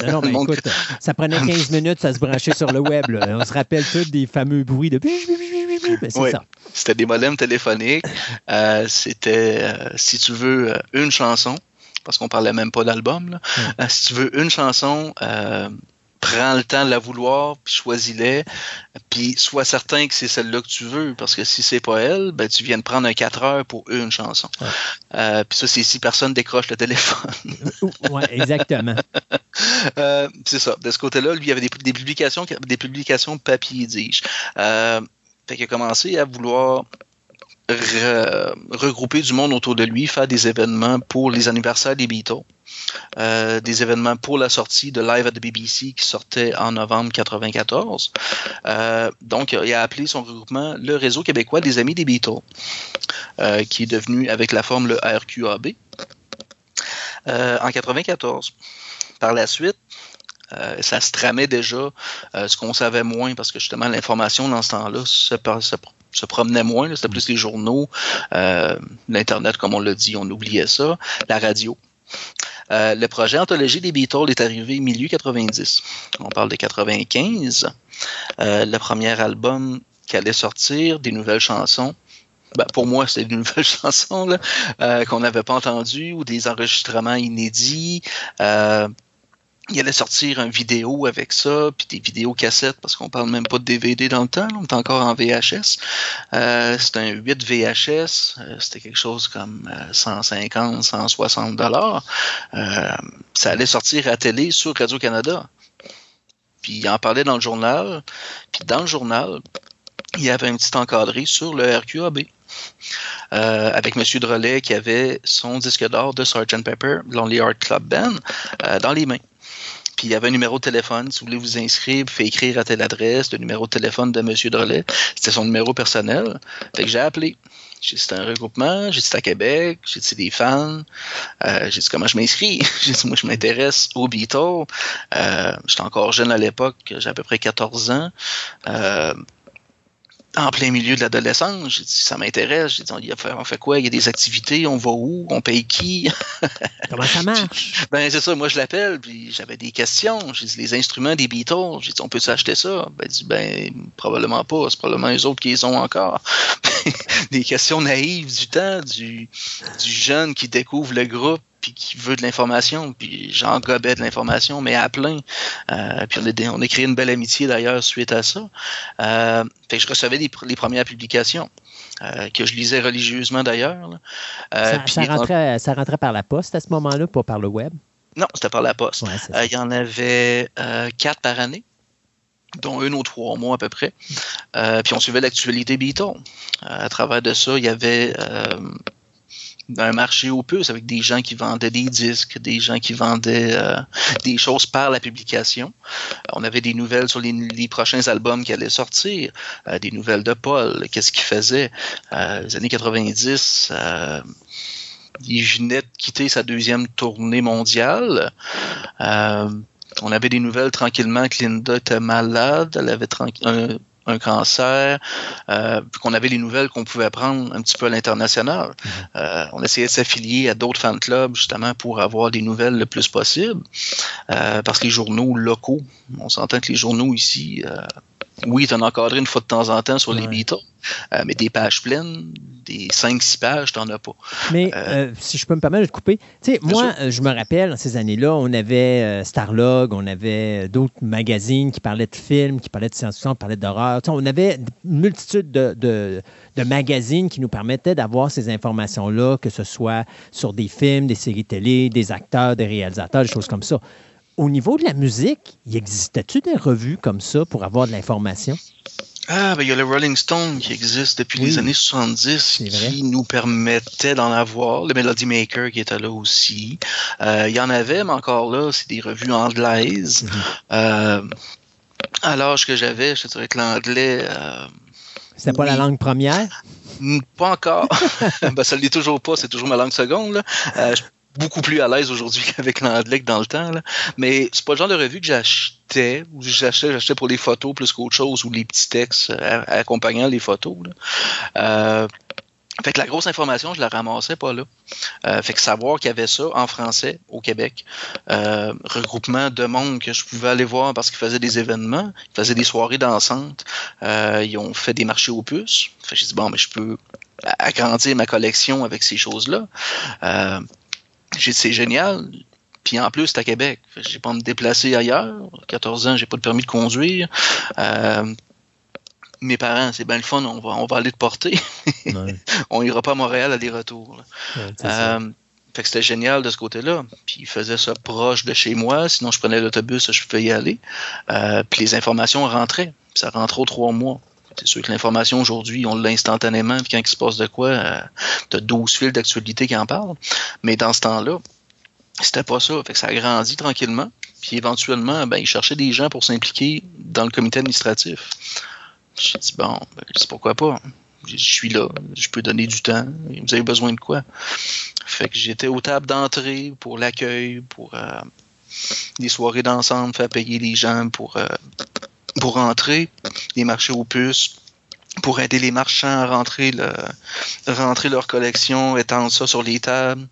Non, mais écoute, ça prenait 15 minutes, ça se branchait sur le web. On se rappelle tous des fameux bruits de... c'est ça. C'était des modems téléphoniques. Euh, c'était, euh, si tu veux, une chanson, parce qu'on parlait même pas d'album. si tu veux une chanson, prends le temps de la vouloir, puis choisis-les, puis sois certain que c'est celle-là que tu veux, parce que si c'est pas elle, ben tu viens de prendre un 4 heures pour une chanson. Euh, puis ça, c'est si personne décroche le téléphone. oui, exactement. Euh, c'est ça. De ce côté-là, lui, il y avait des, publications, des publications papier, dis-je. Euh, fait qu'il a commencé à vouloir regrouper du monde autour de lui, faire des événements pour les anniversaires des Beatles. Euh, des événements pour la sortie de Live at the BBC qui sortait en novembre 94. Euh, donc, il a appelé son regroupement le Réseau québécois des Amis des Beatles, euh, qui est devenu avec la forme le RQAB en 94. Par la suite, ça se tramait déjà, ce qu'on savait moins, parce que justement, l'information dans ce temps-là se, se promenait moins, c'était plus les journaux, l'Internet, comme on l'a dit, on oubliait ça, la radio. Euh, le projet Anthologie des Beatles est arrivé milieu 90. On parle de 95. Euh, le premier album qui allait sortir, des nouvelles chansons. Ben, pour moi, c'était des nouvelles chansons euh, qu'on n'avait pas entendues ou des enregistrements inédits il allait sortir une vidéo avec ça, puis des vidéos cassettes, parce qu'on parle même pas de DVD dans le temps, on est encore en VHS. Euh, c'était un 8 VHS, euh, c'était quelque chose comme 150, euh, 160 dollars. Euh, ça allait sortir à télé sur Radio-Canada. Puis il en parlait dans le journal, puis dans le journal, il y avait un petit encadré sur le RQAB. Euh, avec M. Drolet qui avait son disque d'or de Sgt. Pepper, Lonely Heart Club Band, dans les mains. Puis il y avait un numéro de téléphone. Si vous voulez vous inscrire, vous faites écrire à telle adresse, le numéro de téléphone de M. Drolet. C'était son numéro personnel. Fait que j'ai appelé. J'ai dit, un regroupement. J'ai dit, à Québec. J'ai dit, c'est des fans. Euh, j'ai dit, comment je m'inscris? j'ai dit, moi, je m'intéresse aux Beatles. Euh, j'étais encore jeune à l'époque. J'ai à peu près 14 ans. Euh, en plein milieu de l'adolescence. J'ai dit, ça m'intéresse. J'ai dit, on, fait quoi? Il y a des activités, on va où? On paye qui? Comment ça marche? ben, c'est ça. Moi, je l'appelle, puis j'avais des questions. J'ai dit, les instruments des Beatles, j'ai dit, on peut s'acheter ça? Ben, dit, ben, probablement pas. C'est probablement eux autres qui les ont encore. des questions naïves du temps, du, du jeune qui découvre le groupe puis qui veut de l'information, puis gobais de l'information, mais à plein. Euh, puis on a, créé une belle amitié d'ailleurs suite à ça. Euh, fait que je recevais les premières publications. Euh, que je lisais religieusement d'ailleurs. Euh, ça, rentrait, ça, rentrait, par la poste à ce moment-là, pas par le web? Non, c'était par la poste. il y en avait quatre par année dont un ou trois mois à peu près. puis on suivait l'actualité Beatles. à travers de ça, il y avait un marché aux puces avec des gens qui vendaient des disques, des gens qui vendaient euh, des choses par la publication. On avait des nouvelles sur les, prochains albums qui allaient sortir, euh, des nouvelles de Paul, qu'est-ce qu'il faisait. Euh, les années 90, euh, il venait de quitter sa deuxième tournée mondiale. on avait des nouvelles tranquillement que Linda était malade, elle avait un, un cancer, euh, qu'on avait les nouvelles qu'on pouvait prendre un petit peu à l'international. Mhm. Euh, on essayait de s'affilier à d'autres fan clubs justement pour avoir des nouvelles le plus possible, euh, parce que les journaux locaux, on s'entend que les journaux ici, oui, tu en as encadré une fois de temps en temps sur les. Beatles, euh, mais des pages pleines, des 5-6 pages, tu n'en as pas. Mais Euh, euh, si je peux me permettre de te couper, tu sais, Bien moi, sûr. je me rappelle, dans ces années-là, on avait Starlog, on avait d'autres magazines qui parlaient de films, qui parlaient de science-fiction, qui parlaient d'horreur. On avait une multitude de, de- de magazines qui nous permettaient d'avoir ces informations-là, que ce soit sur des films, des séries télé, des acteurs, des réalisateurs, des choses comme ça. Au niveau de la musique, y existait-tu des revues comme ça pour avoir de l'information? Ah, ben il y a le Rolling Stone qui existe depuis Oui. les années 70 C'est vrai. qui nous permettait d'en avoir. Le Melody Maker qui était là aussi. Euh, Il y en avait, mais encore là, c'est des revues anglaises. Mhm. Euh, à l'âge que j'avais, je te dirais que l'anglais, euh, C'était pas la langue première? Pas encore. ben, ça ne l'est toujours pas, c'est toujours ma langue seconde. là. Euh, je suis beaucoup plus à l'aise aujourd'hui qu'avec l'anglais que dans le temps. là. Mais c'est pas le genre de revue que j'achetais, ou j'achetais, j'achetais pour les photos plus qu'autre chose, ou les petits textes euh, accompagnant les photos. là. Euh, fait que la grosse information, je la ramassais pas là. Euh, fait que savoir qu'il y avait ça en français au Québec, euh, regroupement de monde que je pouvais aller voir parce qu'ils faisaient des événements, ils faisaient des soirées dansantes, euh, ils ont fait des marchés aux puces. Fait que j'ai dit bon, mais je peux agrandir ma collection avec ces choses-là. J'ai dit c'est génial. Puis en plus, c'est à Québec. J'ai pas à me déplacer ailleurs. 14 ans, j'ai pas de permis de conduire. Euh, mes parents, c'est bien le fun, on va, on va aller te porter. Ouais, on ira pas à Montréal aller-retour. ouais. Euh, fait que c'était génial de ce côté-là. Puis ils faisaient ça proche de chez moi, sinon je prenais l'autobus, je pouvais y aller. Euh, puis les informations rentraient. Puis ça rentrait aux trois mois. C'est sûr que l'information aujourd'hui, on l'a instantanément, puis quand il se passe de quoi, euh, t'as 12 fils d'actualité qui en parlent. Mais dans ce temps-là, c'était pas ça. Fait que ça a grandi tranquillement. Puis éventuellement, ben, ils cherchaient des gens pour s'impliquer dans le comité administratif. J'ai dit, bon, ben, dis, pourquoi pas? Je suis là, je peux donner du temps. Vous avez besoin de quoi? Fait que j'étais aux tables d'entrée pour l'accueil, pour euh, des soirées d'ensemble, faire payer les gens pour, euh, pour rentrer, les marchés aux puces, pour aider les marchands à rentrer, le, rentrer leur collection, étendre ça sur les tables,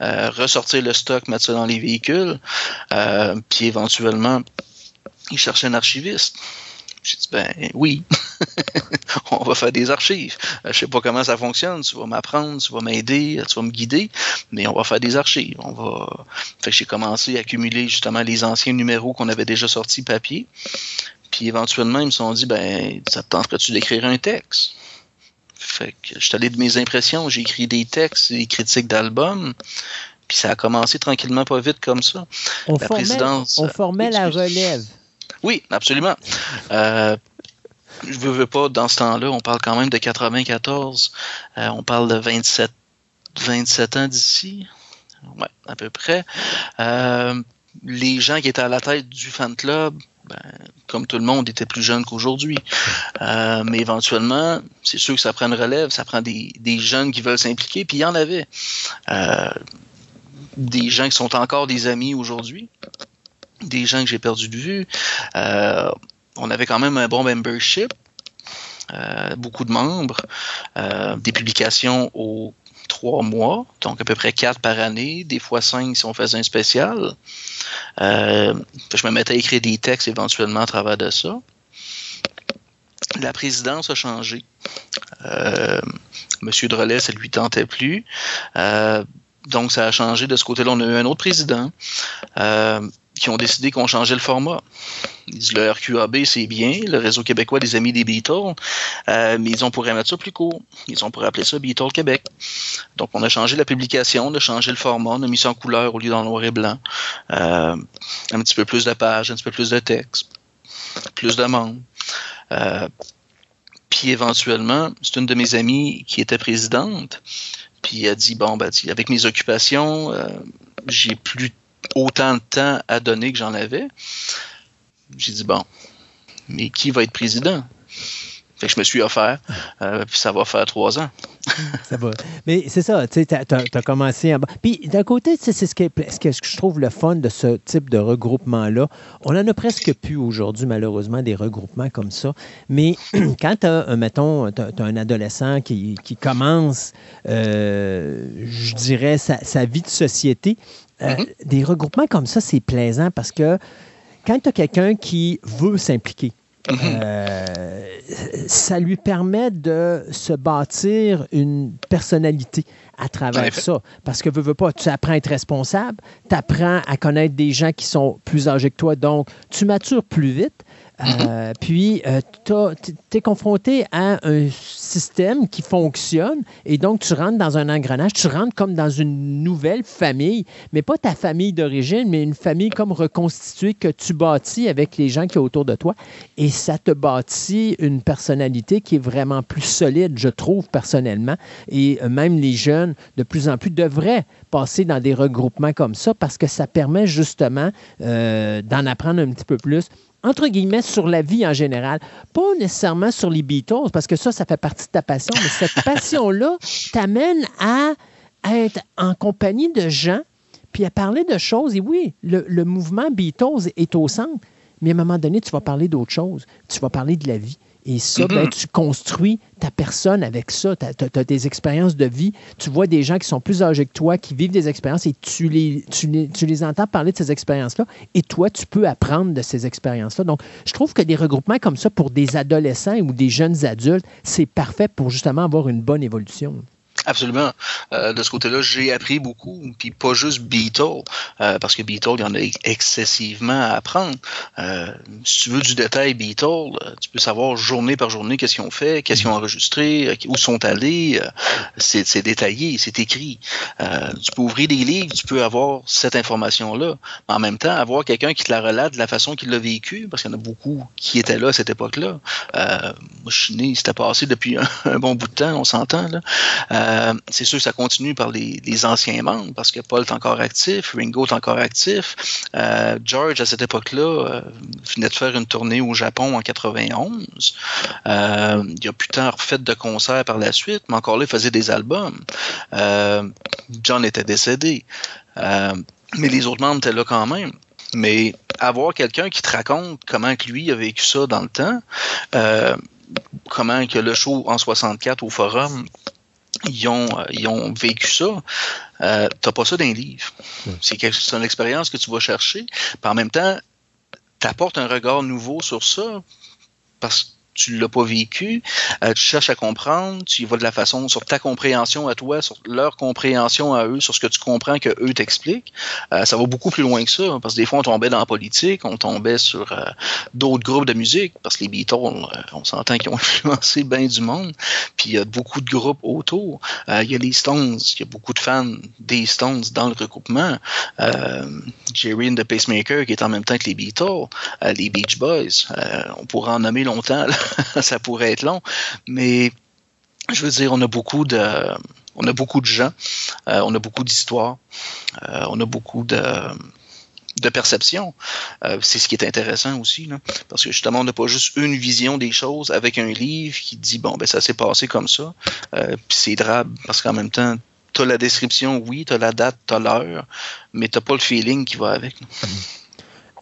euh, ressortir le stock, mettre ça dans les véhicules, euh, puis éventuellement, ils cherchaient un archiviste. J'ai dit, ben oui, on va faire des archives. Euh, Je sais pas comment ça fonctionne, tu vas m'apprendre, tu vas m'aider, tu vas me guider, mais on va faire des archives. On va. Fait que j'ai commencé à accumuler justement les anciens numéros qu'on avait déjà sortis papier. Puis éventuellement, ils me sont dit, ben, ça te tenterait-tu d'écrire un texte? Fait que je suis allé de mes impressions, j'ai écrit des textes, des critiques d'albums. Puis ça a commencé tranquillement pas vite comme ça. on la formait, présidence, on euh, formait la excuse. relève. Oui, absolument. Euh, je veux, veux pas, dans ce temps-là, on parle quand même de 94. Euh, on parle de 27, 27 ans d'ici. Ouais, à peu près. Euh, les gens qui étaient à la tête du fan club, ben, comme tout le monde, étaient plus jeunes qu'aujourd'hui. Euh, mais éventuellement, c'est sûr que ça prend une relève, ça prend des, des jeunes qui veulent s'impliquer, puis il y en avait. Euh, des gens qui sont encore des amis aujourd'hui, des gens que j'ai perdu de vue. Euh, on avait quand même un bon membership, beaucoup de membres, des publications aux trois mois, donc à peu près quatre par année, des fois cinq si on faisait un spécial. Euh, je me mettais à écrire des textes éventuellement à travers de ça. La présidence a changé. Euh, Monsieur Drolet, ça lui tentait plus. Euh, donc, ça a changé de ce côté-là. On a eu un autre président euh, qui ont décidé qu'on changeait le format. Ils disent le RQAB, c'est bien, le réseau québécois des amis des Beatles, euh, mais ils ont pourrait mettre ça plus court. Ils ont pourrait appeler ça Beatles Québec. Donc, on a changé la publication, on a changé le format, on a mis ça en couleur au lieu d'en noir et blanc. Euh, un petit peu plus de pages, un petit peu plus de texte, plus de membres. Euh, puis éventuellement, c'est une de mes amies qui était présidente. Puis elle dit bon, ben, avec mes occupations, j'ai plus autant de temps à donner que j'en avais. J'ai dit bon, mais qui va être président? Fait que je me suis offert, euh, puis ça va faire trois ans. Ça va. Mais c'est ça, tu sais, tu as, commencé en bas. Puis d'un côté, c'est ce que, ce que je trouve le fun de ce type de regroupement-là. On en a presque plus aujourd'hui, malheureusement, des regroupements comme ça. Mais quand tu as, mettons, tu as, un adolescent qui, commence, euh, je dirais, sa, vie de société, euh, Mhm. des regroupements comme ça, c'est plaisant parce que quand tu as quelqu'un qui veut s'impliquer, euh, ça lui permet de se bâtir une personnalité à travers ça. Parce que, veux, veux pas, tu apprends à être responsable, tu apprends à connaître des gens qui sont plus âgés que toi, donc tu matures plus vite. Euh, puis, euh, tu es confronté à un système qui fonctionne et donc tu rentres dans un engrenage, tu rentres comme dans une nouvelle famille, mais pas ta famille d'origine, mais une famille comme reconstituée que tu bâtis avec les gens qui sont autour de toi. Et ça te bâtit une personnalité qui est vraiment plus solide, je trouve personnellement. Et euh, même les jeunes, de plus en plus, devraient passer dans des regroupements comme ça parce que ça permet justement d'en apprendre un petit peu plus entre guillemets, sur la vie en général. Pas nécessairement sur les Beatles, parce que ça, ça fait partie de ta passion, mais cette passion-là t'amène à être en compagnie de gens, puis à parler de choses. Et oui, le, le mouvement Beatles est au centre, mais à un moment donné, tu vas parler d'autre chose. Tu vas parler de la vie. Et ça, ben, tu construis ta personne avec ça. Tu as, des expériences de vie. Tu vois des gens qui sont plus âgés que toi, qui vivent des expériences et tu les, tu les, entends parler de ces expériences-là. Et toi, tu peux apprendre de ces expériences-là. Donc, je trouve que des regroupements comme ça pour des adolescents ou des jeunes adultes, c'est parfait pour justement avoir une bonne évolution. Absolument. Euh, de ce côté-là, j'ai appris beaucoup, puis pas juste Beatle, euh, parce que Beatle, il y en a excessivement à apprendre. Euh, si tu veux du détail Beatle, tu peux savoir journée par journée qu'est-ce qu'ils ont fait, qu'est-ce qu'ils ont enregistré, où sont allés. c'est détaillé, c'est écrit. tu peux ouvrir des livres, tu peux avoir cette information-là. Mais en même temps, avoir quelqu'un qui te la relate de la façon qu'il l'a vécu, parce qu'il y en a beaucoup qui étaient là à cette époque-là. moi, je suis né, c'était passé depuis un, bon bout de temps, on s'entend. là. Euh, c'est sûr que ça continue par les, anciens membres, parce que Paul est encore actif, Ringo est encore actif. Euh, George, à cette époque-là, euh, venait de faire une tournée au Japon en 91. il a plus tard fait de concerts par la suite, mais encore là, il faisait des albums. John était décédé. mais les autres membres étaient là quand même. Mais avoir quelqu'un qui te raconte comment que lui a vécu ça dans le temps, comment que le show en 64 au Forum ils ont, euh, ils ont vécu ça. Euh, t'as pas ça dans les livres. C'est une expérience que tu vas chercher. Puis en même temps, tu apportes un regard nouveau sur ça parce que tu l'as pas vécu, euh, tu cherches à comprendre, tu y vas de la façon sur ta compréhension à toi, sur leur compréhension à eux, sur ce que tu comprends que eux t'expliquent. Euh, ça va beaucoup plus loin que ça, parce que des fois on tombait dans la politique, on tombait sur euh, d'autres groupes de musique, parce que les Beatles, on s'entend qu'ils ont influencé bien du monde, puis il y a beaucoup de groupes autour. Il y a les Stones, il y a beaucoup de fans des Stones dans le regroupement. Jerry and the Pacemaker qui est en même temps que les Beatles, les Beach Boys, on pourrait en nommer longtemps. ça pourrait être long, mais je veux dire, on a beaucoup de, on a beaucoup de gens, euh, on a beaucoup d'histoires, euh, on a beaucoup de, de perception. Euh, c'est ce qui est intéressant aussi, parce que justement, on n'a pas juste une vision des choses avec un livre qui dit bon, ben ça s'est passé comme ça, puis c'est drabe, parce qu'en même temps, tu as la description, oui, tu as la date, tu as l'heure, mais tu pas le feeling qui va avec.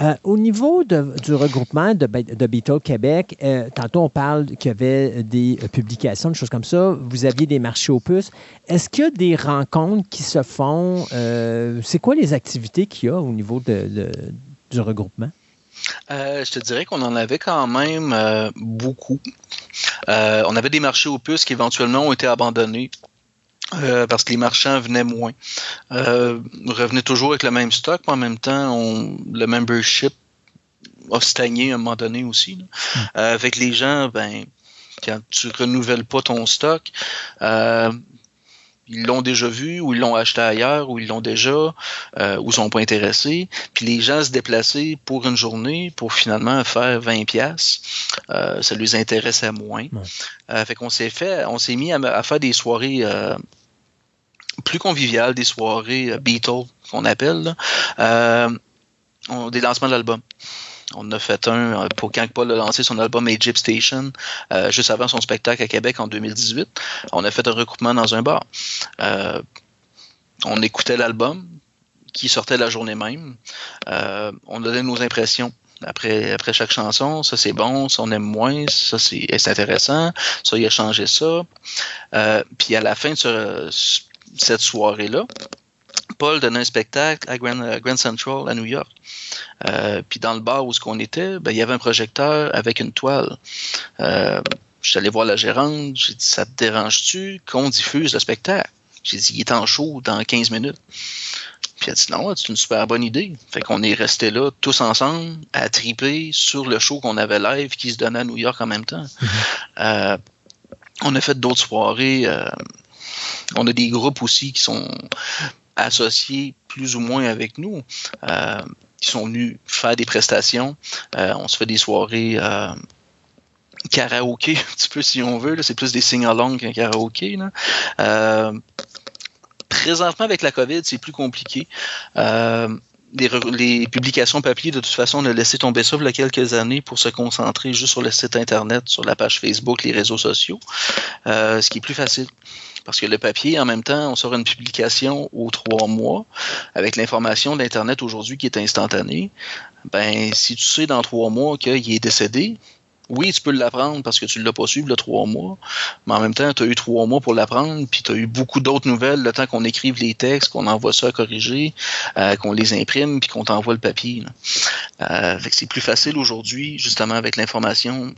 Euh, au niveau du regroupement de, de Québec, euh, tantôt on parle qu'il y avait des euh, publications, des choses comme ça. Vous aviez des marchés aux puces. Est-ce qu'il y a des rencontres qui se font? c'est quoi les activités qu'il y a au niveau de, du regroupement? je te dirais qu'on en avait quand même beaucoup. on avait des marchés aux puces qui éventuellement ont été abandonnés euh, parce que les marchands venaient moins. Euh, revenaient toujours avec le même stock, mais en même temps, on, le membership a stagné à un moment donné aussi. Hmm. Euh, avec les gens, ben, quand tu renouvelles pas ton stock, euh, ils l'ont déjà vu, ou ils l'ont acheté ailleurs, ou ils l'ont déjà, euh, ou sont pas intéressés. Puis les gens se déplacer pour une journée pour finalement faire 20 pièces, euh, ça les intéressait moins. Euh, fait qu'on s'est fait, on s'est mis à, faire des soirées euh, plus conviviales, des soirées euh, Beatles qu'on appelle, euh, des lancements d'albums. On a fait un euh, pour quand Paul a lancé son album Egypt Station, juste avant son spectacle à Québec en 2018. On a fait un recoupement dans un bar. on écoutait l'album qui sortait la journée même. on donnait nos impressions après, après chaque chanson. Ça, c'est bon, ça, on aime moins, ça, c'est intéressant, ça, il a changé ça. puis à la fin de ce, cette soirée-là, Paul donnait un spectacle à Grand, Central à New York. puis dans le bar où ce qu'on était, ben, il y avait un projecteur avec une toile. je suis allé voir la gérante, j'ai dit Ça te dérange-tu qu'on diffuse le spectacle? J'ai dit Il est en show dans 15 minutes. Puis elle a dit non, c'est une super bonne idée. Fait qu'on est restés là tous ensemble à triper sur le show qu'on avait live qui se donnait à New York en même temps. Mhm. Euh, on a fait d'autres soirées. Euh, on a des groupes aussi qui sont associés plus ou moins avec nous. Euh, qui sont venus faire des prestations. on se fait des soirées karaoké, un petit peu si on veut. C'est plus des sing-along qu'un karaoké. Présentement, avec la COVID, c'est plus compliqué. Euh, les, publications papier, de toute façon, on a laissé tomber ça il y a quelques années pour se concentrer juste sur le site Internet, sur la page Facebook, les réseaux sociaux, euh, ce qui est plus facile. Parce que le papier, en même temps, on sort une publication aux trois mois avec l'information d'Internet aujourd'hui qui est instantanée. Ben, si tu sais dans trois mois qu'il est décédé, oui, tu peux l'apprendre parce que tu ne l'as pas su le trois mois, mais en même temps, tu as eu trois mois pour l'apprendre, puis tu as eu beaucoup d'autres nouvelles le temps qu'on écrive les textes, qu'on envoie ça à corriger, euh, qu'on les imprime, puis qu'on t'envoie le papier. Euh, c'est plus facile aujourd'hui, justement, avec l'information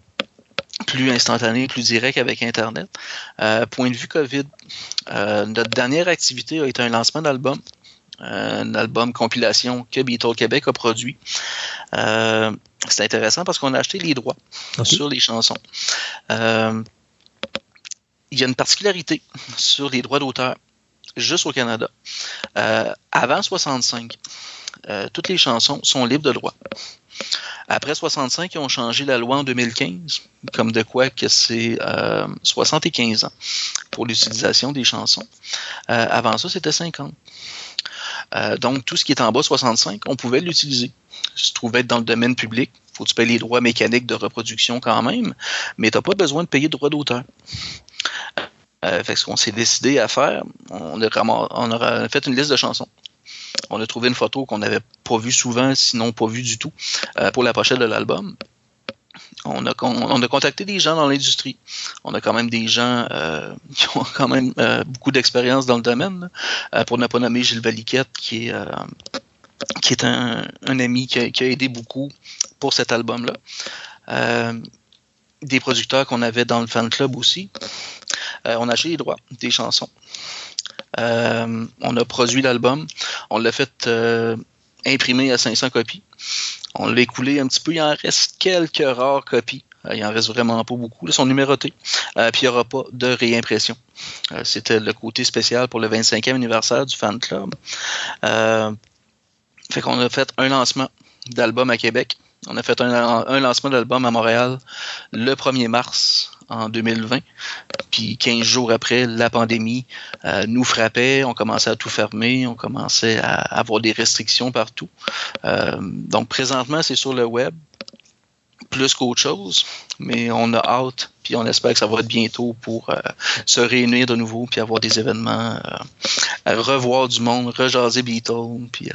plus instantanée, plus directe avec Internet. Euh, point de vue COVID, notre dernière activité a été un lancement d'album un album compilation que Beatle Québec a produit. Euh, c'est intéressant parce qu'on a acheté les droits sur les chansons. Euh, il y a une particularité sur les droits d'auteur, juste au Canada. Euh, avant 65, toutes les chansons sont libres de droit. Après 65, ils ont changé la loi en 2015, comme de quoi que c'est 75 ans pour l'utilisation des chansons. avant ça, c'était 50. Euh, donc, tout ce qui est en bas 65, on pouvait l'utiliser. Se trouvait dans le domaine public. faut que tu payes les droits mécaniques de reproduction quand même, mais tu n'as pas besoin de payer de droits d'auteur. Euh, ce qu'on s'est décidé à faire, on a, on a fait une liste de chansons. On a trouvé une photo qu'on n'avait pas vue souvent, sinon pas vue du tout, euh, pour la pochette de l'album on a, on a contacté des gens dans l'industrie. On a quand même des gens euh, qui ont quand même euh, beaucoup d'expérience dans le domaine. Pour ne pas nommer Gilles Valiquette, qui est, qui est un, ami qui a, aidé beaucoup pour cet album-là. des producteurs qu'on avait dans le fan club aussi. on a acheté les droits des chansons. On a produit l'album. On l'a fait imprimer à 500 copies. On l'a écoulé un petit peu. Il en reste quelques rares copies. Euh, il en reste vraiment pas beaucoup. Ils sont numérotés. Euh, puis il n'y aura pas de réimpression. Euh, c'était le côté spécial pour le 25e anniversaire du fan club. fait qu'on a fait un lancement d'album à Québec. On a fait un lancement d'album à Montréal le 1er mars en 2020. Puis 15 jours après, la pandémie euh, nous frappait, on commençait à tout fermer, on commençait à avoir des restrictions partout. Euh, donc présentement, c'est sur le web plus qu'autre chose, mais on a hâte, puis on espère que ça va être bientôt pour euh, se réunir de nouveau, puis avoir des événements, revoir du monde, rejaser Beatles, puis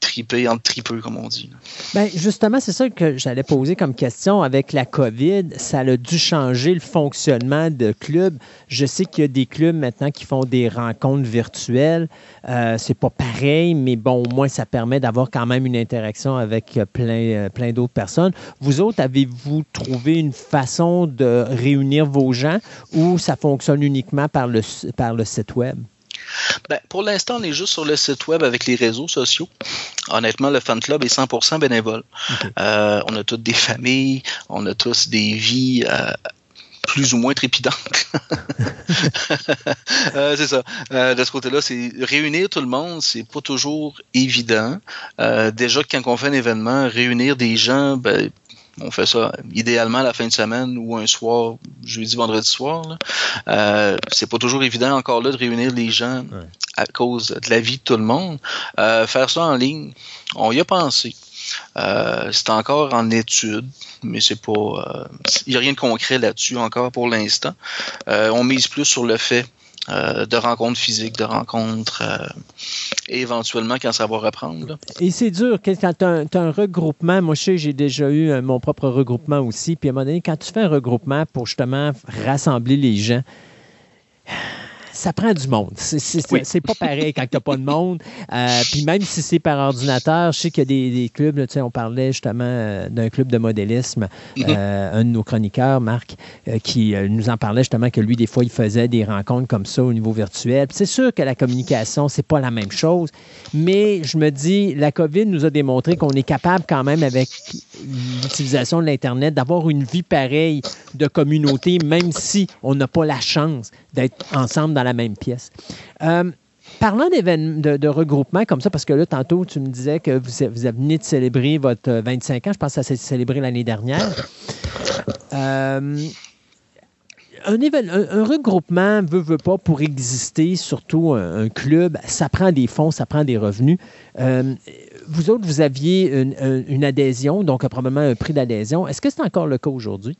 triper entre tripeux, comme on dit. Bien, justement, c'est ça que j'allais poser comme question. Avec la COVID, ça a dû changer le fonctionnement de clubs. Je sais qu'il y a des clubs maintenant qui font des rencontres virtuelles. Euh, c'est pas pareil, mais bon, au moins, ça permet d'avoir quand même une interaction avec plein, euh, plein d'autres personnes. Vous autres, avez-vous trouvé une façon de réunir vos gens ou ça fonctionne uniquement par le, par le site web? Ben, pour l'instant, on est juste sur le site web avec les réseaux sociaux. Honnêtement, le fan club est 100% bénévole. Euh, on a toutes des familles, on a tous des vies euh, plus ou moins trépidantes. Euh, c'est ça. de ce côté-là, c'est réunir tout le monde, c'est pas toujours évident. déjà quand on fait un événement, réunir des gens, ben, on fait ça idéalement la fin de semaine ou un soir, jeudi, vendredi soir. Euh, c'est pas toujours évident encore là de réunir les gens à cause de la vie de tout le monde. Euh, faire ça en ligne, on y a pensé. Euh, c'est encore en étude, mais c'est pas. Il n'y a rien de concret là-dessus encore pour l'instant. on mise plus sur le fait euh, de rencontres physiques, de rencontres euh, éventuellement quand ça va reprendre. Et c'est dur, quand tu as, un regroupement, moi je sais, j'ai déjà eu euh, mon propre regroupement aussi, puis à un moment donné, quand tu fais un regroupement pour justement rassembler les gens, ça prend du monde. C'est pas pareil quand t'as pas de monde. Euh, puis même si c'est par ordinateur, je sais qu'il y a des, des clubs, sais, on parlait justement euh, d'un club de modélisme, mm-hmm. euh, un de nos chroniqueurs, Marc, qui nous en parlait justement que lui, des fois, il faisait des rencontres comme ça au niveau virtuel. C'est sûr que la communication, c'est pas la même chose, mais je me dis, la COVID nous a démontré qu'on est capable quand même, avec l'utilisation de l'Internet, d'avoir une vie pareille de communauté, même si on n'a pas la chance d'être ensemble dans la même pièce. Euh, parlant de, de, regroupement comme ça, parce que là, tantôt, tu me disais que vous, vous venez de célébrer votre 25 ans. Je pense que ça s'est célébré l'année dernière. Euh, un, un, regroupement veut, veut pas pour exister, surtout un, club, ça prend des fonds, ça prend des revenus. Euh, vous autres, vous aviez une, adhésion, donc probablement un prix d'adhésion. Est-ce que c'est encore le cas aujourd'hui?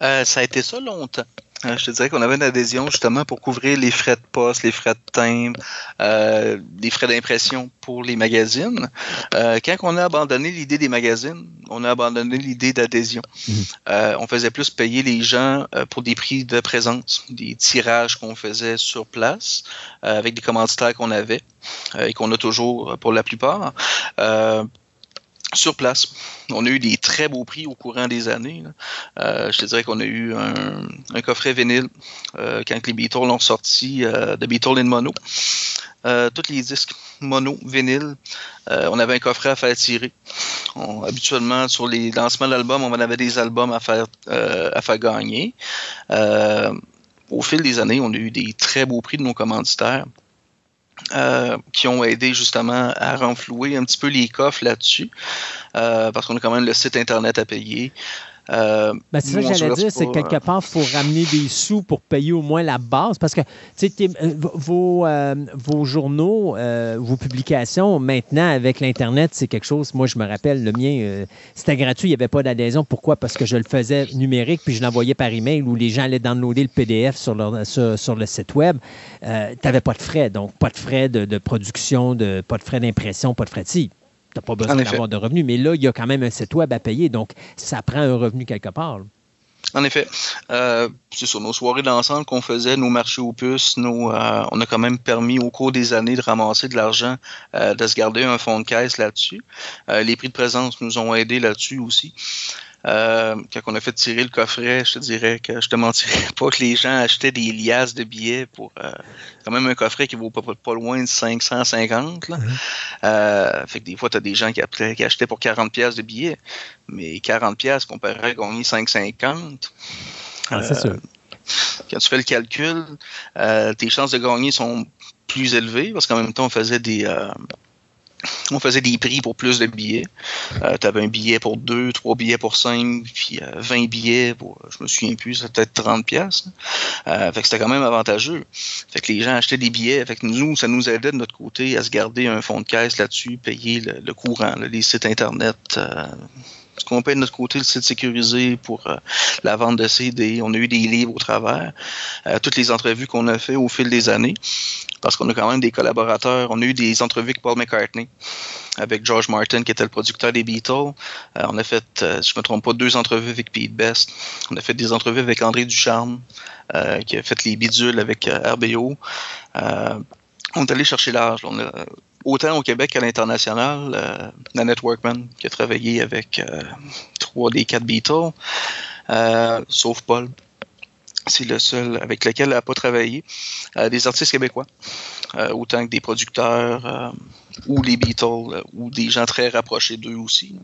ça a été ça longtemps. Euh, je te dirais qu'on avait une adhésion justement pour couvrir les frais de poste, les frais de timbre, euh, les frais d'impression pour les magazines. Euh, quand on a abandonné l'idée des magazines, on a abandonné l'idée d'adhésion. Mhm. Euh, on faisait plus payer les gens pour des prix de présence, des tirages qu'on faisait sur place avec des commanditaires qu'on avait et qu'on a toujours pour la plupart sur place. On a eu des très beaux prix au courant des années. Euh, je te dirais qu'on a eu un, coffret vinyle euh, quand les Beatles l'ont sorti euh, Beatles in Mono. tous les disques mono, vinyle, on avait un coffret à faire tirer. habituellement, sur les lancements d'albums, on avait des albums à faire, à faire gagner. au fil des années, on a eu des très beaux prix de nos commanditaires. Euh, qui ont aidé justement à renflouer un petit peu les coffres là-dessus, euh, parce qu'on a quand même le site Internet à payer. Euh, ben, c'est ça que j'allais dire, c'est quelque part, il faut ramener des sous pour payer au moins la base. Parce que euh, vos, euh, vos journaux, vos publications, maintenant, avec l'Internet, c'est quelque chose. Moi, je me rappelle, le mien, c'était gratuit, il n'y avait pas d'adhésion. Pourquoi? Parce que je le faisais numérique, puis je l'envoyais par email où les gens allaient downloader le PDF sur, leur, sur, le site web. tu n'avais pas de frais, donc pas de frais de, production, de, pas de frais d'impression, pas de frais de tu n'as pas besoin d'avoir de revenus. Mais là, il y a quand même un site web à payer, donc ça prend un revenu quelque part. En effet. Euh, c'est sur nos soirées d'ensemble qu'on faisait, nos marchés aux puces, nos, euh, on a quand même permis au cours des années de ramasser de l'argent, euh, de se garder un fonds de caisse là-dessus. les prix de présence nous ont aidés là-dessus aussi. Euh, quand on a fait tirer le coffret, je te dirais que je te mentirais pas que les gens achetaient des liasses de billets pour euh, quand même un coffret qui vaut pas, pas loin de 550. Là. Euh, fait que des fois, tu as des gens qui, achetaient pour 40 pièces de billets, mais 40 pièces comparé à gagner 550. Ah, c'est sûr. Quand tu fais le calcul, tes chances de gagner sont plus élevées parce qu'en même temps, on faisait des on faisait des prix pour plus de billets. Euh, tu avais un billet pour deux, trois billets pour cinq, puis 20 euh, billets pour, je me souviens plus, c'était peut-être 30 pièces. Euh, fait que c'était quand même avantageux. Fait que les gens achetaient des billets. Fait que nous, ça nous aidait de notre côté à se garder un fonds de caisse là-dessus, payer le, courant, les sites Internet. Euh, ce qu'on paye de notre côté le site sécurisé pour la vente de CD. On a eu des livres au travers. toutes les entrevues qu'on a fait au fil des années parce qu'on a quand même des collaborateurs. On a eu des entrevues avec Paul McCartney, avec George Martin, qui était le producteur des Beatles. Euh, on a fait, euh, si je me trompe pas, deux entrevues avec Pete Best. On a fait des entrevues avec André Ducharme, euh, qui a fait les bidules avec RBO. on est allé chercher l'âge. Autant au Québec qu'à l'international, Nanette Workman, qui a travaillé avec trois des quatre Beatles, sauf Paul c'est le seul avec lequel elle n'a pas travaillé. Euh, des artistes québécois, euh, autant que des producteurs euh, ou les Beatles ou des gens très rapprochés d'eux aussi.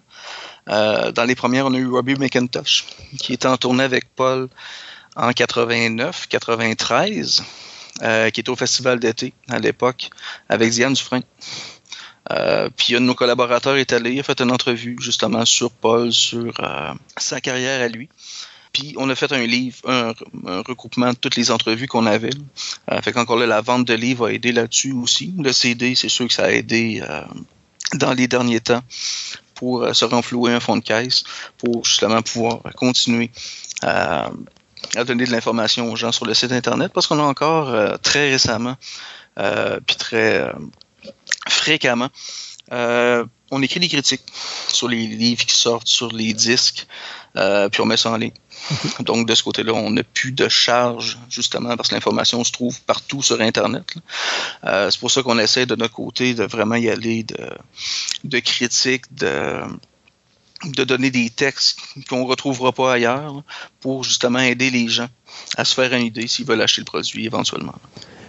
dans les premières, on a eu Robbie McIntosh, qui était en tournée avec Paul en 89, 93, qui était au festival d'été à l'époque avec Diane Dufresne. puis un de nos collaborateurs est allé, il a fait une entrevue justement sur Paul, sur sa carrière à lui. Puis on a fait un livre, un, recoupement de toutes les entrevues qu'on avait. Euh, fait qu'encore là, la vente de livres a aidé là-dessus aussi. Le CD, c'est sûr que ça a aidé euh, dans les derniers temps pour euh, se renflouer un fonds de caisse, pour justement pouvoir continuer donner de l'information aux gens sur le site Internet, parce qu'on a encore très récemment, puis très fréquemment. on écrit des critiques sur les livres qui sortent, sur les disques, puis on met ça en ligne. Donc, de ce côté-là, on n'a plus de charge, justement, parce que l'information se trouve partout sur Internet. c'est pour ça qu'on essaie de notre côté de vraiment y aller de, de critiques, de, de donner des textes qu'on ne retrouvera pas ailleurs pour justement aider les gens à se faire une idée s'ils veulent acheter le produit éventuellement.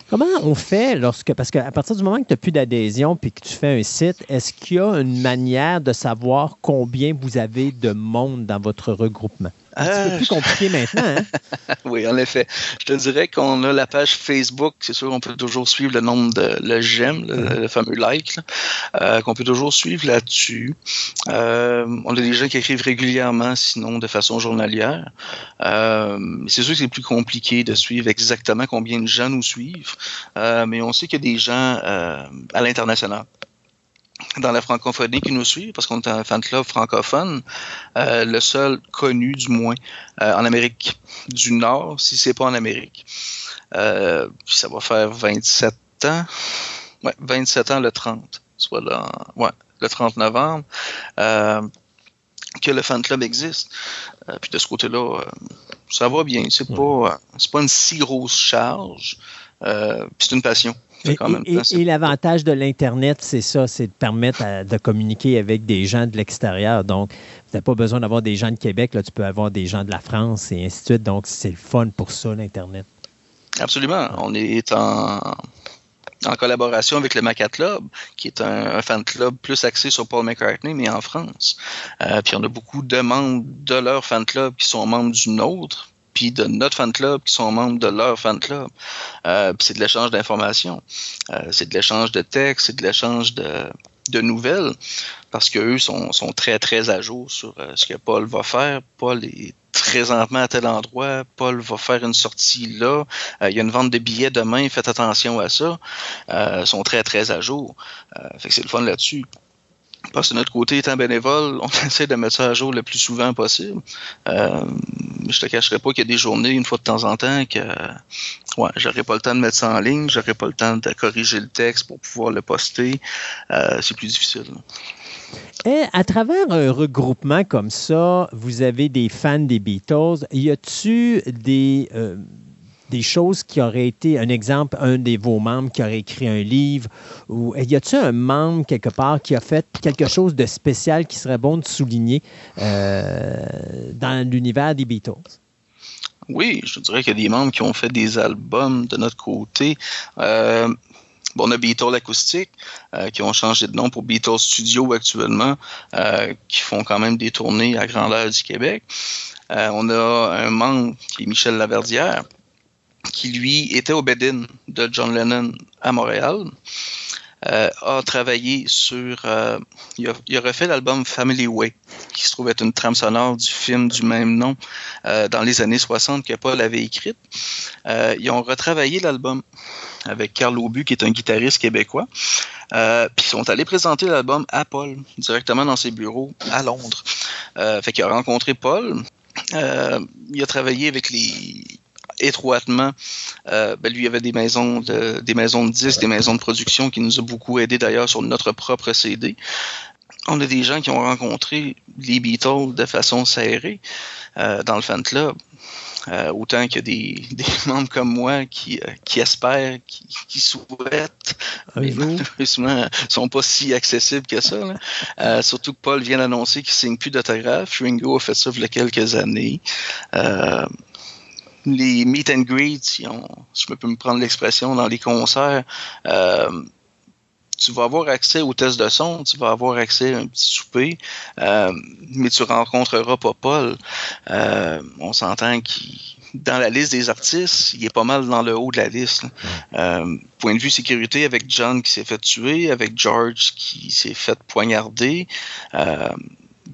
Comment on fait lorsque, parce qu'à partir du moment que tu n'as plus d'adhésion puis que tu fais un site, est-ce qu'il y a une manière de savoir combien vous avez de monde dans votre regroupement? Un petit peu plus compliqué maintenant. Hein? oui, en effet. Je te dirais qu'on a la page Facebook. C'est sûr qu'on peut toujours suivre le nombre de le j'aime, le, fameux like, euh, qu'on peut toujours suivre là-dessus. Euh, on a des gens qui écrivent régulièrement, sinon de façon journalière. Euh, c'est sûr que c'est plus compliqué de suivre exactement combien de gens nous suivent, mais on sait qu'il y a des gens à l'international dans la francophonie qui nous suit, parce qu'on est un fan club francophone, euh, le seul connu du moins euh, en Amérique du Nord, si c'est pas en Amérique. Euh, ça va faire 27 ans, ouais, 27 ans le 30, soit le, ouais, le 30 novembre, que le fan club existe. puis de ce côté-là, ça va bien. C'est pas, c'est pas une si grosse charge. c'est une passion. Et, l'avantage de l'Internet, c'est ça, c'est de permettre de communiquer avec des gens de l'extérieur. Donc, tu n'as pas besoin d'avoir des gens de Québec, là, tu peux avoir des gens de la France et ainsi de suite. Donc, c'est le fun pour ça, l'Internet. Absolument. On est en, collaboration avec le Maca Club, qui est un, fan club plus axé sur Paul McCartney, mais en France. Euh, puis on a beaucoup de membres de leur fan club qui sont membres du nôtre, puis de notre fan club qui sont membres de leur fan club. Euh, c'est de l'échange d'informations, euh, c'est de l'échange de textes, c'est de l'échange de, de nouvelles, parce qu'eux sont, sont très, très à jour sur euh, ce que Paul va faire. Paul est présentement à tel endroit, Paul va faire une sortie là, il y a une vente de billets demain, faites attention à ça. Ils sont très, très à jour. fait que c'est le fun là-dessus. Parce que notre côté étant bénévole, on essaie de mettre ça à jour le plus souvent possible. Euh, je te cacherai pas qu'il y a des journées, une fois de temps en temps, que ouais, j'aurais pas le temps de mettre ça en ligne, j'aurais pas le temps de corriger le texte pour pouvoir le poster. Euh, c'est plus difficile. Et à travers un regroupement comme ça, vous avez des fans des Beatles. Y a-tu des, euh, des choses qui auraient été, un exemple, un de vos membres qui aurait écrit un livre, ou y a-t-il un membre quelque part qui a fait quelque chose de spécial qui serait bon de souligner euh, dans l'univers des Beatles? Oui, je dirais qu'il y a des membres qui ont fait des albums de notre côté. Euh, bon, on a Beatles Acoustique, euh, qui ont changé de nom pour Beatles Studio actuellement, qui font quand même des tournées à grandeur du Québec. on a un membre qui est Michel Laverdière, qui lui était au Bedin de John Lennon à Montréal. Euh, a travaillé sur. Euh, il, a, refait l'album Family Way, qui se trouve être une trame sonore du film du même nom euh, dans les années 60 que Paul avait écrite. ils ont retravaillé l'album avec Carl Aubu, qui est un guitariste québécois. Puis ils sont allés présenter l'album à Paul, directement dans ses bureaux à Londres. fait qu'il a rencontré Paul. il a travaillé avec les étroitement. Euh, ben, lui, il avait des maisons de, des maisons de disques, des maisons de production qui nous ont beaucoup aidé d'ailleurs sur notre propre CD. On a des gens qui ont rencontré les Beatles de façon serrée euh, dans le fan club. Euh, autant que des, des membres comme moi qui, euh, qui espèrent, qui, qui souhaitent, mais malheureusement sont pas si accessibles que ça. Là. Euh, surtout que Paul vient d'annoncer qu'il signe plus d'autographe. Ringo a fait ça il y a quelques années. Euh, les meet and greets, si, je peux me prendre l'expression, dans les concerts, euh, tu vas avoir accès aux tests de son, tu vas avoir accès à un petit souper, euh, mais tu rencontreras pas Paul. Euh, on s'entend qu'il dans la liste des artistes, il est pas mal dans le haut de la liste. point de vue sécurité, avec John qui s'est fait tuer, avec George qui s'est fait poignarder. Euh,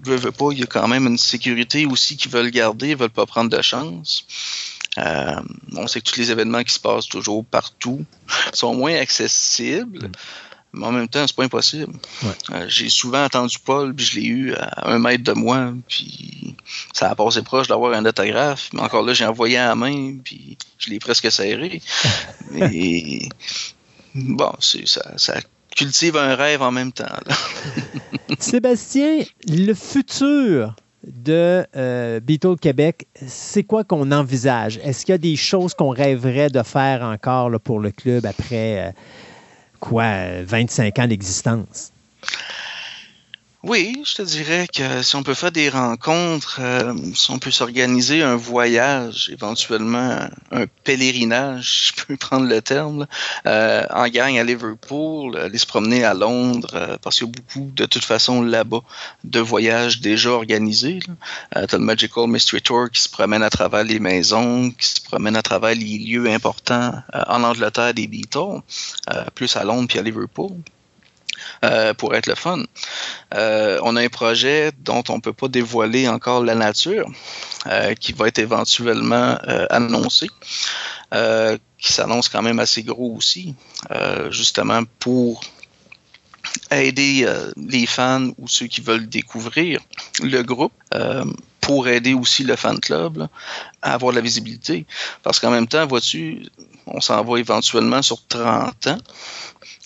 veut, pas, il y a quand même une sécurité aussi qu'ils veulent garder, ils veulent pas prendre de chance. Euh, on sait que tous les événements qui se passent toujours partout sont moins accessibles. Mais en même temps, c'est pas impossible. Euh, j'ai souvent entendu Paul, puis je l'ai eu à un mètre de moi, puis ça a passé proche d'avoir un autographe. Mais encore là, j'ai envoyé à la main, puis je l'ai presque serré. mais bon, ça, ça cultive un rêve en même temps. Sébastien, le futur de euh, Québec, c'est quoi qu'on envisage? Est-ce qu'il y a des choses qu'on rêverait de faire encore pour le club après, euh, quoi, 25 ans d'existence? Oui, je te dirais que si on peut faire des rencontres, euh, si on peut s'organiser un voyage, éventuellement un pèlerinage, je peux prendre le terme, euh, en gang à Liverpool, aller se promener à Londres, euh, parce qu'il y a beaucoup, de toute façon, là-bas, de voyages déjà organisés. Tu as le Magical Mystery Tour qui se promène à travers les maisons, qui se promène à travers les lieux importants en Angleterre des Beatles, plus à Londres puis à Liverpool. Euh, pour être le fun. Euh, on a un projet dont on ne peut pas dévoiler encore la nature, euh, qui va être éventuellement annoncé, qui s'annonce quand même assez gros aussi, justement pour aider les fans ou ceux qui veulent découvrir le groupe pour aider aussi le fan club à avoir de la visibilité. Parce qu'en même temps, vois-tu, on s'en va éventuellement sur 30 ans.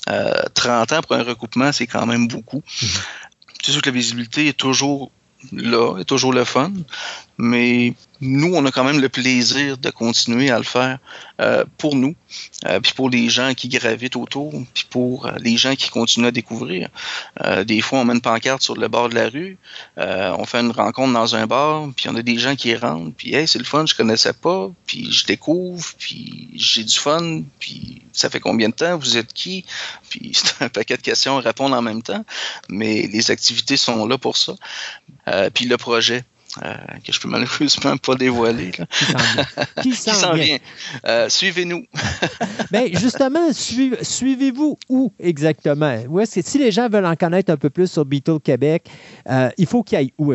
30 euh, ans pour un recoupement, c'est quand même beaucoup. Mhm. C'est sûr que la visibilité est toujours là, est toujours le fun, mais nous, on a quand même le plaisir de continuer à le faire euh, pour nous, euh, puis pour les gens qui gravitent autour, puis pour euh, les gens qui continuent à découvrir. des fois, on met une pancarte sur le bord de la rue, on fait une rencontre dans un bar, puis on a des gens qui rentrent, puis hey, c'est le fun, je connaissais pas, puis je découvre, puis j'ai du fun, puis ça fait combien de temps, vous êtes qui, puis c'est un paquet de questions à répondre en même temps, mais les activités sont là pour ça. puis le projet, euh, que je peux malheureusement pas dévoiler. Qui s'en vient? Euh, suivez-nous. ben, justement, suivez-vous où exactement? Où est que, si les gens veulent en connaître un peu plus sur Beatles Québec, euh, il faut qu'ils aillent où?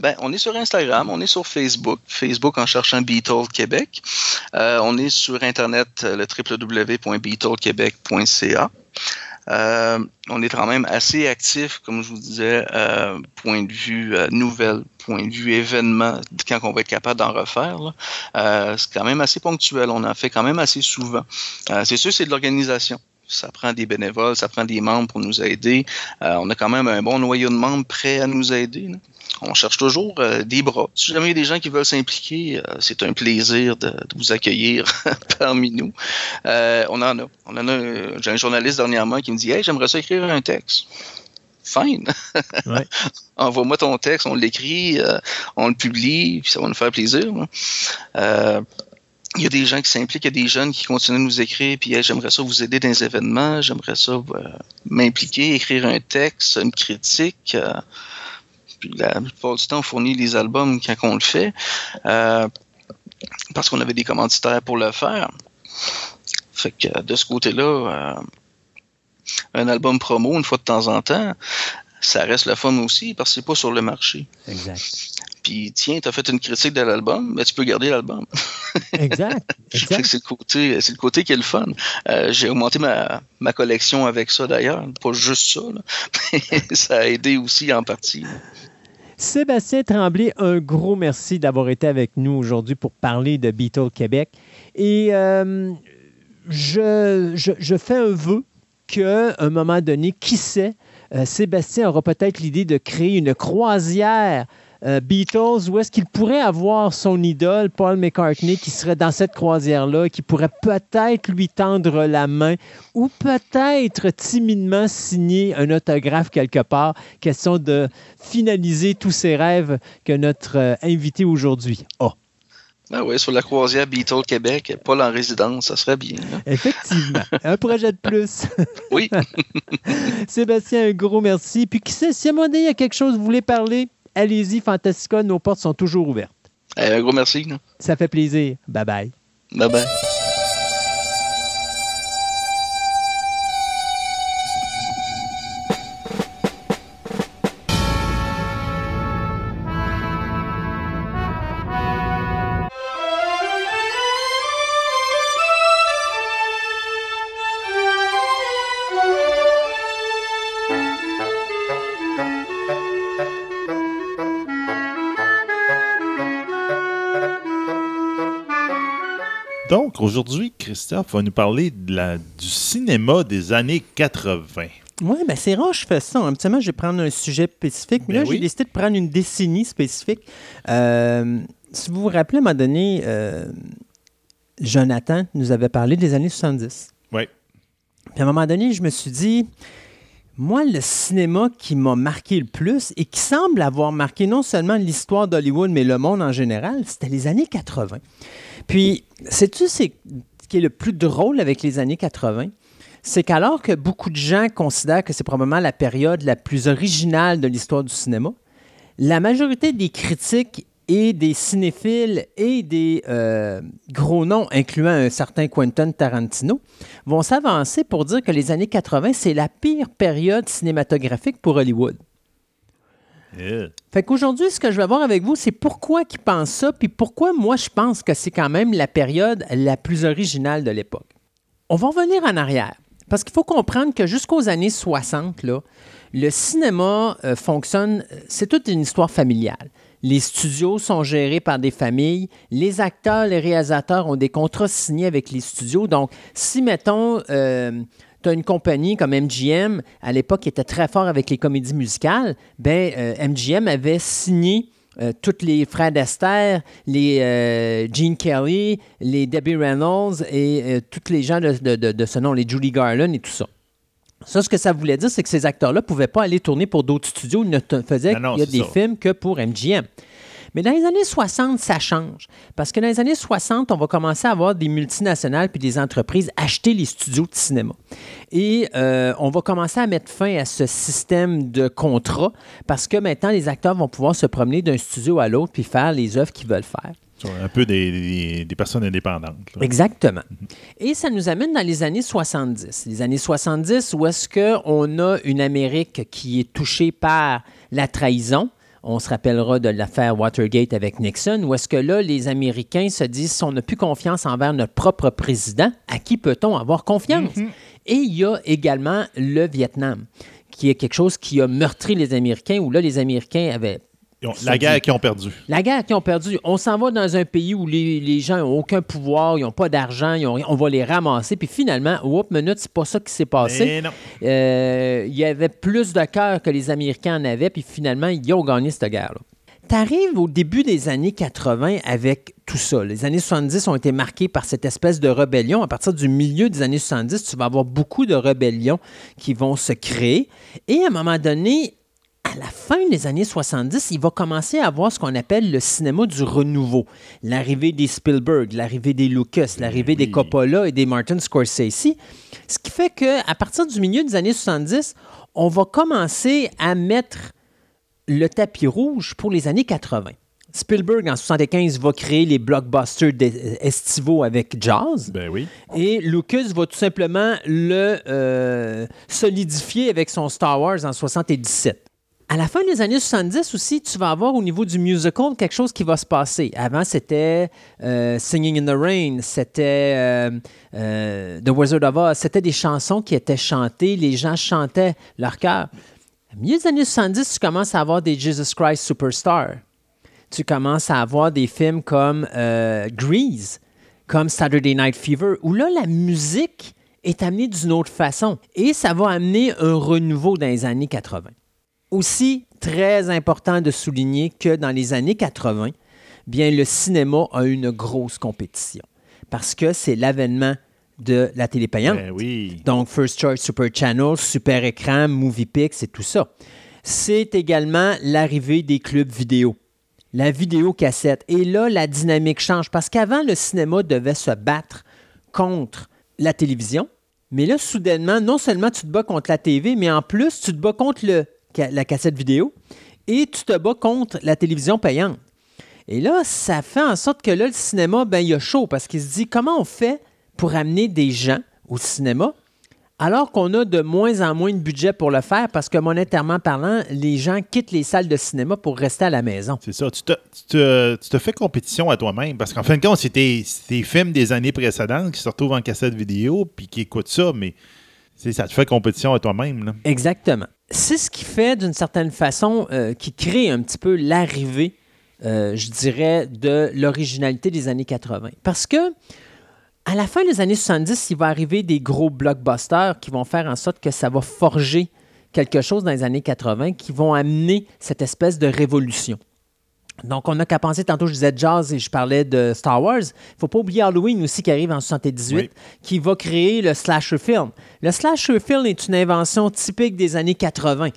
Ben, on est sur Instagram, on est sur Facebook, Facebook en cherchant Beatles Québec. on est sur Internet, le www.beatlequebec.ca. Euh, on est quand même assez actif, comme je vous disais, euh, point de vue euh, nouvelle, point de vue événement, quand on va être capable d'en refaire. c'est quand même assez ponctuel, on en fait quand même assez souvent. c'est sûr, c'est de l'organisation ça prend des bénévoles, ça prend des membres pour nous aider. on a quand même un bon noyau de membres prêts à nous aider on cherche toujours euh, des bras. Si jamais il y a des gens qui veulent s'impliquer, euh, c'est un plaisir de, vous accueillir parmi nous. Euh, on en a. On en a. J'ai un journaliste dernièrement qui me dit Hey, j'aimerais ça écrire un texte. Fine. Envoie-moi ton texte, on l'écrit, on le publie, puis ça va nous faire plaisir. Il y a des gens qui s'impliquent, il y a des jeunes qui continuent à nous écrire, puis j'aimerais ça vous aider dans les événements, j'aimerais ça m'impliquer, écrire un texte, une critique. Puis la plupart du temps, on fournit les albums quand on le fait, euh, parce qu'on avait des commanditaires pour le faire. Fait que de ce côté-là, euh, un album promo, une fois de temps en temps, ça reste le fun aussi parce que c'est pas sur le marché. Exact. Puis tiens, tu as fait une critique de l'album, mais tu peux garder l'album. exact. c'est le côté, c'est le côté qui est le fun. Euh, j'ai augmenté ma, ma, collection avec ça d'ailleurs, pas juste ça, mais ça a aidé aussi en partie. Sébastien Tremblay, un gros merci d'avoir été avec nous aujourd'hui pour parler de Beatles Québec. Et euh, je, je, fais un vœu qu'à un moment donné, qui sait, euh, Sébastien aura peut-être l'idée de créer une croisière euh, Beatles, où est-ce qu'il pourrait avoir son idole, Paul McCartney, qui serait dans cette croisière-là, qui pourrait peut-être lui tendre la main ou peut-être timidement signer un autographe quelque part. Question de finaliser tous ces rêves que notre euh, invité aujourd'hui a. Ah oui, sur la croisière Beatles Québec, Paul en résidence, ça serait bien. Hein. Effectivement. un projet de plus. oui. Sébastien, un gros merci. Puis qui sait, si à un moment donné, il y a quelque chose, vous voulez parler, allez-y, Fantastica, nos portes sont toujours ouvertes. Eh, un gros merci. Ça fait plaisir. Bye bye. Bye bye. Aujourd'hui, Christophe va nous parler de la, du cinéma des années 80. Oui, ben c'est rare que je fais ça. Habituellement, je vais prendre un sujet spécifique, mais Ben là, oui. j'ai décidé de prendre une décennie spécifique. Euh, si vous vous rappelez, à un moment donné, euh, Jonathan nous avait parlé des années 70. Oui. Puis à un moment donné, je me suis dit, moi, le cinéma qui m'a marqué le plus et qui semble avoir marqué non seulement l'histoire d'Hollywood, mais le monde en général, c'était les années 80. Puis, sais-tu ce qui est le plus drôle avec les années 80? C'est qu'alors que beaucoup de gens considèrent que c'est probablement la période la plus originale de l'histoire du cinéma, la majorité des critiques et des cinéphiles et des euh, gros noms, incluant un certain Quentin Tarantino, vont s'avancer pour dire que les années 80, c'est la pire période cinématographique pour Hollywood. Yeah. Fait qu'aujourd'hui, ce que je vais voir avec vous, c'est pourquoi ils pensent ça, puis pourquoi moi je pense que c'est quand même la période la plus originale de l'époque. On va revenir en arrière, parce qu'il faut comprendre que jusqu'aux années 60, là, le cinéma euh, fonctionne, euh, c'est toute une histoire familiale. Les studios sont gérés par des familles. Les acteurs, les réalisateurs ont des contrats signés avec les studios. Donc, si, mettons, euh, tu as une compagnie comme MGM, à l'époque, qui était très fort avec les comédies musicales, ben, euh, MGM avait signé euh, tous les frères d'Esther, les euh, Gene Kelly, les Debbie Reynolds et euh, tous les gens de- de ce nom, les Julie Garland et tout ça. Ça, ce que ça voulait dire, c'est que ces acteurs-là ne pouvaient pas aller tourner pour d'autres studios. Ils ne faisaient Non, non, qu'il y a des ça. films que pour MGM. Mais dans les années 60, ça change. Parce que dans les années 60, on va commencer à avoir des multinationales puis des entreprises acheter les studios de cinéma. Et euh, on va commencer à mettre fin à ce système de contrat parce que maintenant, les acteurs vont pouvoir se promener d'un studio à l'autre puis faire les œuvres qu'ils veulent faire. Un peu des, des- des personnes indépendantes. là. Exactement. Et ça nous amène dans les années 70. Les années 70 où est-ce qu'on a une Amérique qui est touchée par la trahison. On se rappellera de l'affaire Watergate avec Nixon, où est-ce que là, les Américains se disent, si on n'a plus confiance envers notre propre président, à qui peut-on avoir confiance? Et il y a également le Vietnam, qui est quelque chose qui a meurtri les Américains, où là, les Américains avaient ont- la guerre qu'ils ont perdue. la guerre qu'ils ont perdu, on s'en va dans un pays où les, les gens n'ont aucun pouvoir, ils n'ont pas d'argent, ils ont rien, on va les ramasser. Puis finalement, oups, minute, c'est pas ça qui s'est passé. Mais non. Euh, il y avait plus de cœur que les Américains en avaient, puis finalement, ils ont gagné cette guerre-là. Tu arrives au début des années 80 avec tout ça. Les années 70 ont été marquées par cette espèce de rébellion. À partir du milieu des années 70, tu vas avoir beaucoup de rébellions qui vont se créer. Et à un moment donné, à la fin des années 70, il va commencer à avoir ce qu'on appelle le cinéma du renouveau. L'arrivée des Spielberg, l'arrivée des Lucas, l'arrivée des. Coppola et des Martin Scorsese. Ce qui fait qu'à partir du milieu des années 70, on va commencer à mettre le tapis rouge pour les années 80. Spielberg, en 75, va créer les blockbusters d'e- estivaux avec Jazz. Ben oui. Et Lucas va tout simplement le euh, solidifier avec son Star Wars en 77. À la fin des années 70 aussi, tu vas avoir au niveau du musical quelque chose qui va se passer. Avant, c'était euh, Singing in the Rain, c'était euh, euh, The Wizard of Oz, c'était des chansons qui étaient chantées, les gens chantaient leur cœur. Milieu des années 70, tu commences à avoir des Jesus Christ Superstar. Tu commences à avoir des films comme Grease, comme Saturday Night Fever, où là, la musique est amenée d'une autre façon. Et ça va amener un renouveau dans les années 80. Aussi, très important de souligner que dans les années 80, bien, le cinéma a une grosse compétition. Parce que c'est l'avènement de la télé payante. Ben oui. Donc, First Choice Super Channel, Super Écran, MoviePix et tout ça. C'est également l'arrivée des clubs vidéo, la vidéo cassette. Et là, la dynamique change parce qu'avant, le cinéma devait se battre contre la télévision. Mais là, soudainement, non seulement tu te bats contre la TV, mais en plus, tu te bats contre le, la cassette vidéo et tu te bats contre la télévision payante. Et là, ça fait en sorte que là, le cinéma, ben, il a chaud parce qu'il se dit comment on fait pour amener des gens au cinéma alors qu'on a de moins en moins de budget pour le faire parce que monétairement parlant, les gens quittent les salles de cinéma pour rester à la maison? C'est ça. Tu te, tu, te, tu te fais compétition à toi-même parce qu'en fin de compte, c'est tes, tes films des années précédentes qui se retrouvent en cassette vidéo puis qui écoutent ça, mais c'est- ça te fait compétition à toi-même. Exactement. C'est ce qui fait, d'une certaine façon, euh, qui crée un petit peu l'arrivée, euh, je dirais, de l'originalité des années 80. Parce que à la fin des années 70, il va arriver des gros blockbusters qui vont faire en sorte que ça va forger quelque chose dans les années 80 qui vont amener cette espèce de révolution. Donc, on n'a qu'à penser, tantôt je disais jazz et je parlais de Star Wars. Il ne faut pas oublier Halloween aussi qui arrive en 78, Oui. qui va créer le slasher film. Le slasher film est une invention typique des années 80.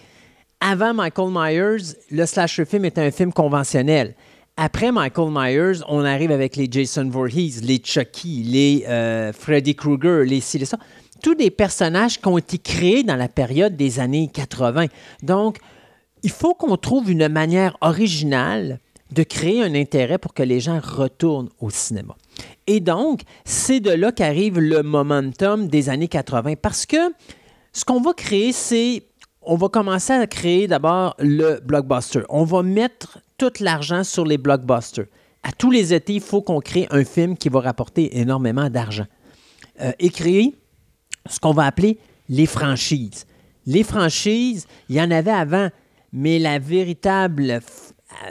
Avant Michael Myers, le slasher film était un film conventionnel. Après Michael Myers, on arrive avec les Jason Voorhees, les Chucky, les euh, Freddy Krueger, les ci, les ça. Tous des personnages qui ont été créés dans la période des années 80. Donc, il faut qu'on trouve une manière originale de créer un intérêt pour que les gens retournent au cinéma. Et donc, c'est de là qu'arrive le momentum des années 80 parce que ce qu'on va créer, c'est on va commencer à créer d'abord le blockbuster. On va mettre tout l'argent sur les blockbusters. À tous les étés, il faut qu'on crée un film qui va rapporter énormément d'argent. Euh, et créer ce qu'on va appeler les franchises. Les franchises, il y en avait avant, mais la véritable,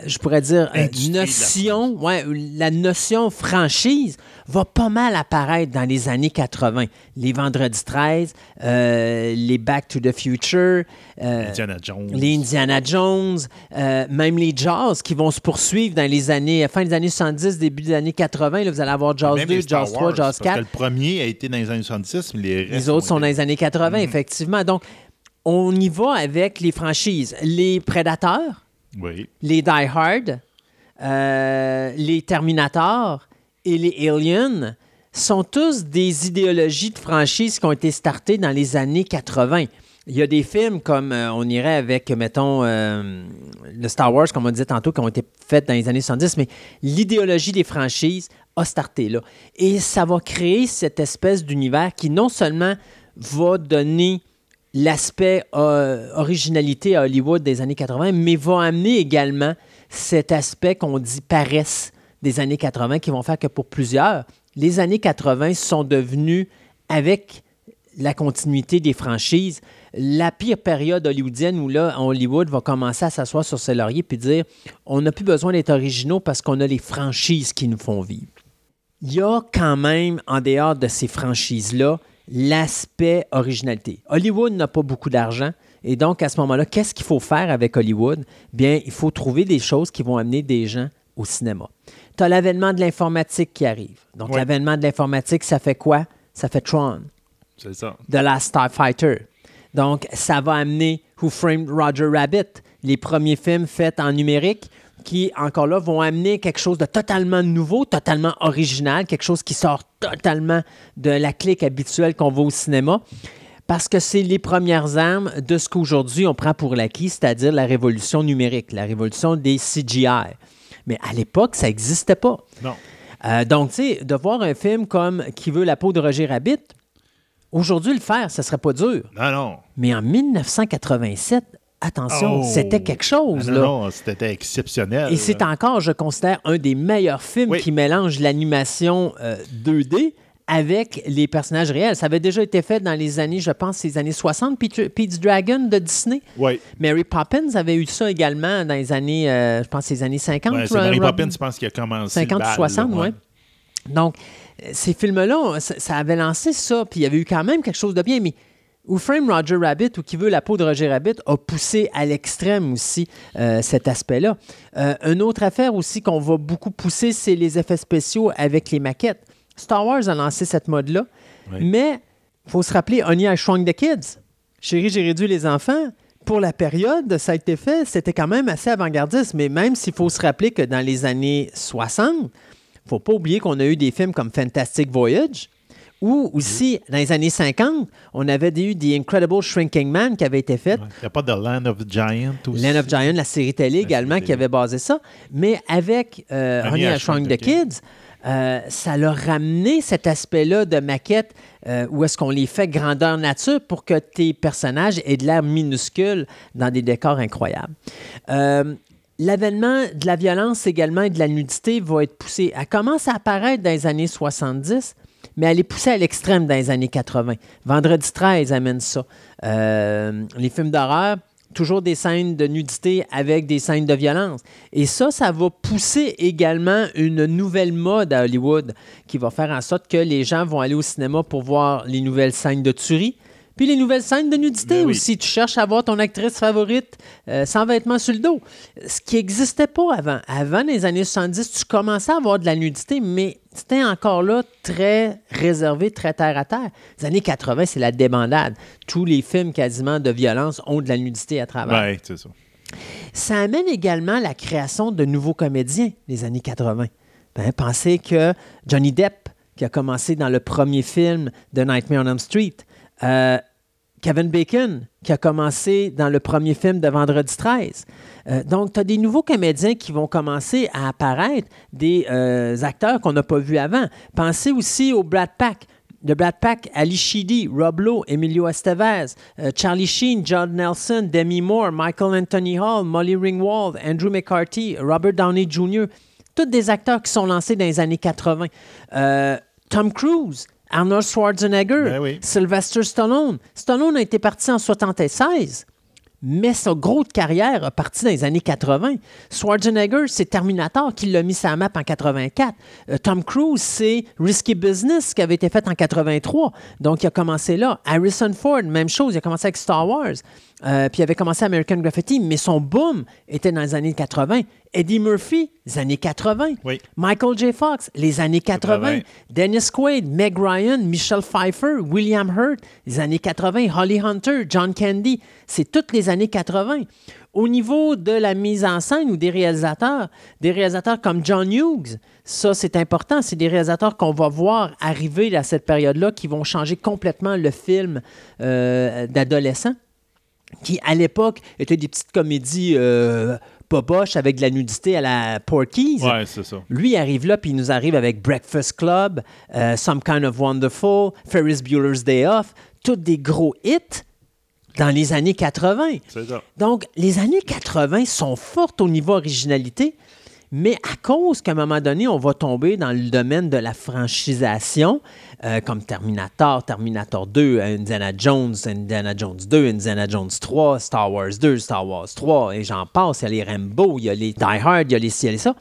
je pourrais dire, euh, notion, ouais, la notion franchise va pas mal apparaître dans les années 80. Les Vendredi 13, euh, les Back to the Future, euh, Indiana Jones. les Indiana Jones, euh, même les Jaws qui vont se poursuivre dans les années, fin des années 70, début des années 80. Là, vous allez avoir Même 2, les Star Jaws 3, Wars, Jaws parce 4. que le premier a été dans les années 70, mais les Les autres ont sont dans les années 80, Mhm. effectivement. Donc, on y va avec les franchises. Les Prédateurs, Les Die Hard, euh, les Terminators et les Aliens sont tous des idéologies de franchises qui ont été startées dans les années 80. Il y a des films comme euh, on irait avec, mettons, euh, le Star Wars, comme on disait tantôt, qui ont été faits dans les années 70, mais l'idéologie des franchises a starté là. Et ça va créer cette espèce d'univers qui non seulement va donner l'aspect euh, originalité à Hollywood des années 80, mais va amener également cet aspect qu'on dit paresse des années 80 qui vont faire que pour plusieurs, les années 80 sont devenues, avec la continuité des franchises, la pire période hollywoodienne où là, Hollywood va commencer à s'asseoir sur ses lauriers puis dire on n'a plus besoin d'être originaux parce qu'on a les franchises qui nous font vivre. Il y a quand même, en dehors de ces franchises-là, l'aspect originalité. Hollywood n'a pas beaucoup d'argent. Et donc, à ce moment-là, qu'est-ce qu'il faut faire avec Hollywood? Bien, il faut trouver des choses qui vont amener des gens au cinéma. Tu as l'avènement de l'informatique qui arrive. Donc, l'avènement de l'informatique, ça fait quoi? Ça fait Tron. C'est ça. The Last Starfighter. Donc, ça va amener Who Framed Roger Rabbit, les premiers films faits en numérique qui, encore là, vont amener quelque chose de totalement nouveau, totalement original, quelque chose qui sort totalement de la clique habituelle qu'on voit au cinéma. Parce que c'est les premières armes de ce qu'aujourd'hui on prend pour l'acquis, c'est-à-dire la révolution numérique, la révolution des CGI. Mais à l'époque, ça n'existait pas. Non. Euh, donc, tu sais, de voir un film comme Qui veut la peau de Roger Rabbit, aujourd'hui, le faire, ce serait pas dur. Non, non. Mais en 1987, attention, Oh. c'était quelque chose, Ah, là. non, non, c'était exceptionnel. Et c'est encore, je considère, un des meilleurs films Oui. qui mélange l'animation euh, 2D avec les personnages réels. Ça avait déjà été fait dans les années, je pense, les années 60, Peter- Pete's Dragon de Disney. Oui. Mary Poppins avait eu ça également dans les années, euh, je pense, les années 50. Ouais, c'est Ro- Mary Robin- Poppins, je pense, qui a commencé. 50 le ou bal, 60, là, oui. Donc, euh, ces films-là, ça, ça avait lancé ça, puis il y avait eu quand même quelque chose de bien, mais Who Frame Roger Rabbit ou Qui veut la peau de Roger Rabbit a poussé à l'extrême aussi euh, cet aspect-là. Euh, une autre affaire aussi qu'on va beaucoup pousser, c'est les effets spéciaux avec les maquettes. Star Wars a lancé cette mode-là, Oui. mais il faut se rappeler, Honey, I Shrunk the Kids. Chérie, j'ai réduit les enfants. Pour la période, ça a été fait, c'était quand même assez avant-gardiste, mais même s'il faut se rappeler que dans les années 60, faut pas oublier qu'on a eu des films comme Fantastic Voyage, ou aussi, dans les années 50, on avait eu The Incredible Shrinking Man qui avait été fait. Il n'y a pas de Land of Giant aussi. Land of Giant, la série télé La également, série qui avait basé ça. Mais avec euh, Honey, I Shrunk the Kids, euh, ça leur ramené cet aspect-là de maquette euh, où est-ce qu'on les fait grandeur nature pour que tes personnages aient de l'air minuscule dans des décors incroyables. Euh, L'avènement de la violence également et de la nudité va être poussé. Elle commence à apparaître dans les années 70, mais elle est poussée à l'extrême dans les années 80. Vendredi 13 amène ça. Euh, les films d'horreur, toujours des scènes de nudité avec des scènes de violence. Et ça, ça va pousser également une nouvelle mode à Hollywood qui va faire en sorte que les gens vont aller au cinéma pour voir les nouvelles scènes de tuerie. Puis les nouvelles scènes de nudité Ben oui. aussi. Tu cherches à voir ton actrice favorite euh, sans vêtements sur le dos. Ce qui n'existait pas avant. Avant, les années 70, tu commençais à avoir de la nudité, mais c'était encore là très réservé, très terre à terre. Les années 80, c'est la débandade. Tous les films quasiment de violence ont de la nudité à travers. Ouais, c'est ça. Ça amène également la création de nouveaux comédiens, les années 80. Ben, pensez que Johnny Depp, qui a commencé dans le premier film de Nightmare on Elm Street, euh, Kevin Bacon, qui a commencé dans le premier film de Vendredi 13. Euh, donc, tu as des nouveaux comédiens qui vont commencer à apparaître, des euh, acteurs qu'on n'a pas vus avant. Pensez aussi au Brad Pack. De Brad Pack, Ali Sheedy, Rob Lowe, Emilio Estevez, euh, Charlie Sheen, John Nelson, Demi Moore, Michael Anthony Hall, Molly Ringwald, Andrew McCarthy, Robert Downey Jr., tous des acteurs qui sont lancés dans les années 80. Euh, Tom Cruise, Arnold Schwarzenegger, Ben oui. Sylvester Stallone. Stallone a été parti en 76, mais sa grosse carrière a parti dans les années 80. Schwarzenegger, c'est Terminator qui l'a mis sur la map en 84. Euh, Tom Cruise, c'est Risky Business qui avait été fait en 83. Donc, il a commencé là. Harrison Ford, même chose, il a commencé avec Star Wars. Euh, puis il avait commencé American Graffiti, mais son boom était dans les années 80. Eddie Murphy, les années 80. Oui. Michael J. Fox, les années 80. 80. Dennis Quaid, Meg Ryan, Michelle Pfeiffer, William Hurt, les années 80. Holly Hunter, John Candy, c'est toutes les années 80. Au niveau de la mise en scène ou des réalisateurs, des réalisateurs comme John Hughes, ça c'est important, c'est des réalisateurs qu'on va voir arriver à cette période-là qui vont changer complètement le film euh, d'adolescent qui, à l'époque, étaient des petites comédies euh, poboches avec de la nudité à la Porky's. Ouais, c'est ça. Lui il arrive là, puis il nous arrive avec Breakfast Club, euh, Some Kind of Wonderful, Ferris Bueller's Day Off, tous des gros hits dans les années 80. C'est ça. Donc, les années 80 sont fortes au niveau originalité, mais à cause qu'à un moment donné, on va tomber dans le domaine de la franchisation, euh, comme Terminator, Terminator 2, Indiana Jones, Indiana Jones 2, Indiana Jones 3, Star Wars 2, Star Wars 3, et j'en passe. Il y a les Rambo, il y a les Die Hard, il y a les ci, il y a les ça.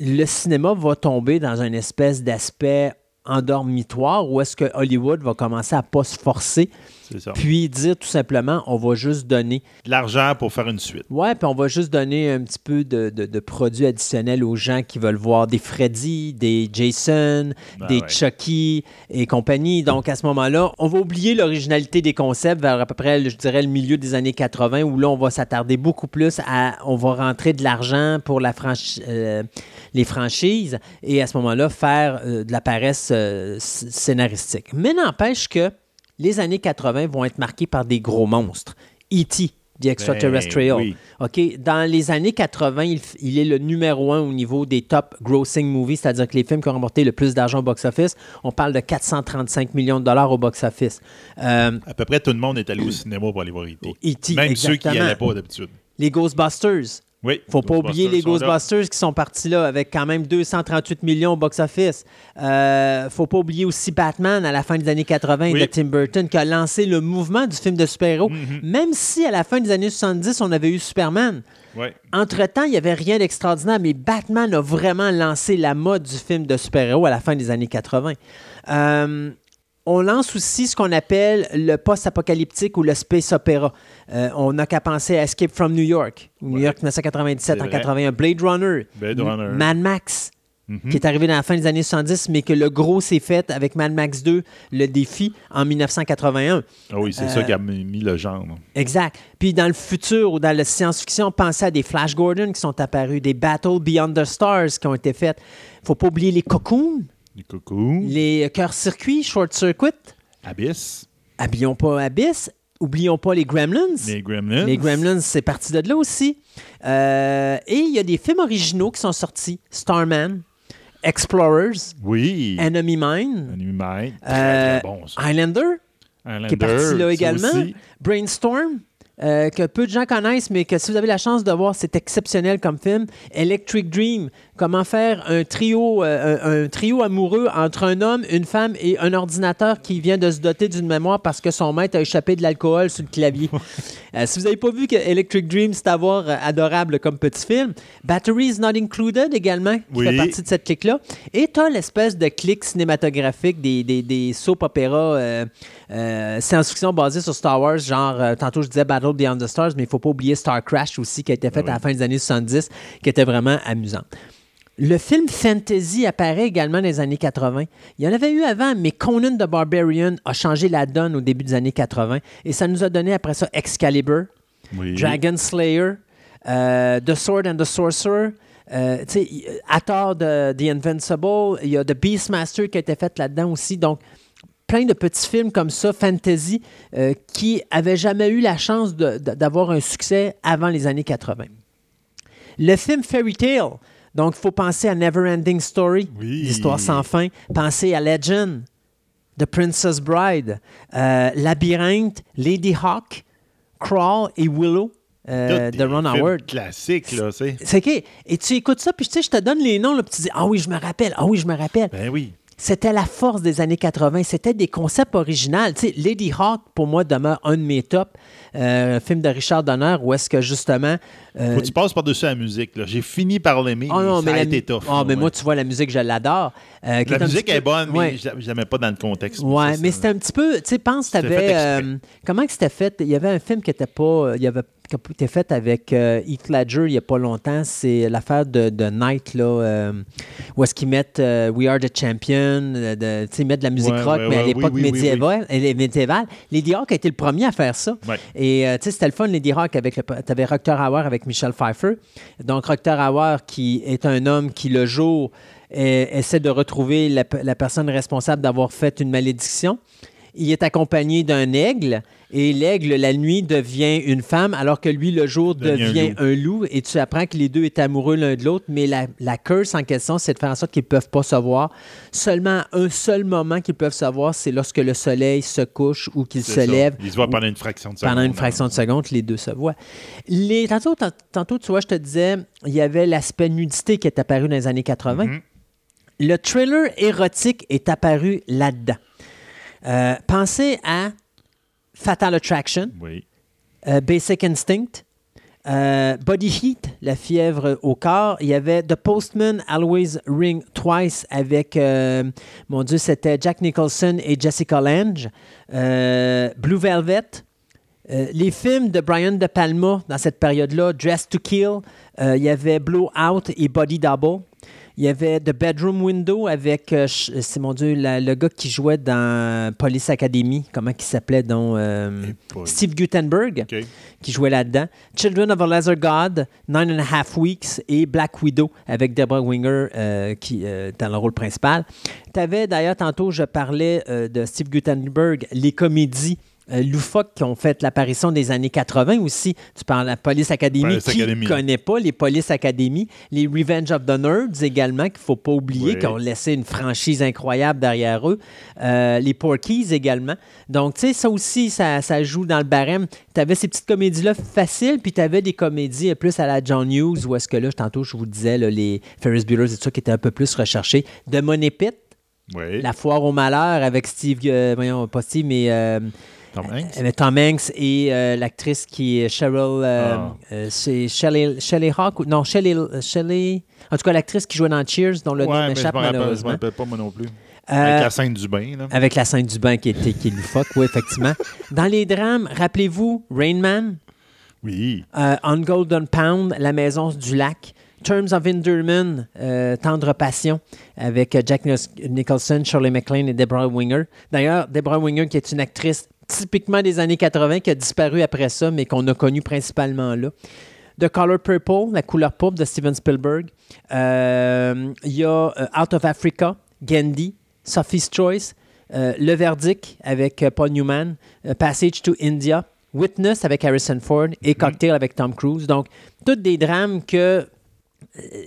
Le cinéma va tomber dans une espèce d'aspect endormitoire où est-ce que Hollywood va commencer à pas se forcer, ça. puis dire tout simplement, on va juste donner De l'argent pour faire une suite. Ouais, puis on va juste donner un petit peu de, de- de produits additionnels aux gens qui veulent voir des Freddy, des Jason, Ben des ouais. Chucky et compagnie. Donc à ce moment-là, on va oublier l'originalité des concepts vers à peu près, je dirais, le milieu des années 80 où là, on va s'attarder beaucoup plus à. On va rentrer de l'argent pour la franchi- euh, les franchises et à ce moment-là, faire euh, de la paresse euh, sc- scénaristique. Mais n'empêche que les années 80 vont être marquées par des gros monstres. E.T., The Extraterrestrial. oui. OK? Dans les années 80, il, est le numéro un au niveau des top grossing movies, c'est-à-dire que les films qui ont remporté le plus d'argent au box-office, on parle de 435 millions de dollars au box-office. Euh, À peu près tout le monde est allé au cinéma pour aller voir E.T. E.T., Même ceux qui n'y allaient pas d'habitude. les Ghostbusters. Oui. Faut pas oublier les. Ghostbusters qui sont partis là avec quand même 238 millions au box-office. Euh, faut pas oublier aussi Batman à la fin des années 80 Oui. de Tim Burton qui a lancé le mouvement du film de super-héros. Mhm. Même si à la fin des années 70, on avait eu Superman. Entre-temps, il n'y avait rien d'extraordinaire, mais Batman a vraiment lancé la mode du film de super-héros à la fin des années 80. Euh, on lance aussi ce qu'on appelle le post-apocalyptique ou le space opéra. Euh, on n'a qu'à penser à Escape from New York, New Ouais. York 1997 C'est en vrai. 81, Blade Runner, Blade Runner. Mad Max, Mhm. qui est arrivé dans la fin des années 70, mais que le gros s'est fait avec Mad Max 2, le défi, en 1981. Ah oui, c'est Euh, ça qui a mis mis le genre. Exact. Puis dans le futur ou dans la science-fiction, pensez à des Flash Gordon qui sont apparus, des Battle Beyond the Stars qui ont été faites. faut pas oublier les Cocoons, Les coucous. les cœurs-circuits, Short Circuit. Abyss. Oublions pas Abyss. Oublions pas les Gremlins. Les Gremlins. Les Gremlins, c'est parti de là aussi. Euh, et il y a des films originaux qui sont sortis. Starman, Explorers, Oui. Enemy Mine, Enemy Mine. Très, Euh, très bon, ça. Highlander, Highlander, qui est parti là également. aussi. Brainstorm, euh, que peu de gens connaissent, mais que si vous avez la chance de voir, c'est exceptionnel comme film. Electric Dream, comment faire un trio, euh, un, un trio amoureux entre un homme, une femme et un ordinateur qui vient de se doter d'une mémoire parce que son maître a échappé de l'alcool sur le clavier? Euh, si vous n'avez pas vu que Electric Dream, c'est à voir adorable comme petit film. Batteries Not Included également, qui Oui. fait partie de cette clique-là. Et tu l'espèce de clique cinématographique des, des, des soap opéras science-fiction basés sur Star Wars, genre, euh, tantôt je disais Battle Beyond the Stars, mais il ne faut pas oublier Star Crash aussi, qui a été fait Ah à la fin des années 70, qui était vraiment amusant. Le film fantasy apparaît également dans les années 80. Il y en avait eu avant, mais Conan the Barbarian a changé la donne au début des années 80 et ça nous a donné après ça Excalibur, Oui. Dragon Slayer, euh, The Sword and the Sorcerer. Euh, à tort de The Invincible, il y a The Beastmaster qui a été fait là-dedans aussi. Donc, plein de petits films comme ça, fantasy, euh, qui n'avaient jamais eu la chance d'avoir un succès avant les années 80. Le film Fairy Tale, donc il faut penser à Neverending Story, Oui. l'histoire sans fin. Pensez à Legend, The Princess Bride, euh, Labyrinthe, Lady Hawk, Crawl et Willow euh, de Ron Howard. classiques, là, c'est. C'est OK. Et tu écoutes ça, puis tu sais, je te donne les noms, là, puis tu dis Ah oui, je me rappelle, ah oui, je me rappelle. Ben oui. C'était la force des années 80. C'était des concepts originaux. Tu sais, Lady Hawk, pour moi, demeure un de mes tops. Euh, un film de Richard Donner où est-ce que justement. euh, Faut que tu passes par-dessus la musique. là. J'ai fini par l'aimer. oh non, ça mais a la été tough. Là, mais ouais. moi, tu vois, la musique, je l'adore. Euh, La musique peu- est bonne, mais Ouais. je l'aimais pas dans le contexte. Ouais, Ça, mais ça- c'était un petit peu, tu sais, pense, fait exprès. euh, comment que c'était fait? Il y avait un film qui était pas, euh, il y avait, qui a été fait avec euh, Heath Ledger il y a pas longtemps. C'est l'affaire de, de Night, là, euh, où est-ce qu'ils mettent euh, We Are the Champion, euh, de, ils mettent de la musique Ouais, rock, ouais, mais à l'époque oui, oui, médiévale, médiévale. Lady Hawk a été le premier à faire ça. Et tu sais, c'était le fun, Lady Hawk, avec le, t'avais Rutger Hauer avec Michel Pfeiffer. Donc, Rutger Hauer, qui est un homme qui, le jour, essaie de retrouver la personne responsable d'avoir fait une malédiction. Il est accompagné d'un aigle et l'aigle, la nuit, devient une femme, alors que lui, le jour, Devient un loup. Et tu apprends que les deux étaient amoureux l'un de l'autre, mais la, la curse en question, c'est de faire en sorte qu'ils ne peuvent pas se voir. Seulement un seul moment qu'ils peuvent se voir, c'est lorsque le soleil se couche ou qu'il se ça. lève. Ils se voient pendant une fraction de seconde. Pendant une hein. fraction de seconde, les deux se voient. Les, tantôt, tant- tantôt, tu vois, je te disais, il y avait l'aspect nudité qui est apparu dans les années 80. Mhm. Le thriller érotique est apparu là-dedans. Euh, pensez à Fatal Attraction, Oui. euh, Basic Instinct, euh, Body Heat, la fièvre au corps. Il y avait The Postman Always Ring Twice avec, euh, mon Dieu, c'était Jack Nicholson et Jessica Lange. Euh, Blue Velvet. Les films de Brian De Palma dans cette période-là, Dress to Kill, il y avait Blowout et Body Double. Il y avait The Bedroom Window avec, euh, ch- c'est mon Dieu, la- le gars qui jouait dans Police Academy, comment il s'appelait donc euh. Steve Gutenberg qui jouait là-dedans. Children of a Lesser God, Nine and a Half Weeks et Black Widow avec Deborah Winger euh, qui euh, dans le rôle principal. Tu avais d'ailleurs, tantôt, je parlais euh, de Steve Gutenberg, les comédies. Euh, loufoques qui ont fait l'apparition des années 80 aussi. Tu parles de la Police Academy. Police qui ne connaît pas les Police Academy? Les Revenge of the Nerds également, qu'il ne faut pas oublier, Oui. qui ont laissé une franchise incroyable derrière eux. Euh, les Porkies également. Donc, tu sais, ça aussi, ça, ça joue dans le barème. Tu avais ces petites comédies-là faciles, puis tu avais des comédies plus à la John Hughes, où est-ce que là, tantôt, je vous disais, là, les Ferris Bueller et tout ça, qui étaient un peu plus recherchés. De Money Pit, Oui. La foire au malheur avec Steve, euh, voyons, pas Steve, mais euh, Tom Hanks? euh, Tom Hanks et euh, l'actrice qui est Cheryl, euh, Ah. euh, c'est Shelley, Shelley Hawk, ou- non, Shelley, Shelley, en tout cas l'actrice qui jouait dans Cheers, dont le nom Ouais, m'échappe me rappelle- je malheureusement. rappelle pas moi non plus. Avec la scène du bain, là. avec la scène du bain qui était qui est loufoque, oui, effectivement. Dans les drames, rappelez-vous Rain Man, Oui. On Golden Pound, La Maison du Lac, Terms of Endearment, euh, Tendre Passion, avec Jack Nic- Nicholson, Shirley MacLaine et Deborah Winger. D'ailleurs, Deborah Winger, qui est une actrice typiquement des années 80, qui a disparu après ça, mais qu'on a connue principalement là. The Color Purple, La couleur pourpre de Steven Spielberg. Euh, Il y a euh, Out of Africa, Gandhi, Sophie's Choice, euh, Le Verdict avec Paul Newman, Passage to India, Witness avec Harrison Ford et Cocktail avec Tom Cruise. Donc, toutes des drames que,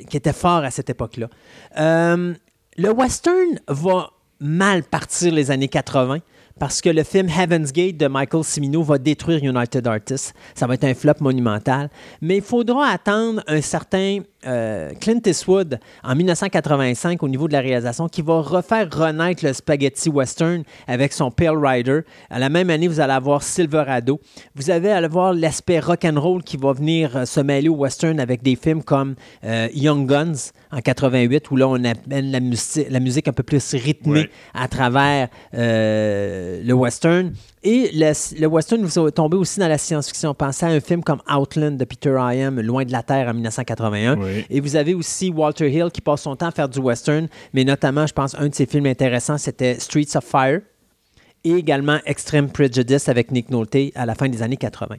qui étaient forts à cette époque-là. Euh, le western va mal partir les années 80 parce que le film Heaven's Gate de Michael Cimino va détruire United Artists. Ça va être un flop monumental. Mais il faudra attendre un certain euh, Clint Eastwood en 1985 au niveau de la réalisation qui va refaire renaître le spaghetti western avec son Pale Rider. À la même année, vous allez avoir Silverado. Vous allez avoir l'aspect rock and roll qui va venir euh, se mêler au western avec des films comme euh, Young Guns en 88 où là on amène la, musique, la musique un peu plus rythmée Ouais. à travers euh, le western. Et le, le western vous est tombé aussi dans la science-fiction. Pensez à un film comme Outland de Peter Hyam, Loin de la Terre en 1981. Oui. Et vous avez aussi Walter Hill qui passe son temps à faire du western, mais notamment, je pense, un de ses films intéressants, c'était Streets of Fire et également Extreme Prejudice avec Nick Nolte à la fin des années 80.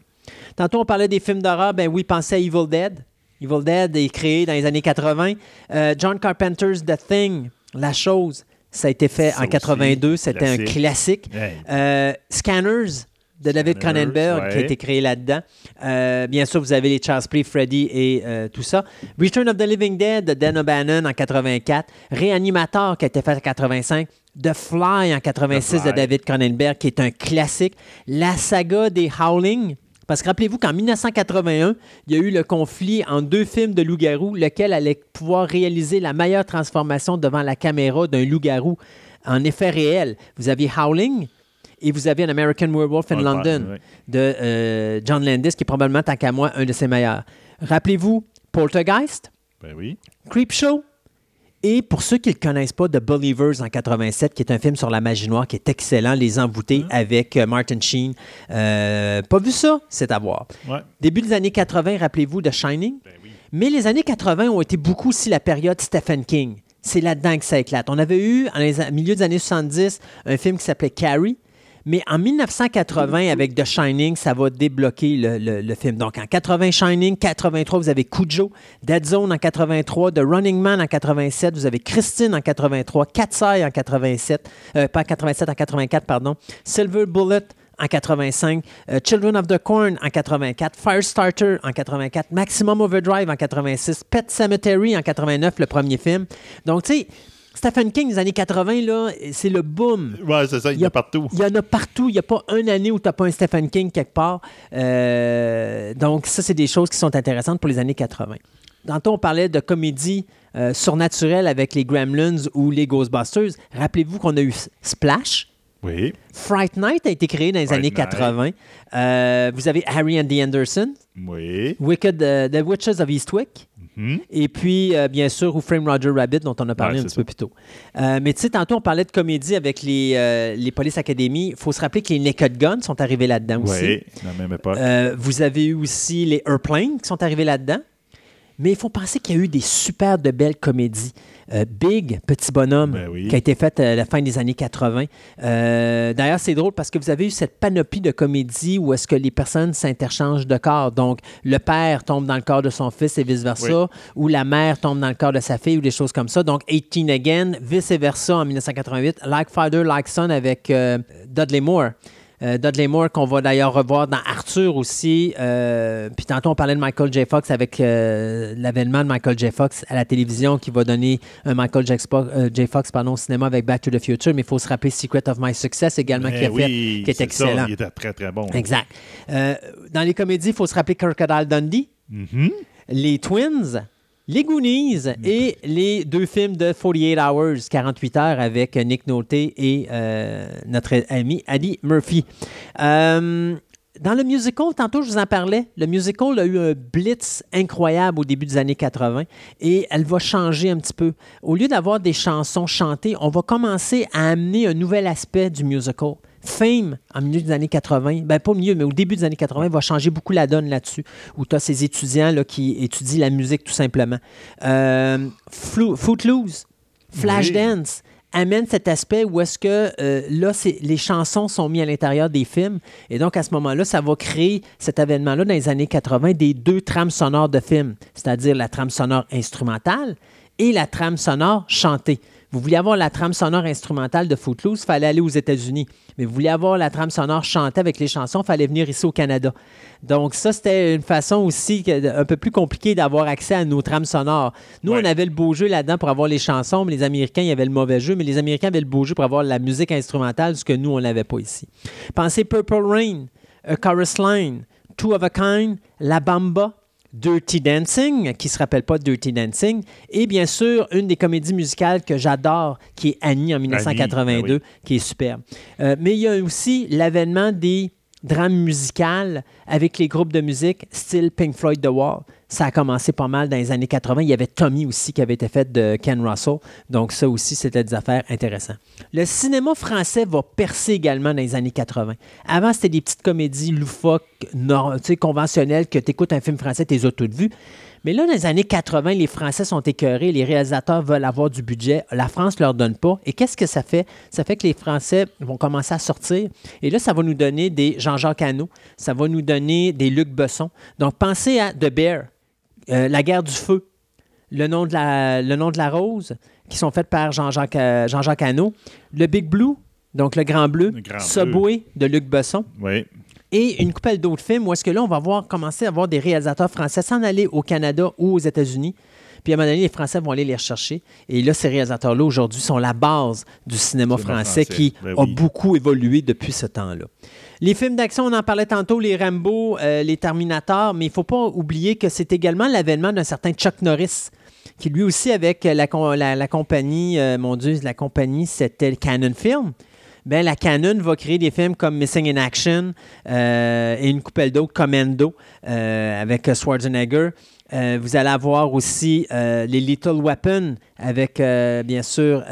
Tantôt, on parlait des films d'horreur. Ben oui, pensez à Evil Dead. Evil Dead est créé dans les années 80. Euh, John Carpenter's The Thing, La Chose, ça a été fait Ça en aussi, 82. C'était un classique. Hey. Euh, Scanners de David Cronenberg qui a été créé là-dedans. Euh, bien sûr, vous avez les Charles Play, Freddy et tout ça. Return of the Living Dead de Dan O'Bannon en 84. Réanimator qui a été fait en 85. The Fly en 86 The Fly. de David Cronenberg qui est un classique. La saga des Howling. Parce que rappelez-vous qu'en 1981, il y a eu le conflit en deux films de loup-garou, lequel allait pouvoir réaliser la meilleure transformation devant la caméra d'un loup-garou en effet réel. Vous aviez Howling et vous aviez un American Werewolf in London de euh, John Landis, qui est probablement, tant qu'à moi, un de ses meilleurs. Rappelez-vous Poltergeist, Ben oui. Creepshow, et pour ceux qui ne le connaissent pas, The Believers en 87, qui est un film sur la magie noire qui est excellent, Les Envoûtés avec euh, Martin Sheen. Euh, pas vu ça, c'est à voir. Ouais. Début des années 80, rappelez-vous de Shining? Ben oui. Mais les années 80 ont été beaucoup aussi la période Stephen King. C'est là-dedans que ça éclate. On avait eu, en milieu des années 70, un film qui s'appelait Carrie. Mais en 1980, avec The Shining, ça va débloquer le, film. Donc, en 80, Shining, 83, vous avez Cujo, Dead Zone en 83, The Running Man en 87, vous avez Christine en 83, Cat's Eye en 87, euh, pas en 87, en 84, pardon, Silver Bullet en 85, euh, Children of the Corn en 84, Firestarter en 84, Maximum Overdrive en 86, Pet Cemetery en 89, le premier film. Donc, tu sais, Stephen King, des années 80, là, c'est le boom. Ouais, c'est ça, il y en a- partout. Il y en a partout. Il n'y a pas une année où tu n'as pas un Stephen King quelque part. Euh, donc, ça, c'est des choses qui sont intéressantes pour les années 80. Tantôt, on parlait de comédie euh, surnaturelle avec les Gremlins ou les Ghostbusters. Rappelez-vous qu'on a eu Splash? Oui. Fright Night a été créé dans les Fright années Night. 80. Euh, vous avez Harry and the Anderson, Oui. Wicked, The Witches of Eastwick. Mhm. Et puis, euh, bien sûr, Who Framed Roger Rabbit, dont on a parlé Ouais, un petit ça. peu plus tôt. Euh, mais tu sais, tantôt, on parlait de comédie avec les, euh, les Police Academy. Il faut se rappeler que les Naked Guns sont arrivés là-dedans aussi. Oui, la même époque. Vous avez eu aussi les Airplanes qui sont arrivés là-dedans. Mais il faut penser qu'il y a eu des super de belles comédies. Euh, Big, Petit Bonhomme, Ben oui. qui a été faite à la fin des années 80. Euh, D'ailleurs, c'est drôle parce que vous avez eu cette panoplie de comédies où est-ce que les personnes s'interchangent de corps. Donc, le père tombe dans le corps de son fils et vice-versa, ou la mère tombe dans le corps de sa fille, ou des choses comme ça. Donc, 18 Again, vice-versa en 1988. Like Father, Like Son avec euh, Dudley Moore. Euh, Dudley Moore, qu'on va d'ailleurs revoir dans Arthur aussi. Euh, puis tantôt, on parlait de Michael J. Fox avec euh, l'avènement de Michael J. Fox à la télévision qui va donner un Michael J. Fox, J. Fox pardon, au cinéma avec Back to the Future. Mais il faut se rappeler Secret of My Success également Ben qui a fait, qui est ça, excellent. il était très, très bon. Exact. Dans les comédies, il faut se rappeler Crocodile Dundee, Mhm. les Twins, les Goonies et les deux films de 48 Hours, 48 heures avec Nick Nolte et euh, notre ami Ali Murphy. Euh, dans le musical, tantôt je vous en parlais, le musical a eu un blitz incroyable au début des années 80 et elle va changer un petit peu. Au lieu d'avoir des chansons chantées, on va commencer à amener un nouvel aspect du musical. Fame, en milieu des années 80, ben pas au milieu, mais au début des années 80, va changer beaucoup la donne là-dessus, où tu as ces étudiants là, qui étudient la musique tout simplement. Euh, Footloose, Flashdance, amène cet aspect où est-ce que euh, là, c'est- les chansons sont mises à l'intérieur des films. Et donc, à ce moment-là, ça va créer cet événement-là dans les années 80 des deux trames sonores de films, c'est-à-dire la trame sonore instrumentale et la trame sonore chantée. Vous vouliez avoir la trame sonore instrumentale de Footloose, il fallait aller aux États-Unis. Mais vous vouliez avoir la trame sonore chantée avec les chansons, il fallait venir ici au Canada. Donc ça, c'était une façon aussi un peu plus compliquée d'avoir accès à nos trames sonores. Nous, Ouais. on avait le beau jeu là-dedans pour avoir les chansons, mais les Américains, il y avait le mauvais jeu, mais les Américains avaient le beau jeu pour avoir la musique instrumentale, ce que nous, on n'avait pas ici. Pensez Purple Rain, A Chorus Line, Two of a Kind, La Bamba, Dirty Dancing, qui ne se rappelle pas Dirty Dancing, et bien sûr, une des comédies musicales que j'adore, qui est Annie en 1982, ben qui est superbe. Euh, mais il y a aussi l'avènement des drames musicales avec les groupes de musique style Pink Floyd The Wall. Ça a commencé pas mal dans les années 80. Il y avait Tommy aussi qui avait été fait de Ken Russell. Donc ça aussi, c'était des affaires intéressantes. Le cinéma français va percer également dans les années 80. Avant, c'était des petites comédies loufoques, conventionnelles, que tu écoutes un film français, tu les as toutes vues. Mais là, dans les années 80, les Français sont écœurés, les réalisateurs veulent avoir du budget, la France ne leur donne pas. Et qu'est-ce que ça fait? Ça fait que les Français vont commencer à sortir. Et là, ça va nous donner des Jean-Jacques Hano, ça va nous donner des Luc Besson. Donc, pensez à The Bear, euh, La guerre du feu, le nom de la, le nom de la rose, qui sont faites par Jean-Jacques euh, Hano, le Big Blue, donc le Grand Bleu, Le Grand Subway de Luc Besson Oui. et une couple d'autres films où est-ce que là, on va voir commencer à voir des réalisateurs français s'en aller au Canada ou aux États-Unis. Puis à un moment donné, les Français vont aller les rechercher. Et là, ces réalisateurs-là, aujourd'hui, sont la base du cinéma Cinéma français, français, qui ben a beaucoup évolué depuis ce temps-là. Les films d'action, on en parlait tantôt, les Rambo, euh, les Terminator, mais il ne faut pas oublier que c'est également l'avènement d'un certain Chuck Norris, qui lui aussi, avec la, com- la- la compagnie, euh, mon Dieu, la compagnie, c'était Canon Film. Ben, la Canon va créer des films comme Missing in Action euh, et une coupelle d'autres, Commando, avec Schwarzenegger. Euh, vous allez avoir aussi euh, les Little Weapon avec, euh, bien sûr,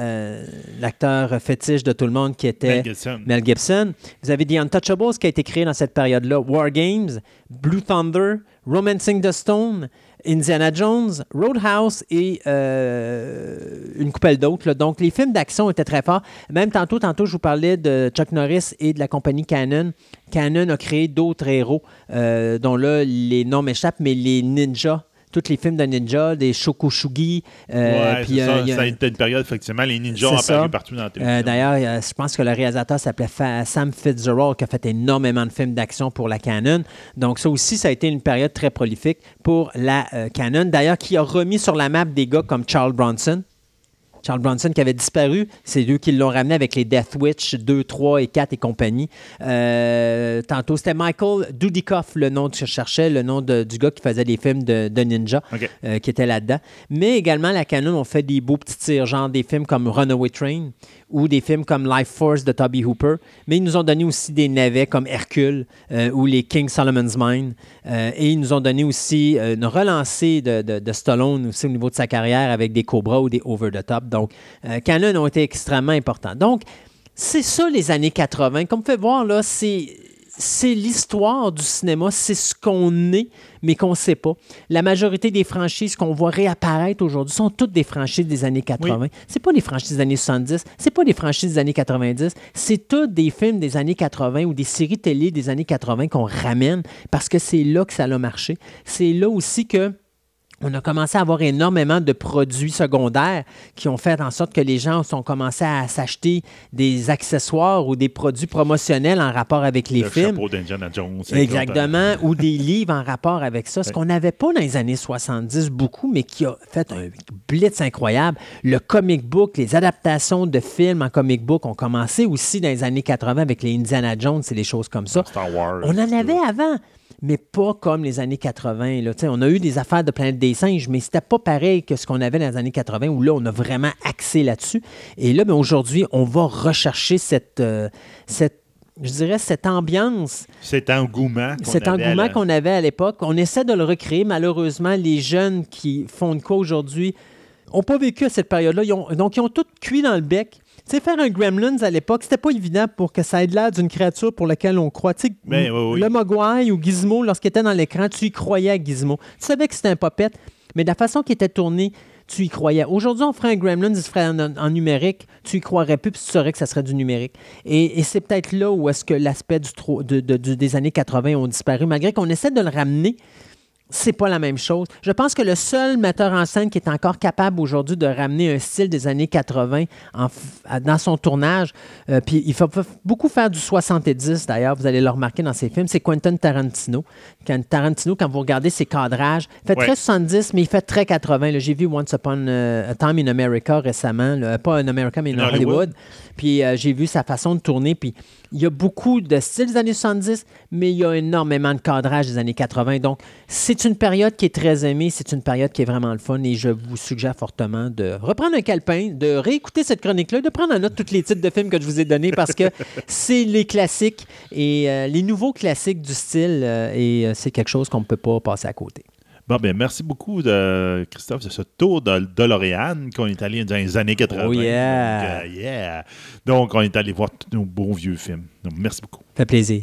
l'acteur fétiche de tout le monde qui était Mel Gibson. Mel Gibson. Vous avez The Untouchables qui a été créé dans cette période-là. War Games, Blue Thunder, Romancing the Stone, Indiana Jones, Roadhouse et une coupelle d'autres. Donc, les films d'action étaient très forts. Même tantôt, tantôt, je vous parlais de Chuck Norris et de la compagnie Canon. Canon a créé d'autres héros, dont là, les noms m'échappent, mais les ninjas. Tous les films de ninjas, des Shokushugi. euh, ouais, puis, c'est euh, ça. a- Ça a été une période, effectivement. Les ninjas ont apparu partout dans la télévision. euh, D'ailleurs, je pense que le réalisateur s'appelait Sam Fitzgerald, qui a fait énormément de films d'action pour la Canon. Donc, ça aussi, ça a été une période très prolifique pour la Canon. D'ailleurs, qui a remis sur la map des gars comme Charles Bronson. Charles Bronson qui avait disparu, c'est eux qui l'ont ramené avec les Death Witch 2, 3 et 4 et compagnie. Euh, tantôt, c'était Michael Dudikoff, le nom que je cherchais, le nom de- du gars qui faisait des films de, de ninja, euh, qui était là-dedans. Mais également, la Canon ont fait des beaux petits tirs, genre des films comme Runaway Train ou des films comme Life Force de Toby Hooper. Mais ils nous ont donné aussi des navets comme Hercule euh, ou les King Solomon's Mine. Et ils nous ont donné aussi une relancée de, de- de Stallone aussi au niveau de sa carrière avec des Cobra ou des Over the Top. Donc, euh, Canon ont été extrêmement importants. Donc, c'est ça les années 80. Comme vous pouvez voir, là, c'est. C'est l'histoire du cinéma, c'est ce qu'on est, mais qu'on ne sait pas. La majorité des franchises qu'on voit réapparaître aujourd'hui sont toutes des franchises des années 80. C'est pas des franchises des années 70, c'est pas des franchises des années 90, c'est toutes des films des années 80 ou des séries télé des années 80 qu'on ramène parce que c'est là que ça a marché. C'est là aussi que on a commencé à avoir énormément de produits secondaires qui ont fait en sorte que les gens ont commencé à s'acheter des accessoires ou des produits promotionnels en rapport avec les le films. chapeau d'Indiana Jones. Exactement, ou des livres en rapport avec ça, ce qu'on n'avait pas dans les années 70 beaucoup, mais qui a fait un blitz incroyable. Le comic book, les adaptations de films en comic book ont commencé aussi dans les années 80 avec les Indiana Jones et les choses comme ça. Star Wars. On en avait avant, mais pas comme les années 80. Là. On a eu des affaires de Planète des singes, mais c'était pas pareil que ce qu'on avait dans les années 80, où là, on a vraiment axé là-dessus. Et là, ben, aujourd'hui, on va rechercher cette, euh, cette, je dirais, cette ambiance Cet engouement. qu'on cet engouement qu'on avait à l'époque. On essaie de le recréer. Malheureusement, les jeunes qui font de quoi aujourd'hui n'ont pas vécu à cette période-là. Donc, ils ont tout cuit dans le bec. Tu sais, faire un Gremlins à l'époque, c'était pas évident pour que ça ait l'air d'une créature pour laquelle on croit. Tu sais, Ben, oui, oui. le Mogwai ou Gizmo, lorsqu'il était dans l'écran, tu y croyais à Gizmo. Tu savais que c'était un popette, mais de la façon qu'il était tourné, tu y croyais. Aujourd'hui, on ferait un Gremlins, il se ferait en, en numérique, tu y croirais plus, puis tu saurais que ça serait du numérique. Et, et c'est peut-être là où est-ce que l'aspect du, tro- de- de- du- des années 80 ont disparu, malgré qu'on essaie de le ramener c'est pas la même chose. Je pense que le seul metteur en scène qui est encore capable aujourd'hui de ramener un style des années 80 en f- dans son tournage, euh, puis il faut beaucoup faire du 70 d'ailleurs, vous allez le remarquer dans ses films, c'est Quentin Tarantino. Quand Tarantino, quand vous regardez ses cadrages, fait Ouais. très 70, mais il fait très 80. là. J'ai vu Once Upon euh, a Time in America récemment, là. pas in America, mais in In Hollywood. Hollywood. Puis euh, j'ai vu sa façon de tourner, puis il y a beaucoup de styles des années 70, mais il y a énormément de cadrage des années 80. Donc, c'est une période qui est très aimée, c'est une période qui est vraiment le fun et je vous suggère fortement de reprendre un calepin, de réécouter cette chronique-là, de prendre en note tous les titres de films que je vous ai donnés parce que c'est les classiques et euh, les nouveaux classiques du style euh, et c'est quelque chose qu'on ne peut pas passer à côté. Bon, ben, merci beaucoup, de, Christophe, de ce tour de DeLorean qu'on est allé dans les années 80. Oh yeah. Donc, euh, yeah. Donc, on est allé voir tous nos bons vieux films. Donc, merci beaucoup. fait plaisir.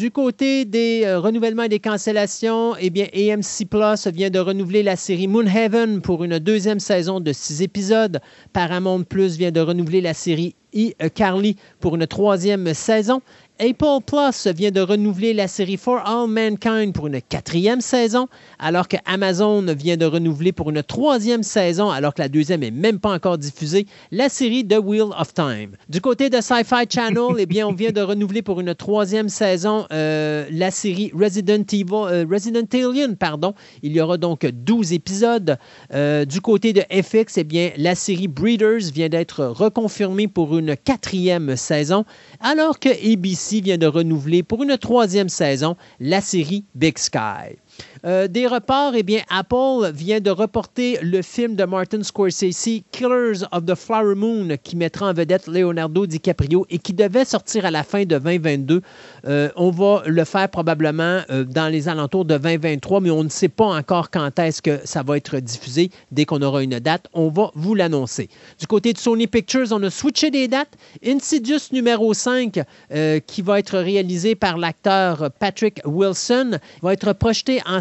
Du côté des euh, renouvellements et des cancellations, eh AMC Plus vient de renouveler la série Moonhaven pour une deuxième saison de six épisodes. Paramount Plus vient de renouveler la série E. Carly pour une troisième saison. Apple Plus vient de renouveler la série For All Mankind pour une quatrième saison, alors que Amazon vient de renouveler pour une troisième saison, alors que la deuxième n'est même pas encore diffusée, la série The Wheel of Time. Du côté de Sci-Fi Channel, eh bien, on vient de renouveler pour une troisième saison euh, la série Resident Evil, euh, Resident Alien, pardon. Il y aura donc 12 épisodes. Euh, du côté de FX, eh bien, la série Breeders vient d'être reconfirmée pour une quatrième saison, alors que ABC vient de renouveler pour une troisième saison la série Big Sky. Euh, des reports, eh bien, Apple vient de reporter le film de Martin Scorsese, Killers of the Flower Moon, qui mettra en vedette Leonardo DiCaprio et qui devait sortir à la fin de 2022. Euh, on va le faire probablement euh, dans les alentours de 2023, mais on ne sait pas encore quand est-ce que ça va être diffusé. Dès qu'on aura une date, on va vous l'annoncer. Du côté de Sony Pictures, on a switché des dates. Insidious numéro 5, euh, qui va être réalisé par l'acteur Patrick Wilson, va être projeté en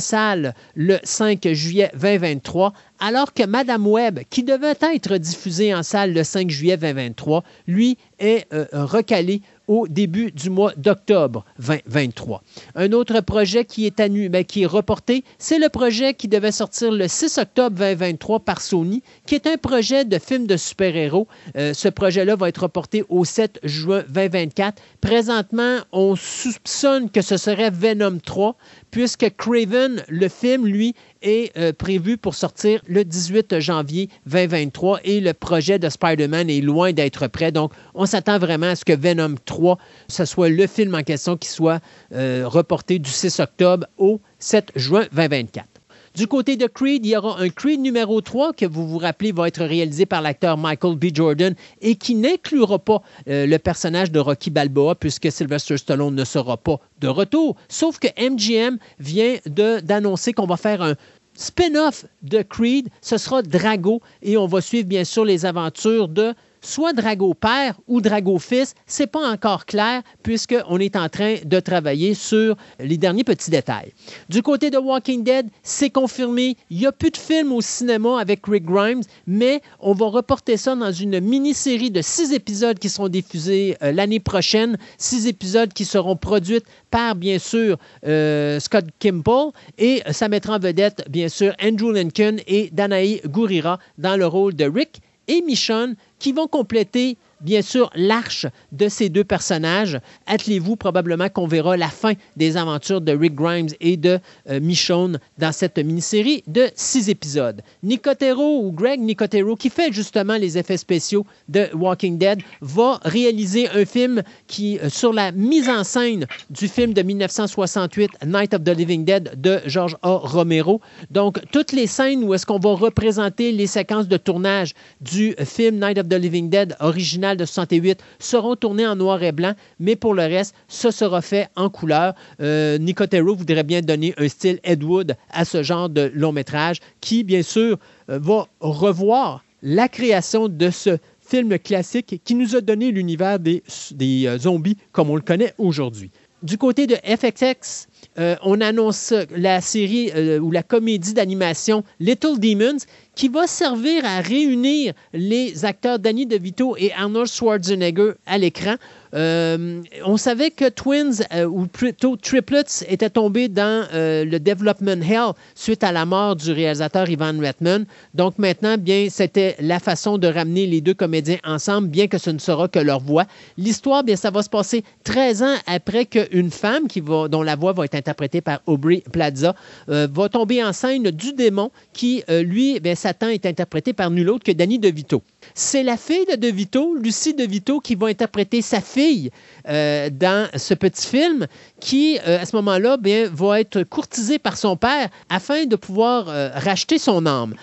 le 5 juillet 2023, alors que Madame Web, qui devait être diffusée en salle le 5 juillet 2023, lui est euh, recalé au début du mois d'octobre 2023. Un autre projet qui est, annu, ben, qui est reporté, c'est le projet qui devait sortir le 6 octobre 2023 par Sony, qui est un projet de film de super-héros. Euh, ce projet-là va être reporté au 7 juin 2024. Présentement, on soupçonne que ce serait Venom 3, puisque Craven, le film, lui, est euh, prévu pour sortir le 18 janvier 2023 et le projet de Spider-Man est loin d'être prêt. Donc, on s'attend vraiment à ce que Venom 3, ce soit le film en question qui soit euh, reporté du 6 octobre au 7 juin 2024. Du côté de Creed, il y aura un Creed numéro 3 que vous vous rappelez va être réalisé par l'acteur Michael B. Jordan et qui n'inclura pas euh, le personnage de Rocky Balboa puisque Sylvester Stallone ne sera pas de retour. Sauf que MGM vient d'annoncer qu'on va faire un spin-off de Creed. Ce sera Drago et on va suivre bien sûr les aventures de soit Drago père ou Drago fils. C'est pas encore clair puisqu'on est en train de travailler sur les derniers petits détails. Du côté de Walking Dead, c'est confirmé. Il n'y a plus de film au cinéma avec Rick Grimes, mais on va reporter ça dans une mini-série de six épisodes qui seront diffusés euh, l'année prochaine. Six épisodes qui seront produits par, bien sûr, euh, Scott Kimball et ça mettra en vedette, bien sûr, Andrew Lincoln et Danae Gurira dans le rôle de Rick et Michonne qui vont compléter bien sûr l'arche de ces deux personnages. Attelez-vous probablement qu'on verra la fin des aventures de Rick Grimes et de euh, Michonne dans cette mini-série de six épisodes. Nicotero ou Greg Nicotero, qui fait justement les effets spéciaux de Walking Dead, va réaliser un film qui, euh, sur la mise en scène du film de 1968, Night of the Living Dead de George A. Romero. Donc, toutes les scènes où est-ce qu'on va représenter les séquences de tournage du film Night of the Living Dead original de 68 seront tournées en noir et blanc, mais pour le reste, ce sera fait en couleur. Euh, Nicotero voudrait bien donner un style Ed Wood à ce genre de long métrage qui, bien sûr, euh, va revoir la création de ce film classique qui nous a donné l'univers des, des euh, zombies comme on le connaît aujourd'hui. Du côté de FXX, euh, on annonce la série euh, ou la comédie d'animation Little Demons qui va servir à réunir les acteurs Danny DeVito et Arnold Schwarzenegger à l'écran. Euh, on savait que Twins, ou plutôt Triplets, étaient tombés dans le Development Hell suite à la mort du réalisateur Ivan Reitman. Donc maintenant, bien, c'était la façon de ramener les deux comédiens ensemble, bien que ce ne sera que leur voix. L'histoire, bien, ça va se passer 13 ans après qu'une femme qui va, dont la voix va être interprétée par Aubrey Plaza, va tomber en scène du démon qui, lui, bien, Satan est interprété par nul autre que Danny DeVito. C'est la fille de DeVito, Lucie DeVito, qui va interpréter sa fille euh, dans ce petit film, qui, euh, à ce moment-là, bien, va être courtisée par son père afin de pouvoir euh, racheter son âme.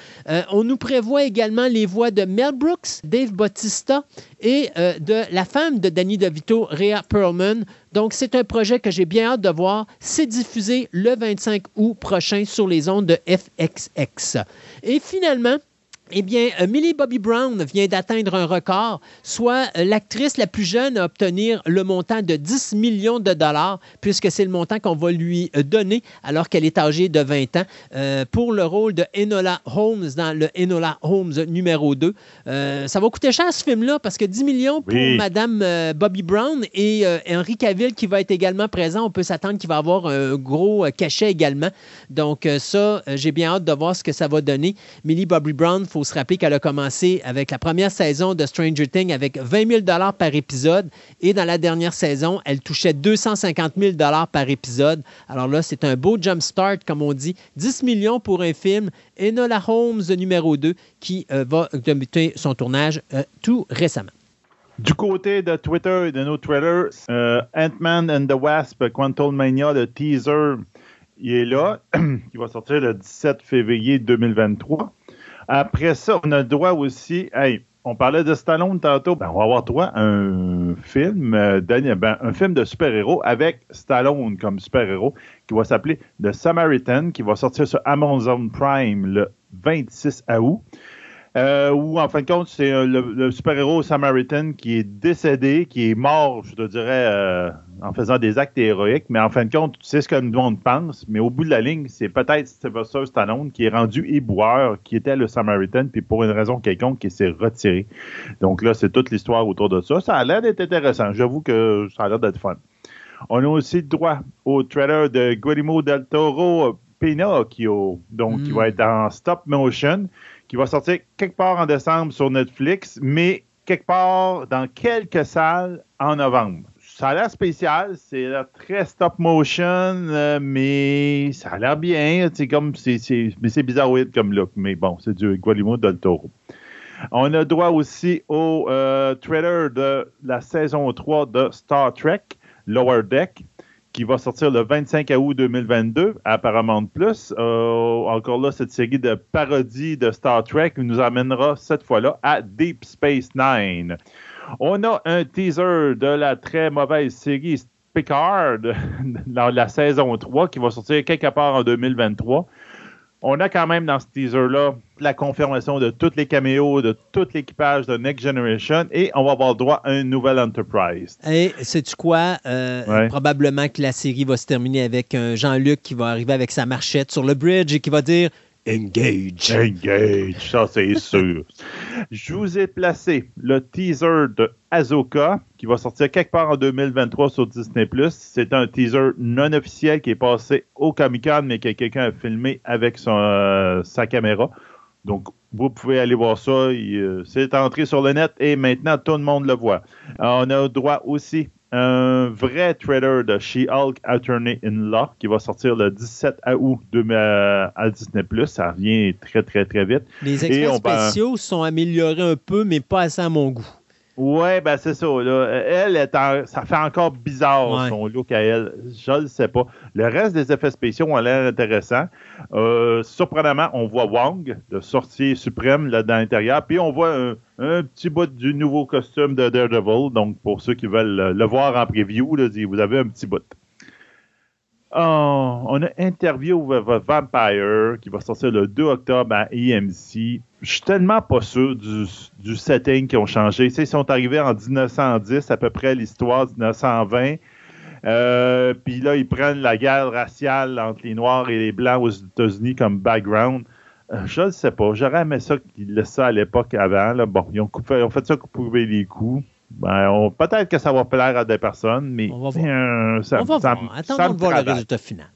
on nous prévoit également les voix de Mel Brooks, Dave Bautista et de la femme de Danny DeVito, Rhea Perlman. Donc, c'est un projet que j'ai bien hâte de voir. C'est diffusé le 25 août prochain sur les ondes de FXX. Et finalement, eh bien, euh, Millie Bobby Brown vient d'atteindre un record, soit euh, l'actrice la plus jeune à obtenir le montant de 10 millions de dollars, puisque c'est le montant qu'on va lui euh, donner alors qu'elle est âgée de 20 ans, pour le rôle de Enola Holmes dans le Enola Holmes numéro 2. ça va coûter cher ce film-là, parce que 10 millions pour Madame Bobby Brown et Henry Cavill qui va être également présent, on peut s'attendre qu'il va avoir un gros cachet également. Donc ça, j'ai bien hâte de voir ce que ça va donner. Millie Bobby Brown, faut se rappeler qu'elle a commencé avec la première saison de Stranger Things avec 20 000 par épisode et dans la dernière saison, elle touchait 250 000 par épisode. Alors là, c'est un beau jump start, comme on dit. 10 millions pour un film. Enola Holmes numéro 2 qui euh, va débuter son tournage euh, tout récemment. Du côté de Twitter et de nos Twitter, euh, Ant-Man and the Wasp, Quantum Mania, le teaser, il est là. il va sortir le 17 février 2023. Après ça, on a le droit aussi. Hey, on parlait de Stallone tantôt. Ben, on va avoir droit un film, euh, ben, un film de super-héros avec Stallone comme super-héros qui va s'appeler The Samaritan, qui va sortir sur Amazon Prime le 26 août. Euh, où, en fin de compte, c'est euh, le, super-héros Samaritan qui est décédé, qui est mort, je te dirais, euh, en faisant des actes héroïques. Mais en fin de compte, tu sais ce que le monde pense. Mais au bout de la ligne, c'est peut-être Sylvester Stallone qui est rendu éboueur, qui était le Samaritan, puis pour une raison quelconque, qui s'est retiré. Donc là, c'est toute l'histoire autour de ça. Ça a l'air d'être intéressant. J'avoue que ça a l'air d'être fun. On a aussi le droit au trailer de Guillermo del Toro Pinocchio, donc qui va mm. être en stop motion qui va sortir quelque part en décembre sur Netflix, mais quelque part dans quelques salles en novembre. Ça a l'air spécial, c'est très stop motion, euh, mais ça a l'air bien. C'est comme c'est, comme look, mais bon, c'est du Guillermo del Toro. On a droit aussi au euh, trailer de la saison 3 de Star Trek, Lower Deck qui va sortir le 25 août 2022 à Paramount Plus. Euh, encore là, cette série de parodies de Star Trek nous amènera cette fois-là à Deep Space Nine. On a un teaser de la très mauvaise série Picard dans la saison 3 qui va sortir quelque part en 2023. On a quand même dans ce teaser-là la confirmation de tous les caméos, de tout l'équipage de Next Generation et on va avoir droit à une nouvelle Enterprise. Et sais-tu quoi? Euh, Ouais. Probablement que la série va se terminer avec un Jean-Luc qui va arriver avec sa marchette sur le bridge et qui va dire Engage. Engage, ça c'est sûr. Je vous ai placé le teaser de Azoka qui va sortir quelque part en 2023 sur Disney+. C'est un teaser non officiel qui est passé au Comic-Con mais que quelqu'un a filmé avec son, euh, sa caméra. Donc, vous pouvez aller voir ça. Euh, C'est entré sur le net et maintenant tout le monde le voit. On a droit aussi un vrai trailer de She-Hulk Attorney in Law qui va sortir le 17 août de, euh, à Disney+. Ça revient très, très, très vite. Les va- spéciaux sont améliorés un peu, mais pas assez à mon goût. Ouais, ben c'est ça. Là. Elle, est en- ça fait encore bizarre Ouais. son look à elle. Je le sais pas. Le reste des effets spéciaux ont l'air intéressants. Euh, surprenamment, on voit Wong, le sorcier suprême, là dans l'intérieur. Puis on voit un, un petit bout du nouveau costume de Daredevil. Donc, pour ceux qui veulent le, le voir en preview, là, vous avez un petit bout. Oh, on a Interview Vampire qui va sortir le 2 octobre à EMC. Je suis tellement pas sûr du, du setting qui ont changé. Tu sais, ils sont arrivés en 1910, à peu près l'histoire 1920. Euh, Puis là, ils prennent la guerre raciale entre les Noirs et les Blancs aux États-Unis comme background. Euh, je ne sais pas. J'aurais aimé ça qu'ils laissent ça à l'époque avant. là. Bon, ils ont, coupé- ils ont fait ça pour couper les coups. Ben, Peut-être que ça va plaire à des personnes, mais On va voir. euh, ça, On va ça- voir. ça Attendons de voir le résultat final.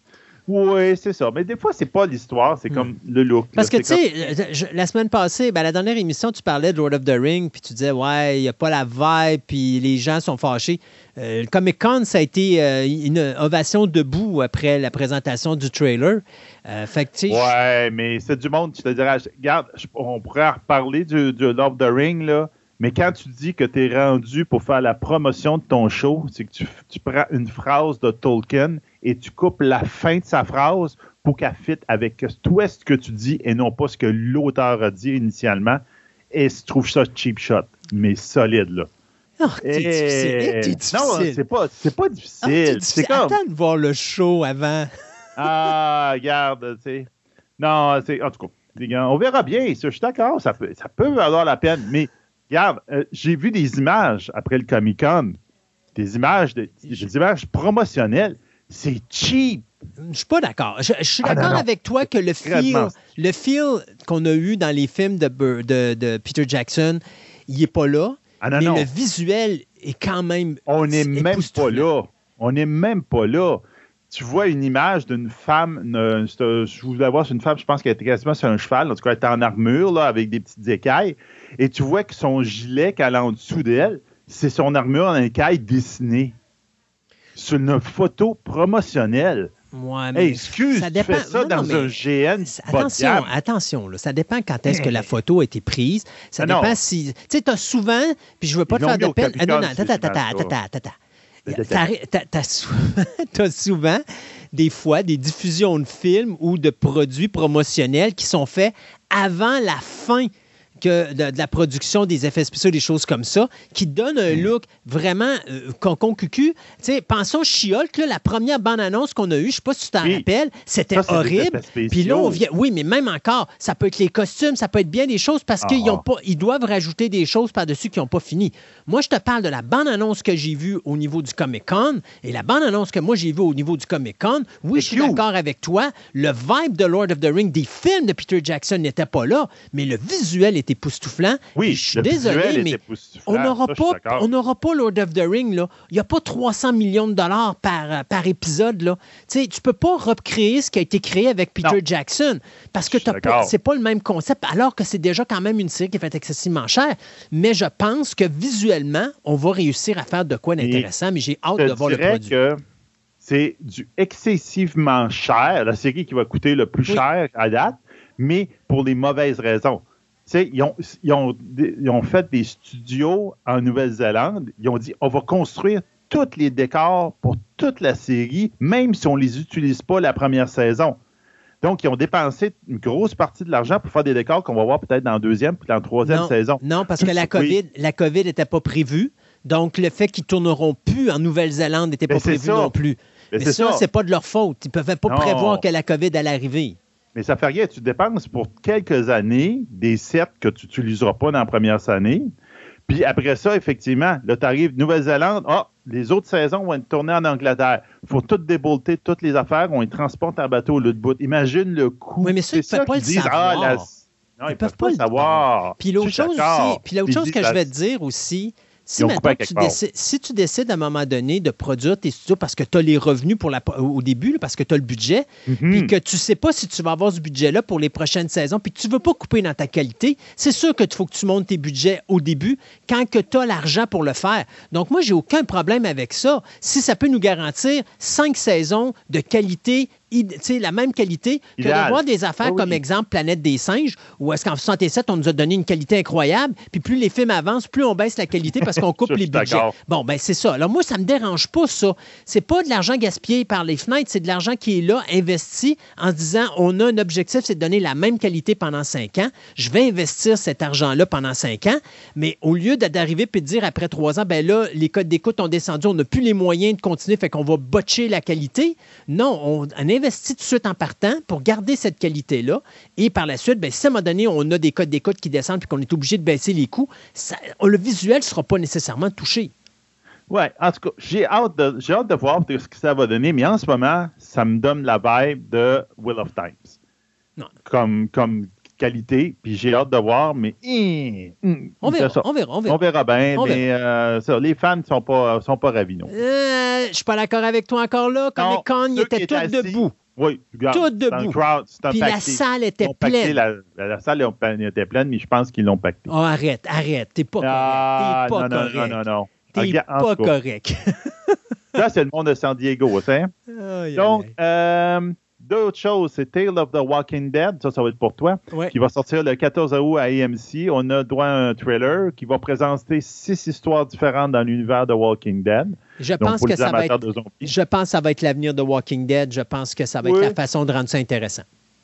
Oui, c'est ça. Mais des fois, c'est pas l'histoire, c'est Hmm. comme le look. là. Parce que, tu sais, la semaine passée, ben, la dernière émission, tu parlais de Lord of the Ring, puis tu disais, ouais, il n'y a pas la vibe, puis les gens sont fâchés. Euh, le Comic Con, ça a été euh, une ovation debout après la présentation du trailer. Euh, fait que, tu Ouais, mais c'est du monde, je te dirais, regarde, on pourrait reparler du, du Lord of the Ring, là, mais quand tu dis que tu es rendu pour faire la promotion de ton show, c'est que tu, tu prends une phrase de Tolkien et tu coupes la fin de sa phrase pour qu'elle fitte avec toi ce que tu dis et non pas ce que l'auteur a dit initialement. Et je trouve ça cheap shot, mais solide, là. Oh, t'es Et- difficile. Non, c'est pas, c'est pas t'es difficile. c'est comme. Attends de voir le show avant. Ah, regarde, tu sais. Non, c'est. En tout cas, on verra bien. ça, Je suis d'accord, ça peut, ça peut valoir la peine. Mais regarde, euh, j'ai vu des images après le Comic Con. Des images, de- des images promotionnelles. C'est cheap. Je suis pas d'accord. Je, je suis Ah, d'accord avec toi que le feel, le feel qu'on a eu dans les films de, Bur- de, de Peter Jackson, il est pas là. Ah non, mais non. le visuel est quand même. On n'est même pas là. On n'est même pas là. Tu vois une image d'une femme, une- un- je voulais voir, c'est une femme, je pense qu'elle était quasiment sur un cheval, en tout cas, elle était en armure, là, avec des petites écailles, et tu vois que son gilet qu'elle a en dessous d'elle, c'est son armure en écailles dessinée. C'est une photo promotionnelle. Ouais, mais Hey, excuse, ça tu dépend- fais ça non, dans un GN Attention, attention, là, ça dépend quand est-ce que la photo a été prise. Ça dépend si. Tu sais, tu as souvent, puis je veux pas Ils te faire de peine. Ah, non, non, attends, attends, attends, attends, t'as souvent des fois des diffusions de films ou de produits promotionnels qui sont faits avant la fin que de, de la production des effets spéciaux, des choses comme ça, qui donnent un Hmm. look vraiment euh, concon cucu. Pensons She-Hulk, là, la première bande-annonce qu'on a eue, je sais pas si tu t'en Oui. rappelles, c'était horrible. Puis là, on vient. Oui, mais même encore, ça peut être les costumes, ça peut être bien des choses parce Ah, qu'ils ont ah. pas, ils doivent rajouter des choses par-dessus qui n'ont pas fini. Moi, je te parle de la bande-annonce que j'ai vue au niveau du Comic-Con et la bande-annonce que moi j'ai vue au niveau du Comic-Con. Oui, C'est je suis d'accord avec toi. Le vibe de Lord of the Ring des films de Peter Jackson n'était pas là, mais le visuel était époustouflant. Oui, je suis désolé, mais on n'aura pas, on pas Lord of the Ring là. Il n'y a pas 300 millions de dollars par, euh, par épisode là. Tu tu peux pas recréer ce qui a été créé avec Peter Non. Jackson parce que suis t'as pas, d'accord. c'est pas le même concept alors que c'est déjà quand même une série qui est faite excessivement cher. Mais je pense que visuellement, on va réussir à faire de quoi d'intéressant. Mais j'ai hâte de voir le produit. que c'est du excessivement cher, la série qui va coûter le plus Oui. cher à date, mais pour les mauvaises raisons. Tu sais, ils, ont, ils, ont, ils ont fait des studios en Nouvelle-Zélande. Ils ont dit on va construire tous les décors pour toute la série, même si on ne les utilise pas la première saison. Donc, ils ont dépensé une grosse partie de l'argent pour faire des décors qu'on va voir peut-être dans la deuxième puis dans la troisième non, saison. non, parce que la. COVID, la COVID n'était pas prévue. Donc, le fait qu'ils tourneront plus en Nouvelle-Zélande n'était pas prévu non plus. Mais ça, ça. c'est pas de leur faute. Ils ne pouvaient pas Non. prévoir que la COVID allait arriver. Mais ça fait rien. Tu dépenses pour quelques années des sets que tu n'utiliseras pas dans la première année. Puis après ça, effectivement, là, tu arrives Nouvelle-Zélande. Ah, les autres saisons vont être tournées en Angleterre. Il faut tout débolter, toutes les affaires. On les transporte en bateau au bout de bout. Imagine le coût. Oui, mais ça, ils C'est peuvent pas le disent, savoir. Ah, la- Non, ils, peuvent, pas le savoir. Puis l'autre chose aussi, puis l'autre Ils chose que je vais te dire aussi, si maintenant tu décides, si tu décides à un moment donné de produire tes studios parce que tu as les revenus pour la, au début, là, parce que tu as le budget, Mhm. puis que tu sais pas si tu vas avoir ce budget-là pour les prochaines saisons, puis que tu veux pas couper dans ta qualité, c'est sûr que tu faut que tu montes tes budgets au début quand que tu as l'argent pour le faire. Donc moi, j'ai aucun problème avec ça. Si ça peut nous garantir cinq saisons de qualité la même qualité que d'avoir des affaires Ah oui. comme exemple Planète des singes, où est-ce qu'en 67, on nous a donné une qualité incroyable, puis plus les films avancent, plus on baisse la qualité parce qu'on coupe les budgets. Bon, ben c'est ça. Alors moi, ça me dérange pas, ça. C'est pas de l'argent gaspillé par les fenêtres, c'est de l'argent qui est là, investi, en se disant, on a un objectif, c'est de donner la même qualité pendant cinq ans. Je vais investir cet argent-là pendant cinq ans, mais au lieu de- d'arriver puis de dire après trois ans, ben là, les codes d'écoute ont descendu, on n'a plus les moyens de continuer, fait qu'on va botcher la qualité. Non, on, on investit tout de suite en partant pour garder cette qualité-là. Et par la suite, ben, si à un moment donné, on a des codes d'écoute qui descendent puis qu'on est obligé de baisser les coûts, ça- le visuel ne sera pas nécessairement touché. Ouais, en tout cas, j'ai hâte, de, j'ai hâte de voir ce que ça va donner, mais en ce moment, ça me donne la vibe de Will of Times. Non. Comme, comme qualité, puis j'ai hâte de voir, mais On verra, on verra, on verra. On verra bien, On mais euh, ça, les fans ne sont pas, sont pas ravis, non. Euh, je suis pas d'accord avec toi encore là. Les cons, ils étaient tous assis, debout. Oui, regarde. Tout debout. crowd, Puis la salle était pleine. La, la- la salle était pleine, mais je pense qu'ils l'ont pacté. Oh, arrête, arrête. T'es pas correct. Ah, T'es pas non, non, correct. non, non, non. T'es pas correct. Ça, c'est le monde de San Diego, ça. hein? Donc, euh, d'autres choses, c'est Tale of the Walking Dead, ça, ça va être pour toi. Ouais. qui va sortir le 14 août à AMC. On a droit à un trailer qui va présenter six histoires différentes dans l'univers de Walking Dead. Je Donc, pense que ça va être. de zombies. Je pense que ça va être l'avenir de Walking Dead. Je pense que ça va être Oui. la façon de rendre ça intéressant.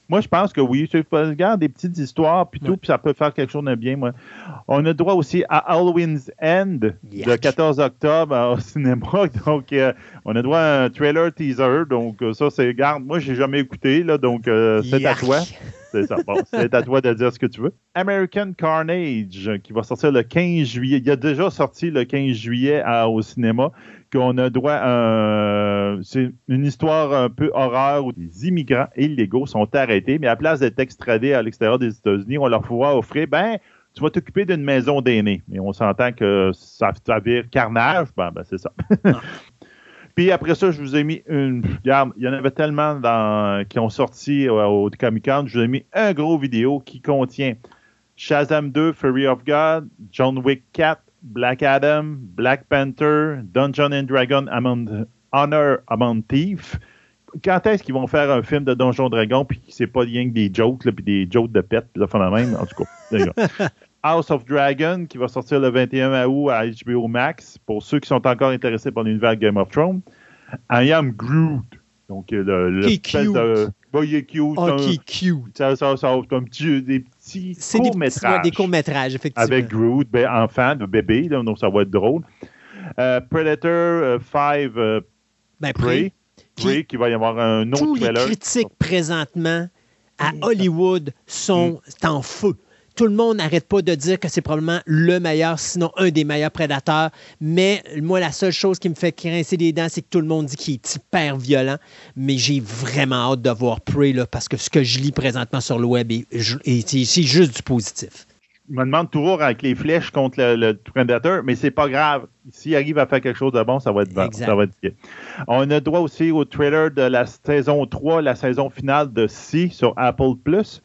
Moi, je pense que oui. Tu sais, regarde des petites histoires, puis tout, puis ça peut faire quelque chose de bien. Moi. On a droit aussi à Halloween's End, Yuck. le 14 octobre euh, au cinéma. Donc, euh, on a droit à un trailer teaser. Donc, euh, ça, c'est, regarde, moi, j'ai jamais écouté, là, donc euh, c'est à toi. C'est ça. Bon, c'est à toi de dire ce que tu veux. American Carnage, qui va sortir le 15 juillet. Il a déjà sorti le 15 juillet à- au cinéma. Qu'on a droit à un- C'est une histoire un peu horreur où des immigrants illégaux sont arrêtés, mais à la place d'être extradés à l'extérieur des États-Unis, on leur voit offrir ben, tu vas t'occuper d'une maison d'aînés. Mais on s'entend que ça, ça vire carnage. Ben, ben, c'est ça. Puis après ça, je vous ai mis une. Regarde, il y en avait tellement dans- qui ont sorti euh, au Comic Con. Je vous ai mis un gros vidéo qui contient Shazam 2, Fury of God, John Wick 4, Black Adam, Black Panther, Dungeon and Dragon, Among, Honor Among Thief. Quand est-ce qu'ils vont faire un film de Donjon Dragon puis que c'est pas rien que des jokes là, puis des jokes de pète là, font la même? En tout cas. House of Dragon qui va sortir le 21 août à HBO Max pour ceux qui sont encore intéressés par l'univers Game of Thrones. I am Groot. Donc le, le Qui est cute. de- Bah, il est cute. Oh, c'est un- qui est cute. ça, ça, ça, un petit, des petits C'est des, petits- courts-métrages des courts-métrages, effectivement. avec Groot, ben, enfant, de bébé, là, donc ça va être drôle. Euh, Predator 5 ben, Prey, Qui- Prey, qui va y avoir un autre tous les critiques présentement à Hollywood sont en feu. Tout le monde n'arrête pas de dire que c'est probablement le meilleur, sinon un des meilleurs prédateurs. Mais moi, la seule chose qui me fait grincer les dents, c'est que tout le monde dit qu'il est hyper violent. Mais j'ai vraiment hâte de voir Prey, là, parce que ce que je lis présentement sur le web, est, est- c'est juste du positif. Je me demande toujours avec les flèches contre le, le Predator, mais c'est pas grave. S'il arrive à faire quelque chose de bon, ça va être bon. Ça va être bien. On a droit aussi au trailer de la saison 3, la saison finale de C sur Apple Plus,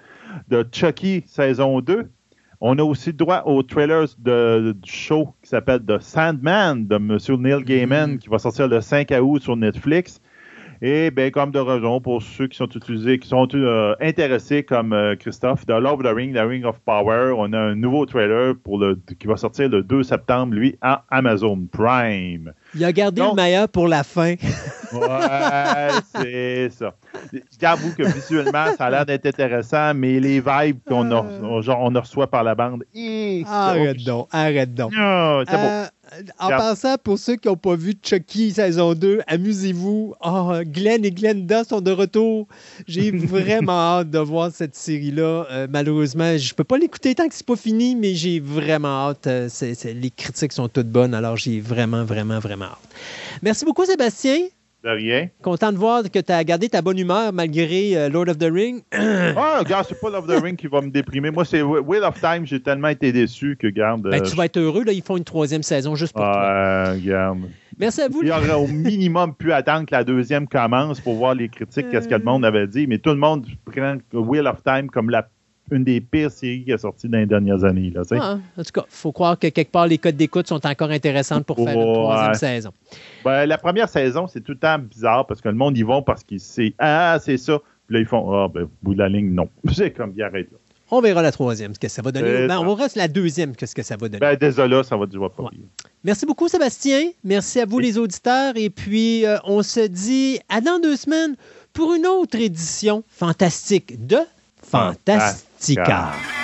de Chucky saison 2. On a aussi droit au trailer de, du show qui s'appelle The Sandman de M. Neil Gaiman Mm. qui va sortir le 5 août sur Netflix. Et bien, comme de raison, pour ceux qui sont utilisés, qui sont euh, intéressés comme euh, Christophe, de Love of the Ring, The Ring of Power, on a un nouveau trailer pour le, qui va sortir le 2 septembre, lui, à Amazon Prime. Il a gardé Donc- le meilleur pour la fin. Ouais, c'est ça. J'avoue que visuellement, ça a l'air d'être intéressant, mais les vibes qu'on on reçoit par la bande, c'est- Arrête donc, arrête donc. Non, c'est beau. Euh, en passant, pour ceux qui n'ont pas vu Chucky saison 2, amusez-vous. Oh, Glenn et Glenda sont de retour. J'ai vraiment hâte de voir cette série-là. Euh, malheureusement, je ne peux pas l'écouter tant que c'est pas fini, mais j'ai vraiment hâte. Euh, les critiques sont toutes bonnes, alors j'ai vraiment, vraiment, vraiment Merci beaucoup, Sébastien. De rien. Content de voir que tu as gardé ta bonne humeur malgré euh, Lord of the Ring. ah, regarde, c'est pas Lord of the Ring qui va me déprimer. Moi, c'est Wheel of Time. J'ai tellement été déçu que, garde. Ben, tu vas être heureux. Là, ils font une troisième saison juste pour toi. Garde. Merci à vous. Il aurait au minimum pu attendre que la deuxième commence pour voir les critiques, qu'est-ce que le monde avait dit. Mais tout le monde prend Wheel of Time comme la une des pires séries qui est sortie dans les dernières années. Là, ah, en tout cas, il faut croire que quelque part, les codes d'écoute sont encore intéressants pour faire une troisième saison. Ben, la première saison, c'est tout le temps bizarre parce que le monde y va parce qu'il sait Ah, c'est ça. Puis là, ils font Ah, ben, bout de la ligne, non. C'est comme, il arrête là. On verra la troisième, ce que ça va donner. Ben, on verra la deuxième, ce que ça va donner. Ben, désolé, ça va du pas Merci beaucoup, Sébastien. Merci à vous, les auditeurs. Et puis, euh, on se dit à dans deux semaines pour une autre édition fantastique de Fantastica.